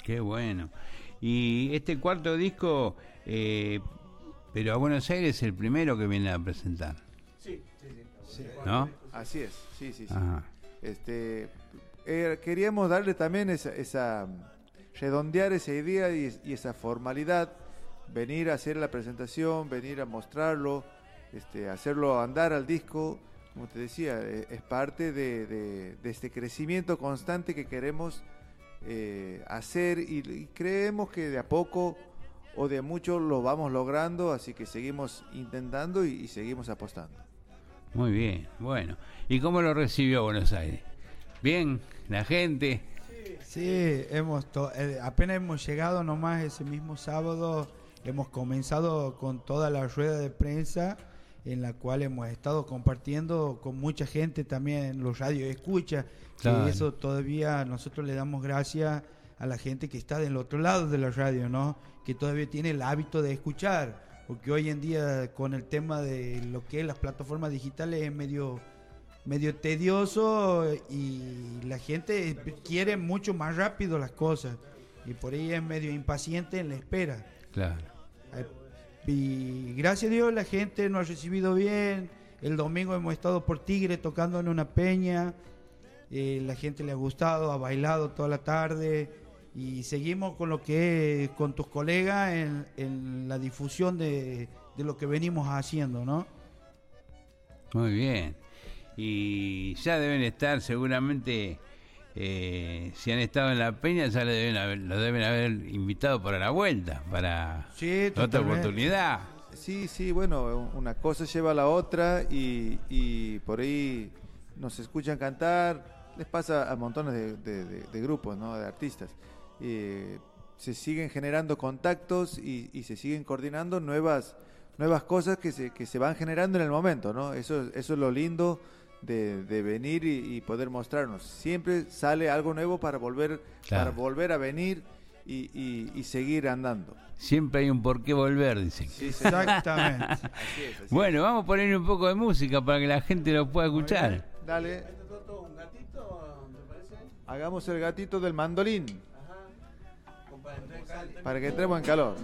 Qué bueno. Y este cuarto disco, eh, Pero a Buenos Aires es el primero que viene a presentar. Sí, sí, sí. ¿No? Así es, sí, sí, sí. Ajá. Este, eh, queríamos darle también esa, esa redondear esa idea y, y esa formalidad, venir a hacer la presentación, venir a mostrarlo, este, hacerlo andar al disco, como te decía, eh, es parte de, de- de este crecimiento constante que queremos eh, hacer y, y creemos que de a poco o de mucho lo vamos logrando, así que seguimos intentando y- y seguimos apostando. Muy bien, bueno. ¿Y cómo lo recibió Buenos Aires? Bien, la gente. Sí, hemos to- eh, apenas hemos llegado nomás ese mismo sábado, hemos comenzado con toda la rueda de prensa en la cual hemos estado compartiendo con mucha gente también los radios escucha, Claro. que eso todavía nosotros le damos gracias a la gente que está del otro lado de la radio, ¿no? Que todavía tiene el hábito de escuchar, porque hoy en día con el tema de lo que es las plataformas digitales es medio medio tedioso y la gente quiere mucho más rápido las cosas y por ahí es medio impaciente en la espera. Claro. Y gracias a Dios la gente nos ha recibido bien. El domingo hemos estado por Tigre tocando en una peña. Eh, la gente le ha gustado, ha bailado toda la tarde. Y seguimos con lo que es con tus colegas en, en la difusión de, de lo que venimos haciendo, ¿no? Muy bien. Y ya deben estar seguramente, eh, si han estado en la peña, ya lo deben haber, lo deben haber invitado para la vuelta, para otra oportunidad. Sí, sí, bueno, una cosa lleva a la otra y, y por ahí nos escuchan cantar, les pasa a montones de, de- de- de grupos, ¿no? de artistas. Eh, se siguen generando contactos y, y se siguen coordinando nuevas, nuevas cosas que se, que se van generando en el momento, ¿no? Eso, eso es lo lindo de, de venir y, y poder mostrarnos. Siempre sale algo nuevo para volver, Claro. para volver a venir y, y- y seguir andando. Siempre hay un por qué volver, dicen. Sí. Exactamente. Así es, así Bueno, vamos a poner un poco de música para que la gente lo pueda escuchar. Dale. Hagamos el gatito del mandolín. Para que entremos en calor.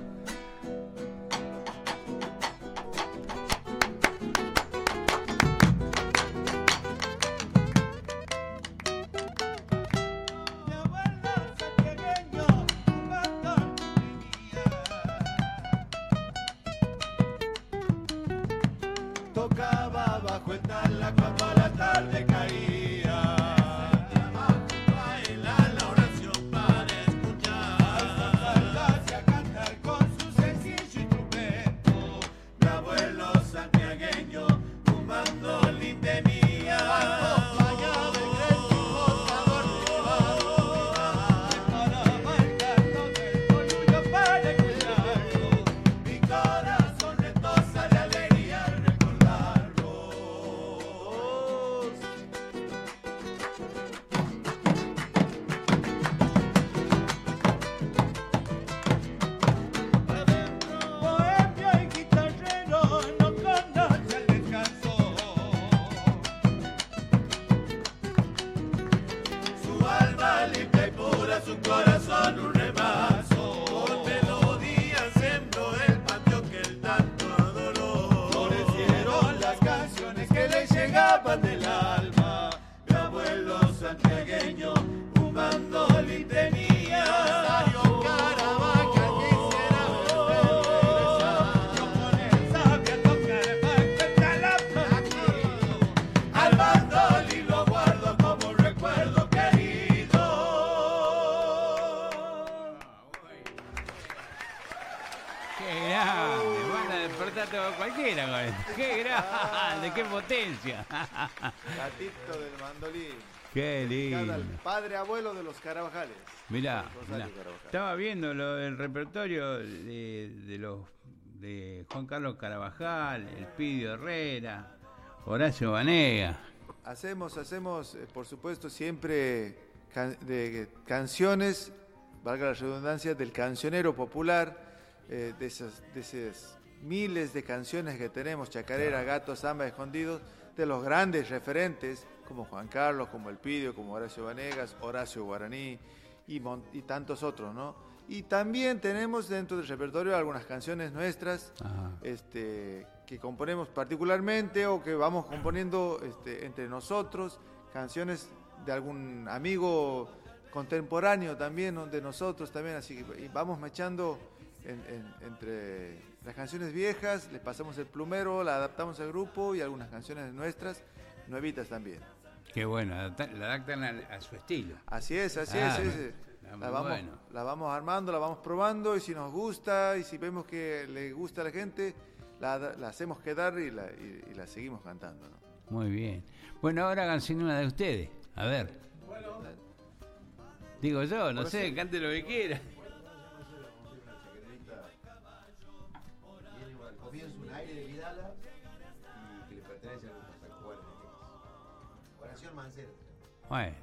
Gatito del mandolín. ¡Qué Dedicada al lindo! padre abuelo de los Carabajales. Mirá, Rosario mirá. Carabajal. estaba viendo lo, el repertorio de, de los de Juan Carlos Carabajal, El Pidio Herrera, Horacio Banega. Hacemos, hacemos, eh, por supuesto, siempre can- de canciones, valga la redundancia, del cancionero popular, eh, de, esas, de esas miles de canciones que tenemos, Chacarera, Gato, Samba, Escondidos, de los grandes referentes, como Juan Carlos, como El Pidio, como Horacio Vanegas, Horacio Guaraní y, tantos otros, ¿no? Y también tenemos dentro del repertorio algunas canciones nuestras Ajá. este, que componemos particularmente o que vamos componiendo este, entre nosotros, canciones de algún amigo contemporáneo también ¿no? de nosotros también, así que vamos mechando en- en- entre las canciones viejas, les pasamos el plumero, la adaptamos al grupo y algunas canciones nuestras, nuevitas también. Qué bueno, la adaptan a, a su estilo. Así es, así Ah, es, ah, La vamos, bueno. la vamos armando, la vamos probando y si nos gusta y si vemos que le gusta a la gente, la, la hacemos quedar y la, y- y la seguimos cantando. ¿no? Muy bien. Bueno, ahora hagan una de ustedes. A ver. Digo yo, no Por sé, cante lo que quiera. Bueno.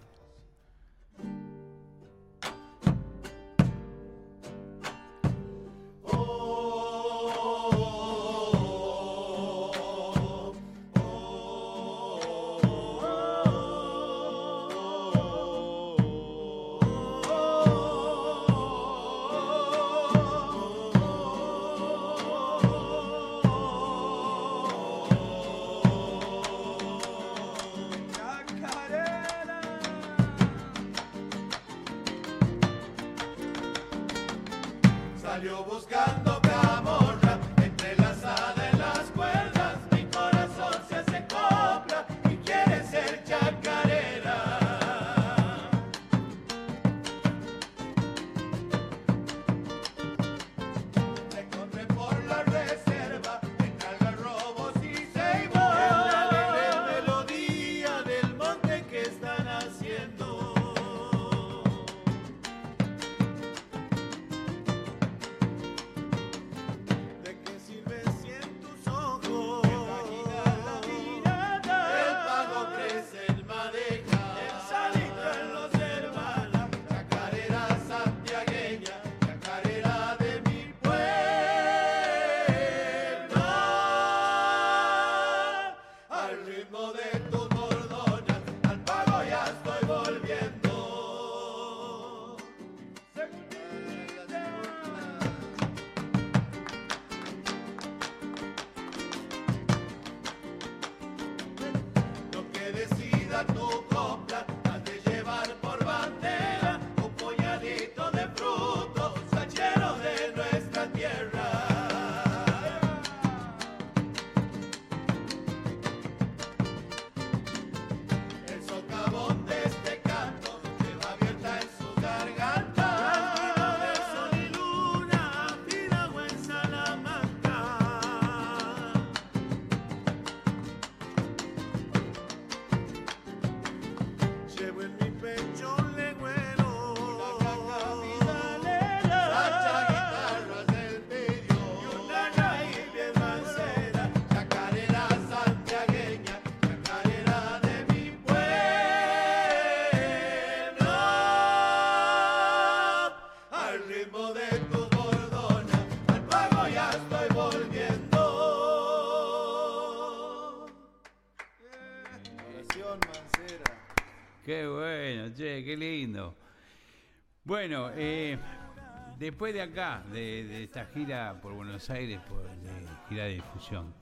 Después de acá, de, de esta gira por Buenos Aires, por de gira de difusión,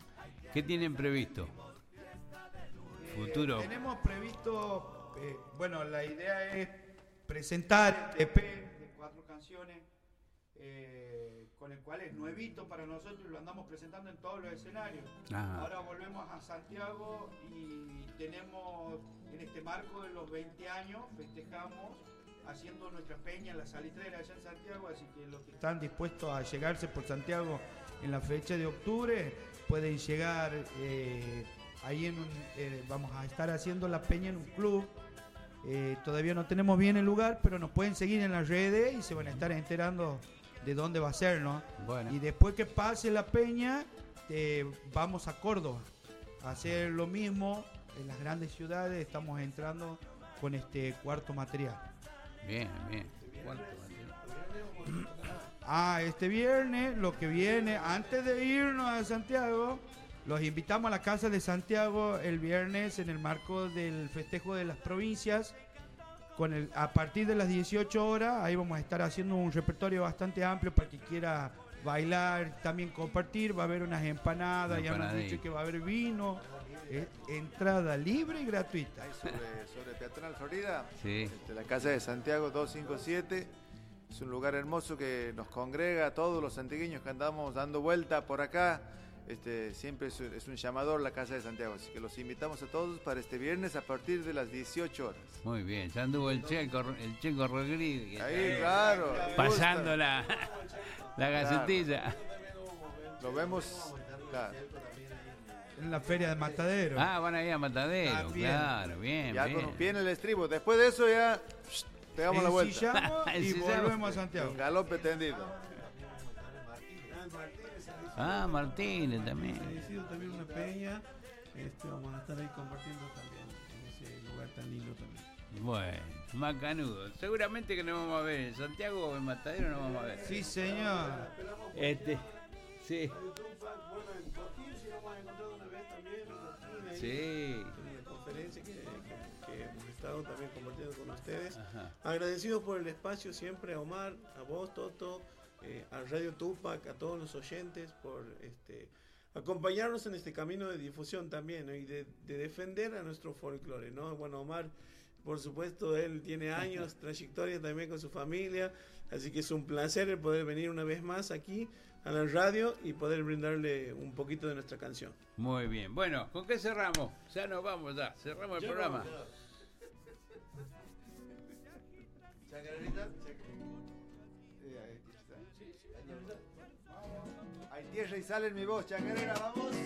¿qué tienen previsto? Futuro. Eh, tenemos previsto, eh, bueno, la idea es presentar el EP de cuatro canciones, eh, con el cual es nuevito para nosotros y lo andamos presentando en todos los escenarios. Ajá. Ahora volvemos a Santiago y tenemos en este marco de los 20 años, festejamos haciendo nuestra peña en la salitrera allá en Santiago, así que los que están dispuestos a llegarse por Santiago en la fecha de octubre pueden llegar eh, ahí en un, eh, vamos a estar haciendo la peña en un club. Eh, todavía no tenemos bien el lugar, pero nos pueden seguir en las redes y se van a estar enterando de dónde va a ser, ¿no? Bueno. Y después que pase la peña, vamos a Córdoba a hacer lo mismo en las grandes ciudades. Estamos entrando con este cuarto material. Bien, bien. ¿Cuánto? Ah, este viernes, lo que viene, antes de irnos a Santiago, los invitamos a la Casa de Santiago el viernes en el marco del festejo de las provincias con el, a partir de las 18 horas, ahí vamos a estar haciendo un repertorio bastante amplio para que quiera bailar, también compartir. Va a haber unas empanadas, ya hemos Empanadita. dicho que va a haber vino. Eh, entrada libre y gratuita. Sobre, sobre Peatonal Florida, Sí. este, la calle de Santiago 257. Es un lugar hermoso que nos congrega a todos los santigueños que andamos dando vuelta por acá. Este, siempre es, es un llamador la Casa de Santiago, así que los invitamos a todos para este viernes a partir de las 18 horas. Muy bien, ya anduvo el Checo, el Checo Rodríguez. Ahí, claro. Pasando la, la gacetilla. Lo vemos. claro. En la feria de Matadero. Ah, van a ir a Matadero, También. claro, bien, Ya bien. con un pie en el estribo. Después de eso ya psh, pegamos la vuelta. Ensillamos y Ensillamos. volvemos a Santiago. Un galope tendido. Ah, Martínez también. Fallecido también una peña. Este, vamos a estar ahí compartiendo también en ese lugar tan lindo también. Bueno, macanudo. Seguramente que nos vamos a ver en Santiago o en Matadero nos vamos a ver. Sí, señor. Este, sí. Ahí, Sí. en una conferencia que, que- que hemos estado también compartiendo con ustedes. Ajá. Agradecidos por el espacio siempre a Omar, a vos, Toto, eh, a Radio Tupac, a todos los oyentes por este acompañarnos en este camino de difusión también ¿no? y de, de defender a nuestro folclore, ¿no? Bueno, Omar, por supuesto, él tiene años, trayectoria también con su familia, así que es un placer el poder venir una vez más aquí a la radio y poder brindarle un poquito de nuestra canción. Muy bien. Bueno, ¿con qué cerramos? Ya nos vamos, ya. Cerramos el Ya programa. Hay tierra y sale en mi voz, chacarera, vamos.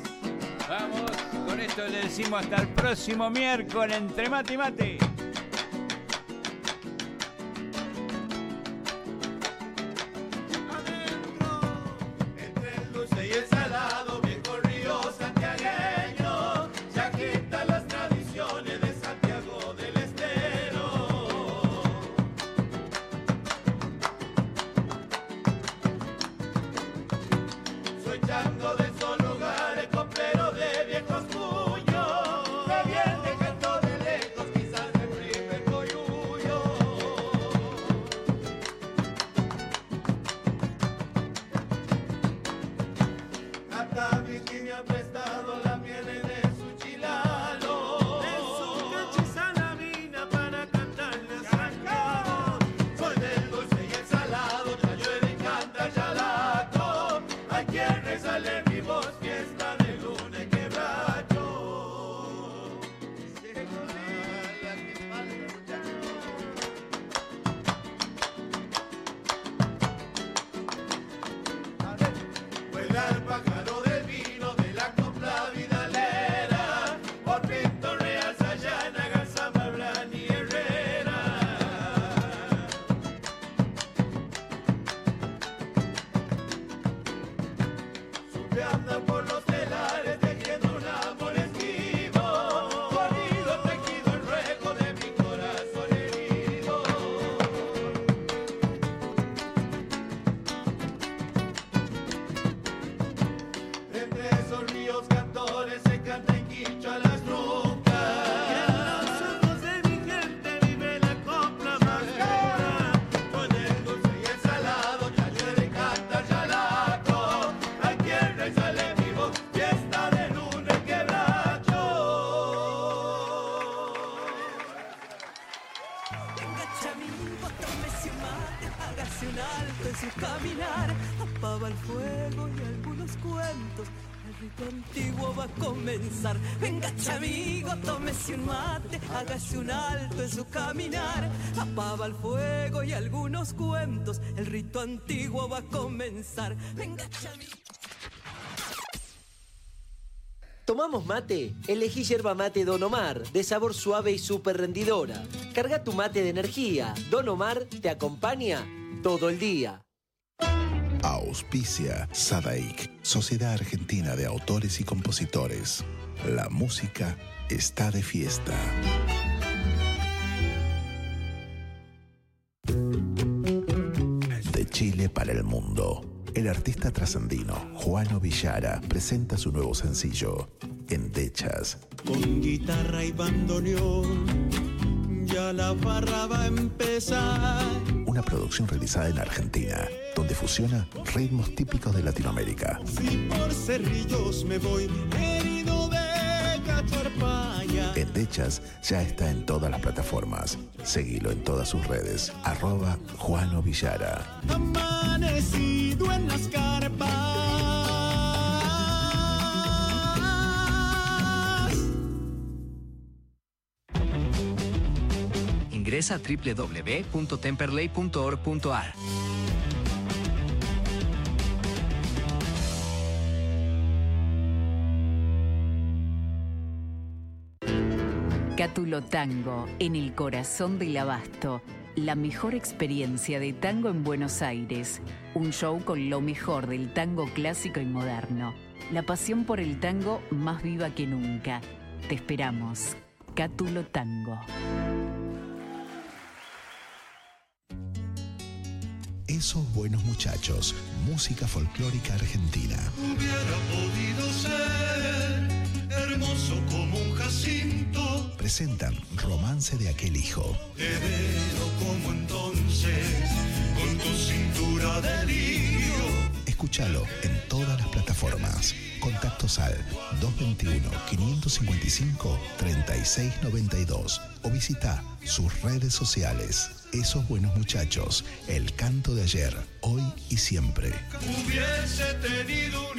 Vamos, con esto le decimos hasta el próximo miércoles entre mate y mate. Hágase un alto en su caminar, apaga el fuego y algunos cuentos. El rito antiguo va a comenzar. Venga chamigo. ¿Tomamos mate? Elegí yerba mate Don Omar, de sabor suave y súper rendidora. Carga tu mate de energía. Don Omar te acompaña todo el día. Auspicia Sadaik, Sociedad Argentina de Autores y Compositores. La música está de fiesta. De Chile para el mundo. El artista trascendino Juano Villara presenta su nuevo sencillo, Endechas. Con guitarra y bandoneón ya la barra va a empezar. Una producción realizada en Argentina, donde fusiona ritmos típicos de Latinoamérica. Si por cerrillos me voy herido de cacharpaya. En Dechas ya está en todas las plataformas. Seguilo en todas sus redes. Arroba Juano Villara. Amanecido en las carpas. Ingresa a www.temperley.org.ar. Cátulo Tango, en el corazón del abasto. La mejor experiencia de tango en Buenos Aires. Un show con lo mejor del tango clásico y moderno. La pasión por el tango más viva que nunca. Te esperamos. Cátulo Tango. Esos buenos muchachos. Música folclórica argentina. Hubiera podido ser hermoso como un jacinto. Presentan Romance de aquel hijo. Te veo como entonces, con tu cintura de lirio. Escúchalo en todas las plataformas. Contactos al 221-555-3692 o visita sus redes sociales. Esos buenos muchachos, el canto de ayer, hoy y siempre. Hubiese tenido un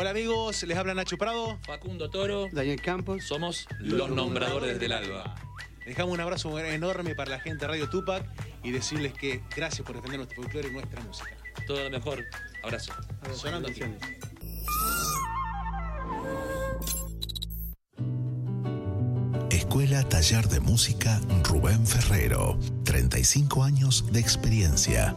Hola amigos, les habla Nacho Prado. Facundo Toro. Daniel Campos. Somos los nombradores del alba. Dejamos un abrazo enorme para la gente de Radio Tupac y decirles que gracias por defender nuestro folclore y nuestra música. Todo lo mejor. Abrazo. Sonando aquí. Escuela Taller de Música Rubén Ferrero. 35 años de experiencia.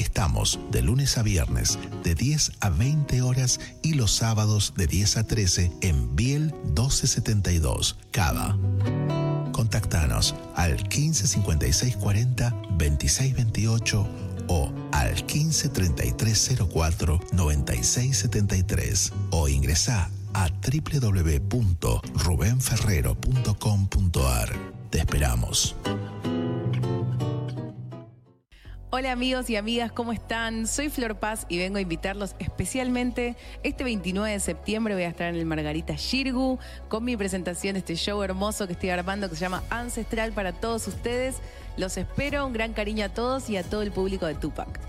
Estamos de lunes a viernes de 10 a 20 horas y los sábados de 10 a 13 en Biel 1272, Cava. Contactanos al 15 56 40 26 28 o al 15 33 04 96 73 o ingresa a www.rubenferrero.com.ar. Te esperamos. Hola amigos y amigas, ¿cómo están? Soy Flor Paz y vengo a invitarlos especialmente este 29 de septiembre voy a estar en el Margarita Shirgu con mi presentación de este show hermoso que estoy armando que se llama Ancestral para todos ustedes. Los espero, un gran cariño a todos y a todo el público de Tupac.